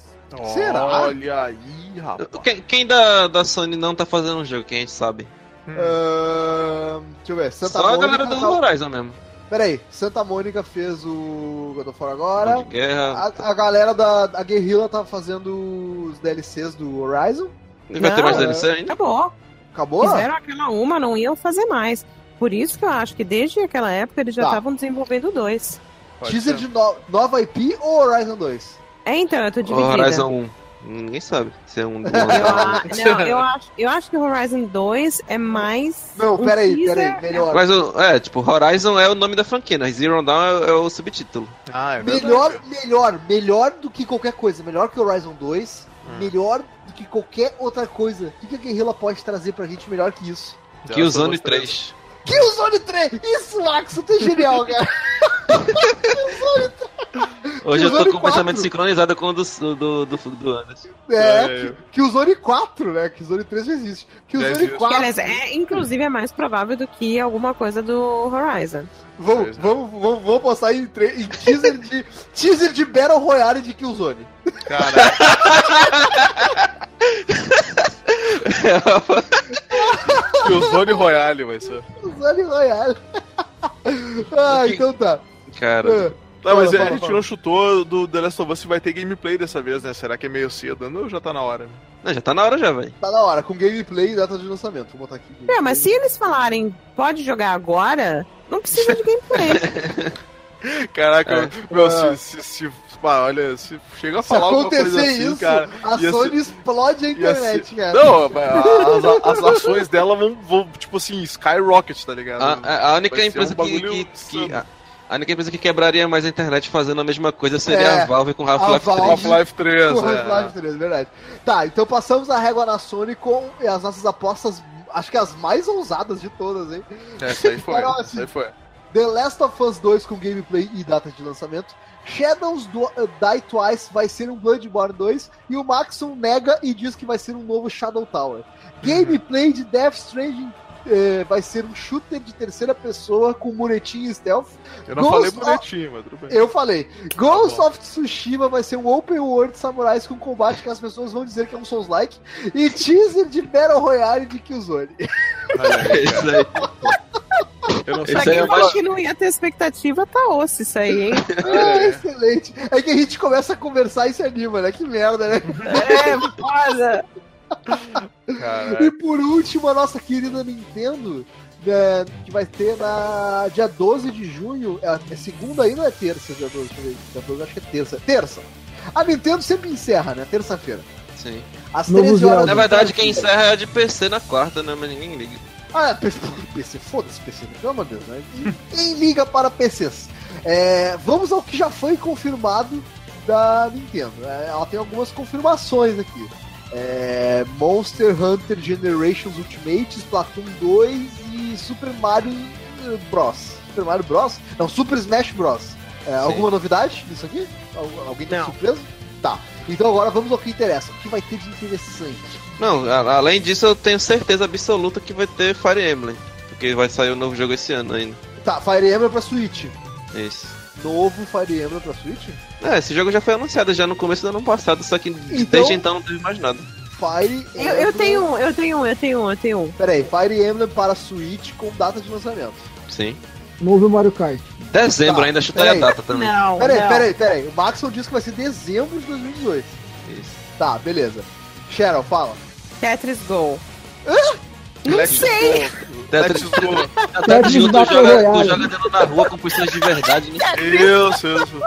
Será? Olha aí, rapaz. Quem, quem da, da Sony não tá fazendo um jogo, que a gente sabe? Ahn, deixa eu ver. Santa Só a Mônica. galera do tá- Horizon mesmo. Peraí, Santa Mônica fez o God of War agora. De guerra. A, a galera da a Guerrilla tá fazendo os DLCs do Horizon. E vai ter Não, mais é. DLC ainda? Acabou. Acabou? Fizeram aquela uma, não iam fazer mais. Por isso que eu acho que desde aquela época eles já Tá. estavam desenvolvendo dois. Pode Teaser ser. de no- nova IP ou Horizon 2? É, então, eu tô dividida. Horizon 1. Ninguém sabe se é um Eu, não, eu acho, eu acho que o Horizon 2 é mais. Não, um peraí, teaser- peraí, melhor. Mas o, é, tipo, Horizon é o nome da franquia, né? Zero Dawn é, é o subtítulo. Ah, é verdade. Melhor, melhor, melhor do que qualquer coisa. Melhor que o Horizon 2. Hum. Melhor do que qualquer outra coisa. O que que a Guerrilla pode trazer pra gente melhor que isso? Já Que o são Zone umas três. 3. Killzone 3! Isso, Max, tu é genial, cara. Hoje eu tô Killzone com o pensamento 4. sincronizado com o do, do, do, do Anderson. É, É. que- Killzone 4, né? Killzone 3 já existe. Killzone existe. Que, 4. aliás, é, inclusive é mais provável do que alguma coisa do Horizon. Vamos, Pois é. vamos, vamos, vamos postar em, tre- em teaser, de, teaser de Battle Royale de Killzone. Cara, que o Zone Royale vai ser. Killzone Royale. ah, Que- então tá. Cara, Tá, mas Fala, é, a gente fala. não chutou do The Last of Us se vai ter gameplay dessa vez, né? Será que é meio cedo? Não, já tá na hora. não, já tá na hora já, velho. Tá na hora, com gameplay e data de lançamento. Vou botar aqui. É, mas se eles falarem pode jogar agora, não precisa de gameplay. Caraca, É. meu, É. se, se, se- pá, olha, se chega a Se falar alguma acontecer coisa assim, isso, cara. a Sony ser- explode a internet, ser- cara. Não, as, as ações dela vão, vão, tipo assim, skyrocket, tá ligado? A, a- única empresa um que, que, que- a, a única empresa que quebraria mais a internet fazendo a mesma coisa seria É, a Valve com Half-Life Valve. 3. Half-Life 3, Com é. Half-Life 3, verdade. Tá, então passamos a régua na Sony com as nossas apostas, acho que as mais ousadas de todas, hein? É, Essa aí foi, Cara, essa assim, aí foi. The Last of Us 2 com gameplay e data de lançamento. Shadows do, uh, Die Twice vai ser um Bloodborne 2 e o Maxon nega e diz que vai ser um novo Shadow Tower. Gameplay de Death Stranding eh, vai ser um shooter de terceira pessoa com muretinho e stealth. Eu não Ghost falei of- bonitinho, mas tudo bem. Eu falei. Ghost bom. of Tsushima vai ser um open world samurais com combate que as pessoas vão dizer que é um Souls-like. E teaser de Battle Royale de Killzone. Aí, Isso aí. Eu não sei pra Esse aí quem é falou mais- que não ia ter expectativa, tá osso isso aí, hein? É, excelente. É que a gente começa a conversar e se anima, né? Que merda, né? É, foda! E por último, a nossa querida Nintendo, né, que vai ter na dia 12 de junho. É, é segunda ainda ou é terça? Dia 12, deixa eu ver. Dia 12, acho que é terça. Terça. A Nintendo sempre encerra, né? Terça-feira. Sim. Às Novo 13 horas. Na da verdade, quem encerra é a de PC na quarta, né? Mas ninguém liga. Ah, é, PC, PC foda-se PC, pelo amor de Deus, né? Quem liga para PCs? É, vamos ao que já foi confirmado da Nintendo. É, ela tem algumas confirmações aqui. É, Monster Hunter Generations Ultimate, Splatoon 2 e Super Mario Bros. Super Mario Bros? Não, Super Smash Bros. É, alguma novidade nisso aqui? Al- Alguém tá Não. surpreso? Tá. Então agora vamos ao que interessa. O que vai ter de interessante? Não, a- além disso, eu tenho certeza absoluta que vai ter Fire Emblem. Porque vai sair o novo jogo esse ano ainda. Tá, Fire Emblem pra Switch. Isso. Novo Fire Emblem pra Switch? É, esse jogo já foi anunciado já no começo do ano passado, só que Então- desde então não teve mais nada. Fire Eu, eu tenho um, eu tenho um, eu tenho um, eu tenho um. Peraí, Fire Emblem para Switch com data de lançamento. Sim. Novo Mario Kart. Dezembro Tá, ainda chutaria a data também. Não, Peraí, não. peraí, peraí. O Maxon disse que vai ser dezembro de 2018. Isso. Tá, beleza. Cheryl, fala. Tetris Go. Não Let's sei. go. Tetris- go. Tetris tu Battle joga, tu joga dentro na rua com pessoas de verdade, né? Isso, isso.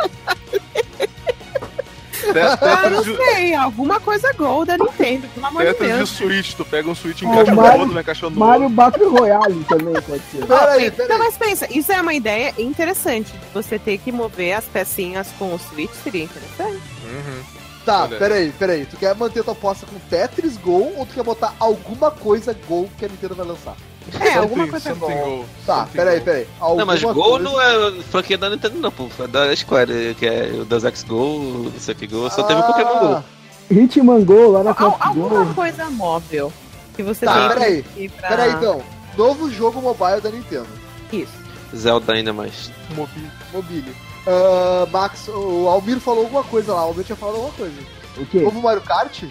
Ah, não sei. Alguma coisa Go da Nintendo, pelo amor de Tetris de Deus. Switch, tu pega um Switch, Ó, encaixa no Mario- outro, vai encaixando no Mario. Battle Royale também pode ser. Peraí, Não, peraí. mas pensa, isso é uma ideia interessante. de Você ter que mover as pecinhas com o Switch seria interessante. Uhum. Tá, Olha. peraí, peraí. Tu quer manter tua aposta com Tetris Go ou tu quer botar alguma coisa Go que a Nintendo vai lançar? É, alguma coisa something Go. go. Tá, Something peraí, peraí. Não, mas Alguma Gol coisa- não é franquia da Nintendo, não, pô. É da Square, que é o Deus Ex Go, não sei o que Go. Só teve o Pokémon Ah, Go. Hitman Go, lá na Al- alguma Go. coisa móvel que você Tá, tem peraí. pra... Peraí então. Novo jogo mobile da Nintendo. Isso. Zelda ainda mais. Mobile. Mobile. Ah, Max, o Almir falou alguma coisa lá. O Almir tinha falado alguma coisa. O quê? Novo Mario Kart?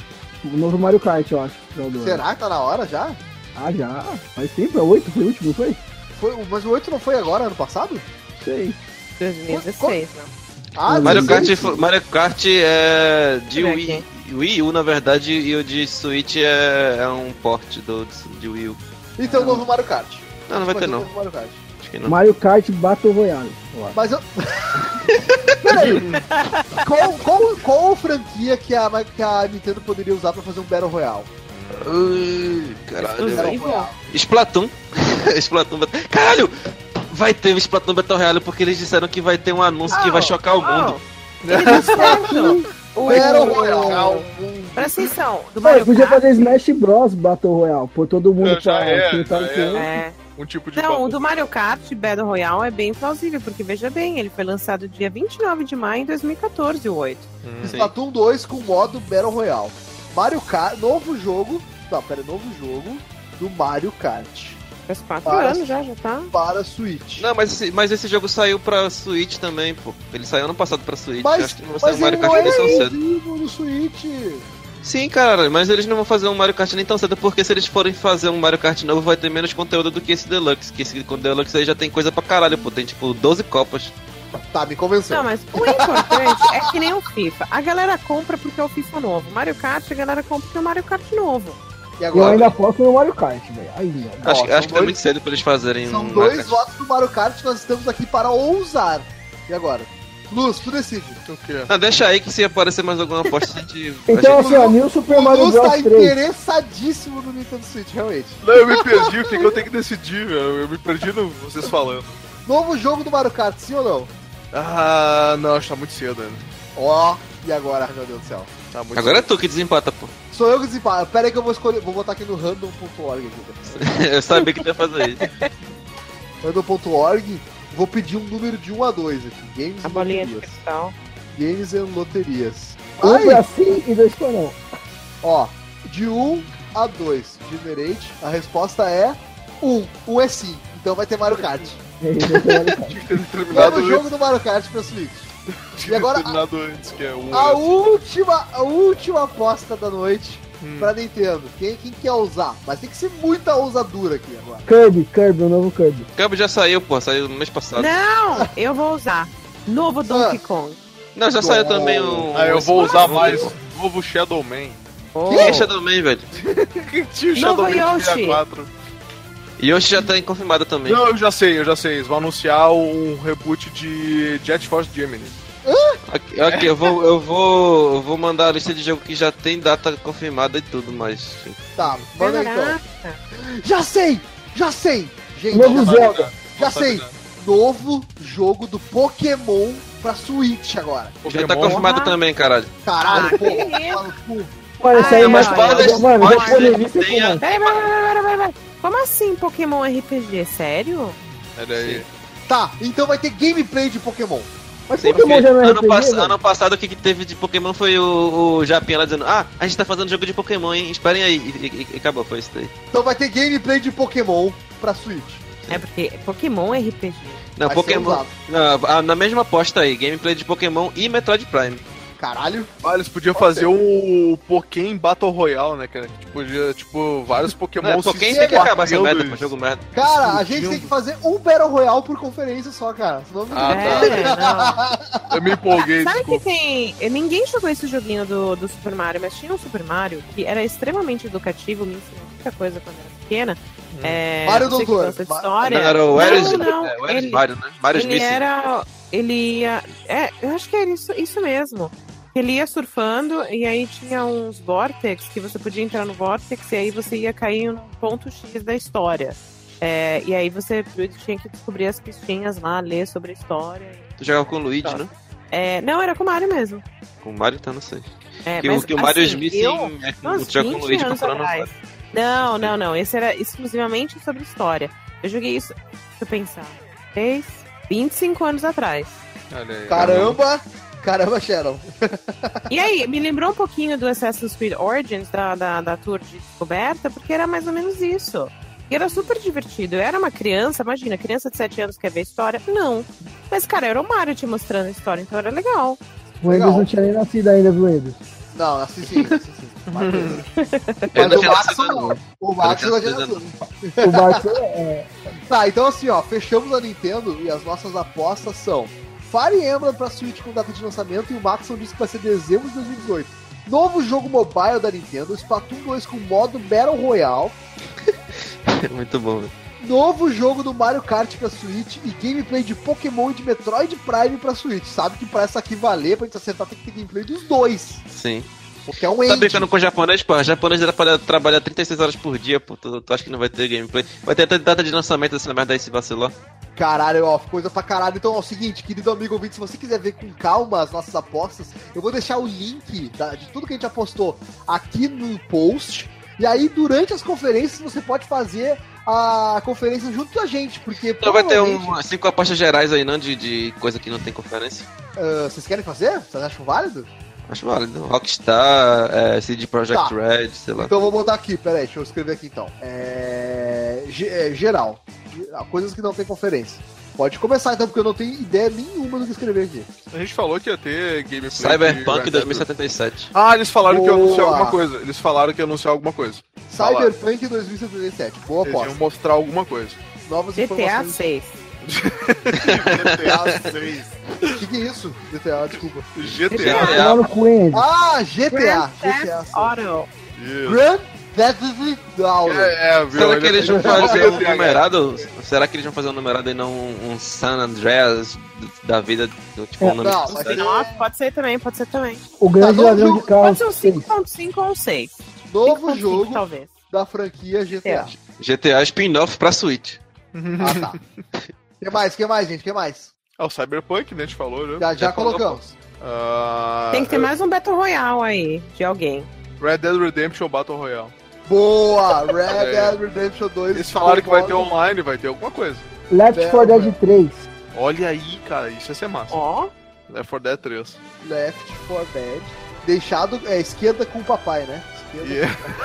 O novo Mario Kart, eu acho. ano. Será que tá na hora já? Ah, já. Faz tempo, é 8, foi o último, não foi? Foi, mas o 8 não foi agora, ano passado? Sei. 2016, né? Ah, Mario 16. Kart, Mario Kart é de Wii. Wii U, na verdade, e o de Switch é, é um port do, de Wii U. Então, novo Mario Kart. Não, não vai ter não. Mario Kart. Acho que não. Mario Kart Battle Royale. Mas eu. Peraí. Qual, qual, qual franquia que a, que a Nintendo poderia usar pra fazer um Battle Royale? Caralho. Splatoon. Splatoon. Caralho! Vai ter o Splatoon Battle Royale porque eles disseram que vai ter um anúncio que vai chocar o mundo. Ele deu certo. O Battle Royale. Presta atenção, do Mario podia Kart. fazer Smash Bros Battle Royale, por todo mundo Já pra é, o quê? É. Um tipo de Não, o do Mario Kart Battle Royale é bem plausível, porque veja bem, ele foi lançado dia 29 de maio de 2014, o 8. Hum. Splatoon 2 com modo Battle Royale. Mario Kart, novo jogo. Não, pera, novo jogo do Mario Kart Faz quatro Para- anos já, já tá. para Switch. Não, mas esse, mas esse jogo saiu pra Switch também, pô. Ele saiu ano passado pra Switch. Mas- Acho que não vai sair Mas um Mario Kart não é nem tão cedo. no Switch. Sim, cara, mas eles não vão fazer um Mario Kart nem tão cedo, porque se eles forem fazer um Mario Kart novo, vai ter menos conteúdo do que esse Deluxe. Que esse Deluxe aí já tem coisa pra caralho, pô. Tem tipo 12 copas. Tá, me convenceu. Não, mas o importante é que nem o FIFA. A galera compra porque é o FIFA novo. Mario Kart, a galera compra porque é o Mario Kart novo. E Eu agora? ainda aposto no Mario Kart, velho. Ainda. Acho, Ó, acho que tá dois- muito cedo pra eles fazerem São um dois Mario Kart. votos do Mario Kart, nós estamos aqui para ousar. E agora? Luz, tu decide. O quê? Não, deixa aí que se aparecer mais alguma aposta, a gente. Então, a assim, ó, New Super O Mario Luz Bros tá 3. interessadíssimo no Nintendo Switch, realmente. Não, eu me perdi, o que, que eu tenho que decidir, velho? Eu me perdi no vocês falando. Novo jogo do Mario Kart, sim ou não? Ah, não, acho que tá muito cedo ainda. Ó, e agora, meu Deus do céu. Tá muito. Agora é tu que desempata, pô. Sou eu que desempato. Pera aí que eu vou escolher. Vou botar aqui no random.org. aqui. Eu sabia que tu ia fazer isso. Random.org. Vou pedir um número de 1 a 2 aqui. Games A e bolinha de loterias. cristal. Games e loterias. Um Aí, pra sim e dois pra não. ó, de 1 a 2. Generate. A resposta é 1. 1 é sim. Então vai ter Mario Kart. Era o jogo do Mario Kart pra Switch. E agora, a, antes, que é um a né? última, a última aposta da noite hum. pra Nintendo. Quem, quem quer usar? Mas tem que ser muita ousadura aqui agora. Kirby, Kirby, o novo Kirby. Kirby já saiu, pô, saiu no mês passado. Não, eu vou usar. Novo ah. Donkey ah. Kong. Não, já saiu também um. Ah, eu vou usar mais. Novo Shadow Man. Oh. Que é Shadow Man, velho? que tio Shadow Man 4. E hoje já tá confirmado também. Não, eu já sei, eu já sei. Eles vão anunciar um reboot de Jet Force Gemini. Aqui, eu vou, eu vou, eu vou mandar a lista de jogo que já tem data confirmada e tudo, mas Tá, manda então. Já sei! Já sei! Gente, Novo já, Zelda. já sei! Novo jogo do Pokémon pra Switch agora. já tá Pokémon. confirmado também, caralho. Caralho, Ah, pô. Mano, isso aí é Ah, mais mas pode- Mano, é peraí, peraí, peraí, peraí. Como assim Pokémon RPG? Sério? Olha aí. Tá, então vai ter gameplay de Pokémon. Mas Sim, Pokémon já não é ano, RPG, pass- velho? ano passado o que, que teve de Pokémon foi o, o Japinha lá dizendo Ah, a gente tá fazendo jogo de Pokémon, hein? Esperem aí. E, e- e acabou, foi isso daí. Então vai ter gameplay de Pokémon pra Switch. É porque Pokémon é RPG. Não, Vai Pokémon. Não, na mesma aposta aí, gameplay de Pokémon e Metroid Prime. Caralho. Ah, eles podiam fazer um Pokémon Battle Royale, né, cara? Tipo, podia, tipo, vários Pokémon Não, se Pokémon tem que acabar batendo merda, e- jogo merda. Cara, a gente tem que fazer um Battle Royale por conferência só, cara. Senão não Ah, é, tá. não. Eu me empolguei, Sabe que desculpa. tem. Ninguém jogou esse joguinho do, do Super Mario, mas tinha um Super Mario que era extremamente educativo, me ensinou muita coisa quando era pequena. É, Mario que Doutor. história. Não, era o não, Ares, não, é, o Ares ele- Mario, né? Mario ele Smith. era. Ele ia. É, eu acho que era isso, isso mesmo. Ele ia surfando e aí tinha uns vortex que você podia entrar no vortex e aí você ia cair no ponto X da história. É, e aí você tinha que descobrir as pistinhas lá, ler sobre a história. Tu jogava com o Luigi, Tá. né? É, não, era com o Mario mesmo. Com o Mario, então não sei. É, que, mas, o, que o Mario assim, Smith eu- é com, Uns tu joga com o 20 Luigi atrás. Não, não, não. Esse era exclusivamente sobre história. Eu joguei isso, deixa eu pensar, 3, 25 anos atrás. Olha aí. Caramba! Caramba, Sharon. E aí, me lembrou um pouquinho do Assassin's Creed Origins, da, da, da tour de descoberta, porque era mais ou menos isso. E era super divertido. Eu era uma criança, imagina, criança de 7 anos quer ver história? Não. Mas, cara, era o Mario te mostrando a história, então era legal. O Legal. não tinha nem nascido ainda, viu, Windows? Não, assim sim, assim sim. Mas não o Max não. O Max não tinha nascido. O Barça é. Tá, então assim, ó, fechamos a Nintendo e as nossas apostas são Fire Emblem pra Switch com data de lançamento e o Maxon disse que vai ser dezembro de 2018. Novo jogo mobile da Nintendo, Splatoon 2 com modo Battle Royale. Muito bom, velho. Novo jogo do Mario Kart pra Switch e gameplay de Pokémon e de Metroid Prime pra Switch. Sabe que pra essa aqui valer, pra gente acertar, tem que ter gameplay dos dois. Sim. Porque é um Tá brincando com o japonês, pô? O japonês pra trabalhar 36 horas por dia, pô. Tu, tu acha que não vai ter gameplay? Vai ter até data de lançamento desse merda aí se vacilar. Caralho, ó, coisa pra caralho. Então, é o seguinte, querido amigo ouvinte, se você quiser ver com calma as nossas apostas, eu vou deixar o link da- de tudo que a gente apostou aqui no post. E aí, durante as conferências, você pode fazer a conferência junto com a gente, porque Então vai ter um, cinco apostas gerais aí, não? De, de coisa que não tem conferência. Ah, vocês querem fazer? Vocês acham válido? Acho válido. Rockstar, é, CD Projekt Tá. Red, sei lá. Então eu vou botar aqui, peraí, deixa eu escrever aqui então. É... é, geral. Ge- Coisas que não tem conferência. Pode começar então, porque eu não tenho ideia nenhuma do que escrever aqui. A gente falou que ia ter gameplay. Cyberpunk Red Dead 2077. Ah, eles falaram que ia anunciar Boa. alguma coisa. Eles falaram que ia anunciar alguma coisa. Falaram. Cyberpunk 2077. Boa Eles iam aposta. mostrar alguma coisa. Novas GTA informações. 6. GTA 6. O que, que é isso? GTA, desculpa. GTA. GTA. Ah, GTA. Grand GTA. Theft Auto. Grand Theft Auto. É, é, viu? Será que eles vão fazer um numerado? Será que eles vão fazer um numerado e não um, um San Andreas da vida? Tipo, um nome Não, ter- Nossa, pode ser também, pode ser também. O grande Tá, ladrão de Pode carros. ser um seis. 5.5 ou 6. Novo 5.5 jogo talvez. da franquia GTA. GTA spin-off pra Switch. Ah, tá. que mais? que mais, gente? que mais? Ah, o Cyberpunk, né? A gente falou, né? Já, já falou, colocamos. Ah, Tem que ter mais um Battle Royale aí, de alguém. Red Dead Redemption Battle Royale. Boa! Red É. Dead Redemption 2. Eles falaram que vai ter online, vai ter alguma coisa. Left 4 Dead 3. Olha aí, cara, isso ia ser massa. Ó, Left 4 Dead 3. Left 4 Dead. Deixado, é, esquerda com o papai, né? Esquerda E...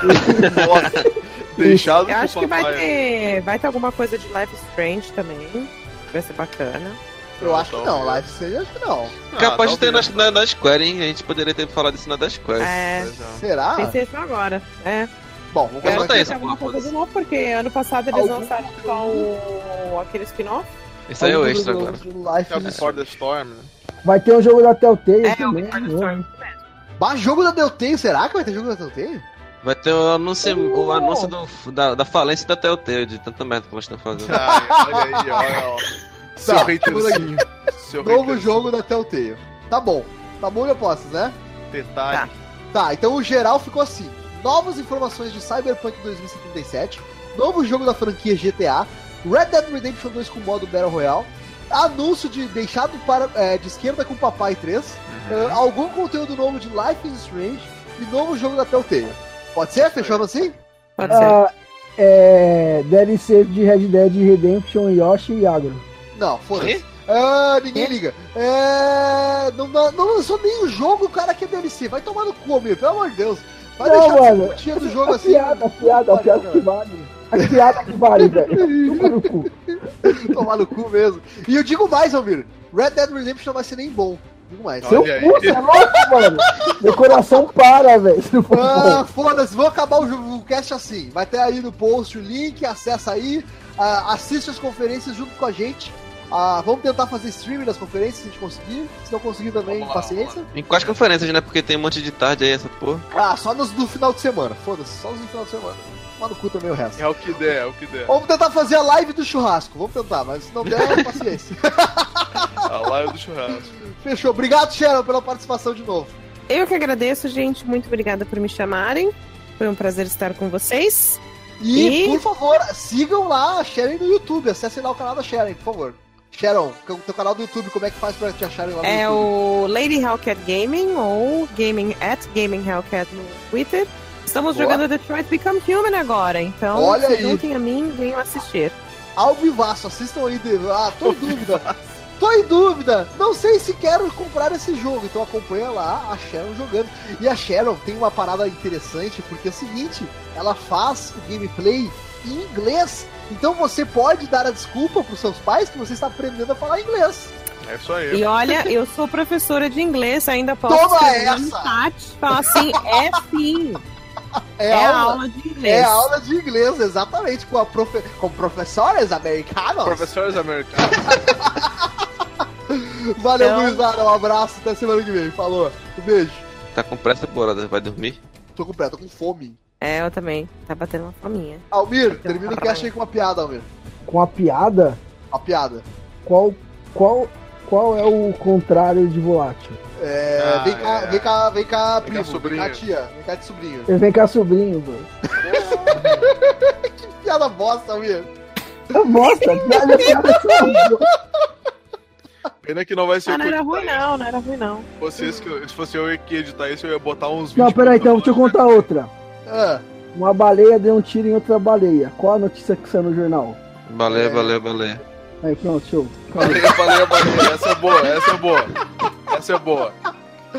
Nossa, deixado eu pro acho que vai papai. ter, vai ter alguma coisa de Life Strange também. Vai ser bacana. Eu acho que não. Live Strange acho que não. Ah, Capaz de ter na, na, na Square, hein? A gente poderia ter falado isso na da Square. É, é. Será? pensei isso agora. É. Bom, vamos aqui. essa tenha alguma coisa de novo, porque ano passado eles Algum lançaram só o... aquele spin-off. Isso aí é o extra agora. Life É o Before the Storm, né? Vai ter um jogo da Telltale É, o também. Before the né? Storm. Bah, jogo da Telltale, será que vai ter jogo da Telltale? Vai ter o anúncio, o anúncio do- da, da falência da Telltale, de tanta merda que elas estão fazendo. Ai, olha aí, olha, ó. Seu Tá, haterzinho. Seu Novo haterzinho. jogo da Telltale. Tá bom. Tá bom de apostas, né? Detalhe. Tá, então o geral ficou assim. Novas informações de Cyberpunk 2077, novo jogo da franquia GTA, Red Dead Redemption 2 com modo Battle Royale, anúncio de deixado para, é, de esquerda com Papai 3, Uhum. ah, algum conteúdo novo de Life is Strange e novo jogo da Telltale. Pode ser? Fechando assim? Pode ser. Ah, é, DLC de Red Dead Redemption, Yoshi e Agro. Não, foda-se. Ah, ninguém liga. É. Não, não, lançou nem o jogo, o cara quer DLC. Vai tomar no cu, meu, pelo amor de Deus. Vai Não, deixar mano. de do jogo a assim. piada, a piada, a piada que vale. A piada que vale, velho. Toma no cu. Tomar no cu mesmo. E eu digo mais, Almir. Red Dead Redemption não vai ser nem bom. Digo mais. Seu cu, você é louco, mano. Meu coração para, velho. Se não for Ah, foda-se, vou acabar o, jogo, o cast assim. Vai ter aí no post o link, acessa aí, assiste as conferências junto com a gente. Ah, vamos tentar fazer streaming das conferências se a gente conseguir. Se não conseguir também, lá, paciência. Em quais conferências, né? Porque tem um monte de tarde aí, essa porra. Ah, só nos do final de semana. Foda-se, só nos do final de semana. Toma no cu também o resto. É o que der, é o que der. Vamos tentar fazer a live do churrasco. Vamos tentar, mas se não der, paciência. A live do churrasco. Fechou. Obrigado, Sharon, pela participação de novo. Eu que agradeço, gente. Muito obrigada por me chamarem. Foi um prazer estar com vocês. E, E- por favor, sigam lá a Sharon no YouTube. Acessem lá o canal da Sharon, por favor. Sharon, o teu canal do YouTube, como é que faz pra te acharem lá no É YouTube? o Lady Hellcat Gaming ou Gaming at Gaming Hellcat no Twitter. Estamos Boa. jogando Detroit Become Human agora, então Olha se aí. juntem a mim, venham assistir. Ao vivaço, assistam aí. de- Ah, tô em dúvida. tô em dúvida. Não sei se quero comprar esse jogo. Então acompanha lá a Sharon jogando. E a Sharon tem uma parada interessante, porque é o seguinte, ela faz o gameplay em inglês. Então você pode dar a desculpa pros seus pais que você está aprendendo a falar inglês. É isso aí. E olha, eu sou professora de inglês, ainda posso Toma escrever essa! no chat, falar assim, é sim. É, É, a aula, aula de inglês. é aula de inglês, exatamente, com, a profe, com professores americanos. Professores americanos. Valeu, Então- gurizada. Um abraço, até semana que vem. Falou. Um beijo. Tá com pressa, bora, vai dormir? Tô com pressa, tô com fome. É, eu também. Tá batendo uma fominha. Almir, termina o cast aí com uma piada, Almir. Com a piada, Uma piada. qual, qual, qual é o contrário de volátil? É, Ah, vem, cá, é. vem cá, vem cá, Vem cá, primo. Vem sobrinho. cá, tia. Vem cá de sobrinho. Vem cá, sobrinho, velho. Piada bosta, Almir. Bosta, piada, piada, piada. Pena que não vai ser Ah, não era ruim não, não era ruim não. Vocês que, se fosse eu que editar isso, eu ia botar uns Não, peraí, então deixa eu contar outra. Ah, Uma baleia deu um tiro em outra baleia. Qual a notícia que saiu no jornal? Baleia, É. baleia, baleia. Aí, pronto, show. Calma. Valeu, valeu, valeu. Essa é boa, essa é boa. Essa é boa.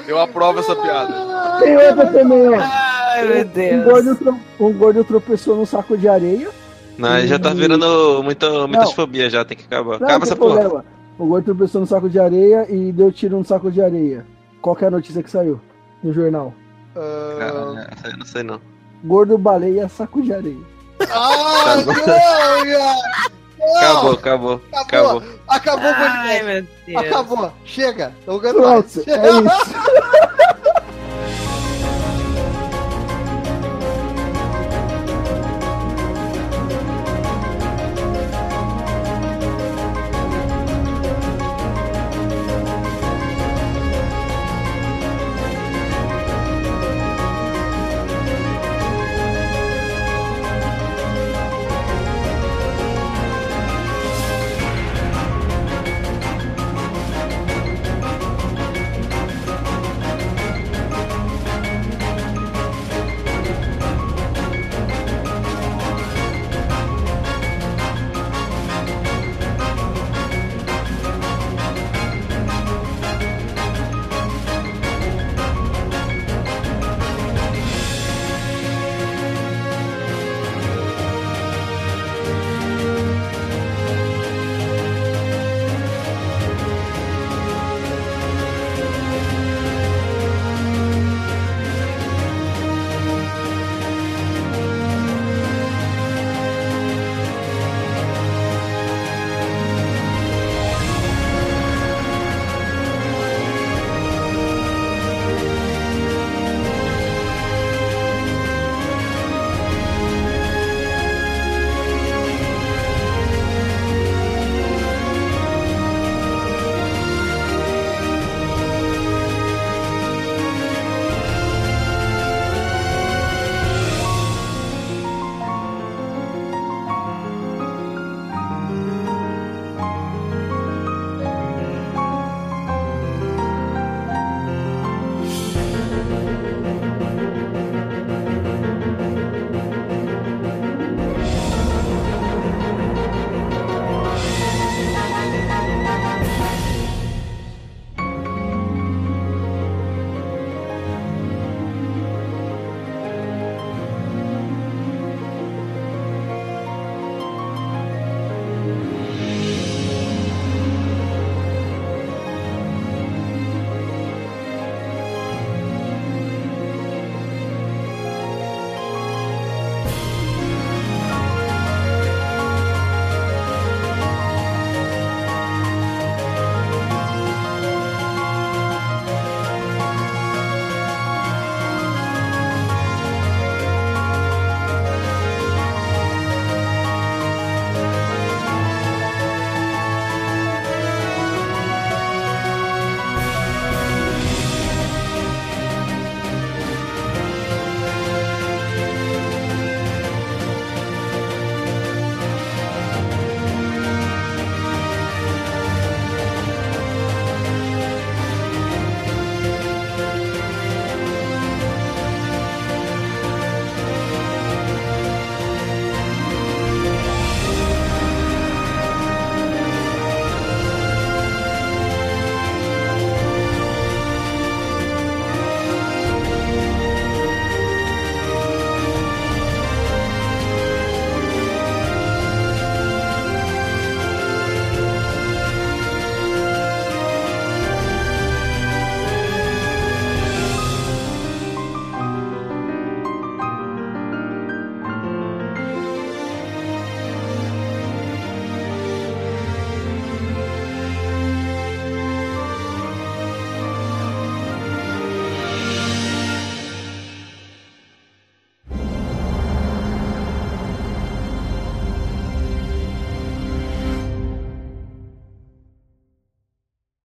Eu aprovo essa piada. Tem outra também, ó. Ai, meu Um Deus. gordo, tro- um gordo tropeçou num saco de areia. Não, aí já tá virando muita, muitas Não. fobias já, tem que acabar. Não, Acaba essa porra. O gordo tropeçou no saco de areia e deu tiro no saco de areia. Qual que é a notícia que saiu no jornal? ah, Cara, essa aí eu não sei não. Gordo baleia, saco de areia. ah, não, cara. Não, Acabou, acabou, acabou. Acabou o Ai, podcast. meu Deus. Acabou. Chega. Pronto, é isso.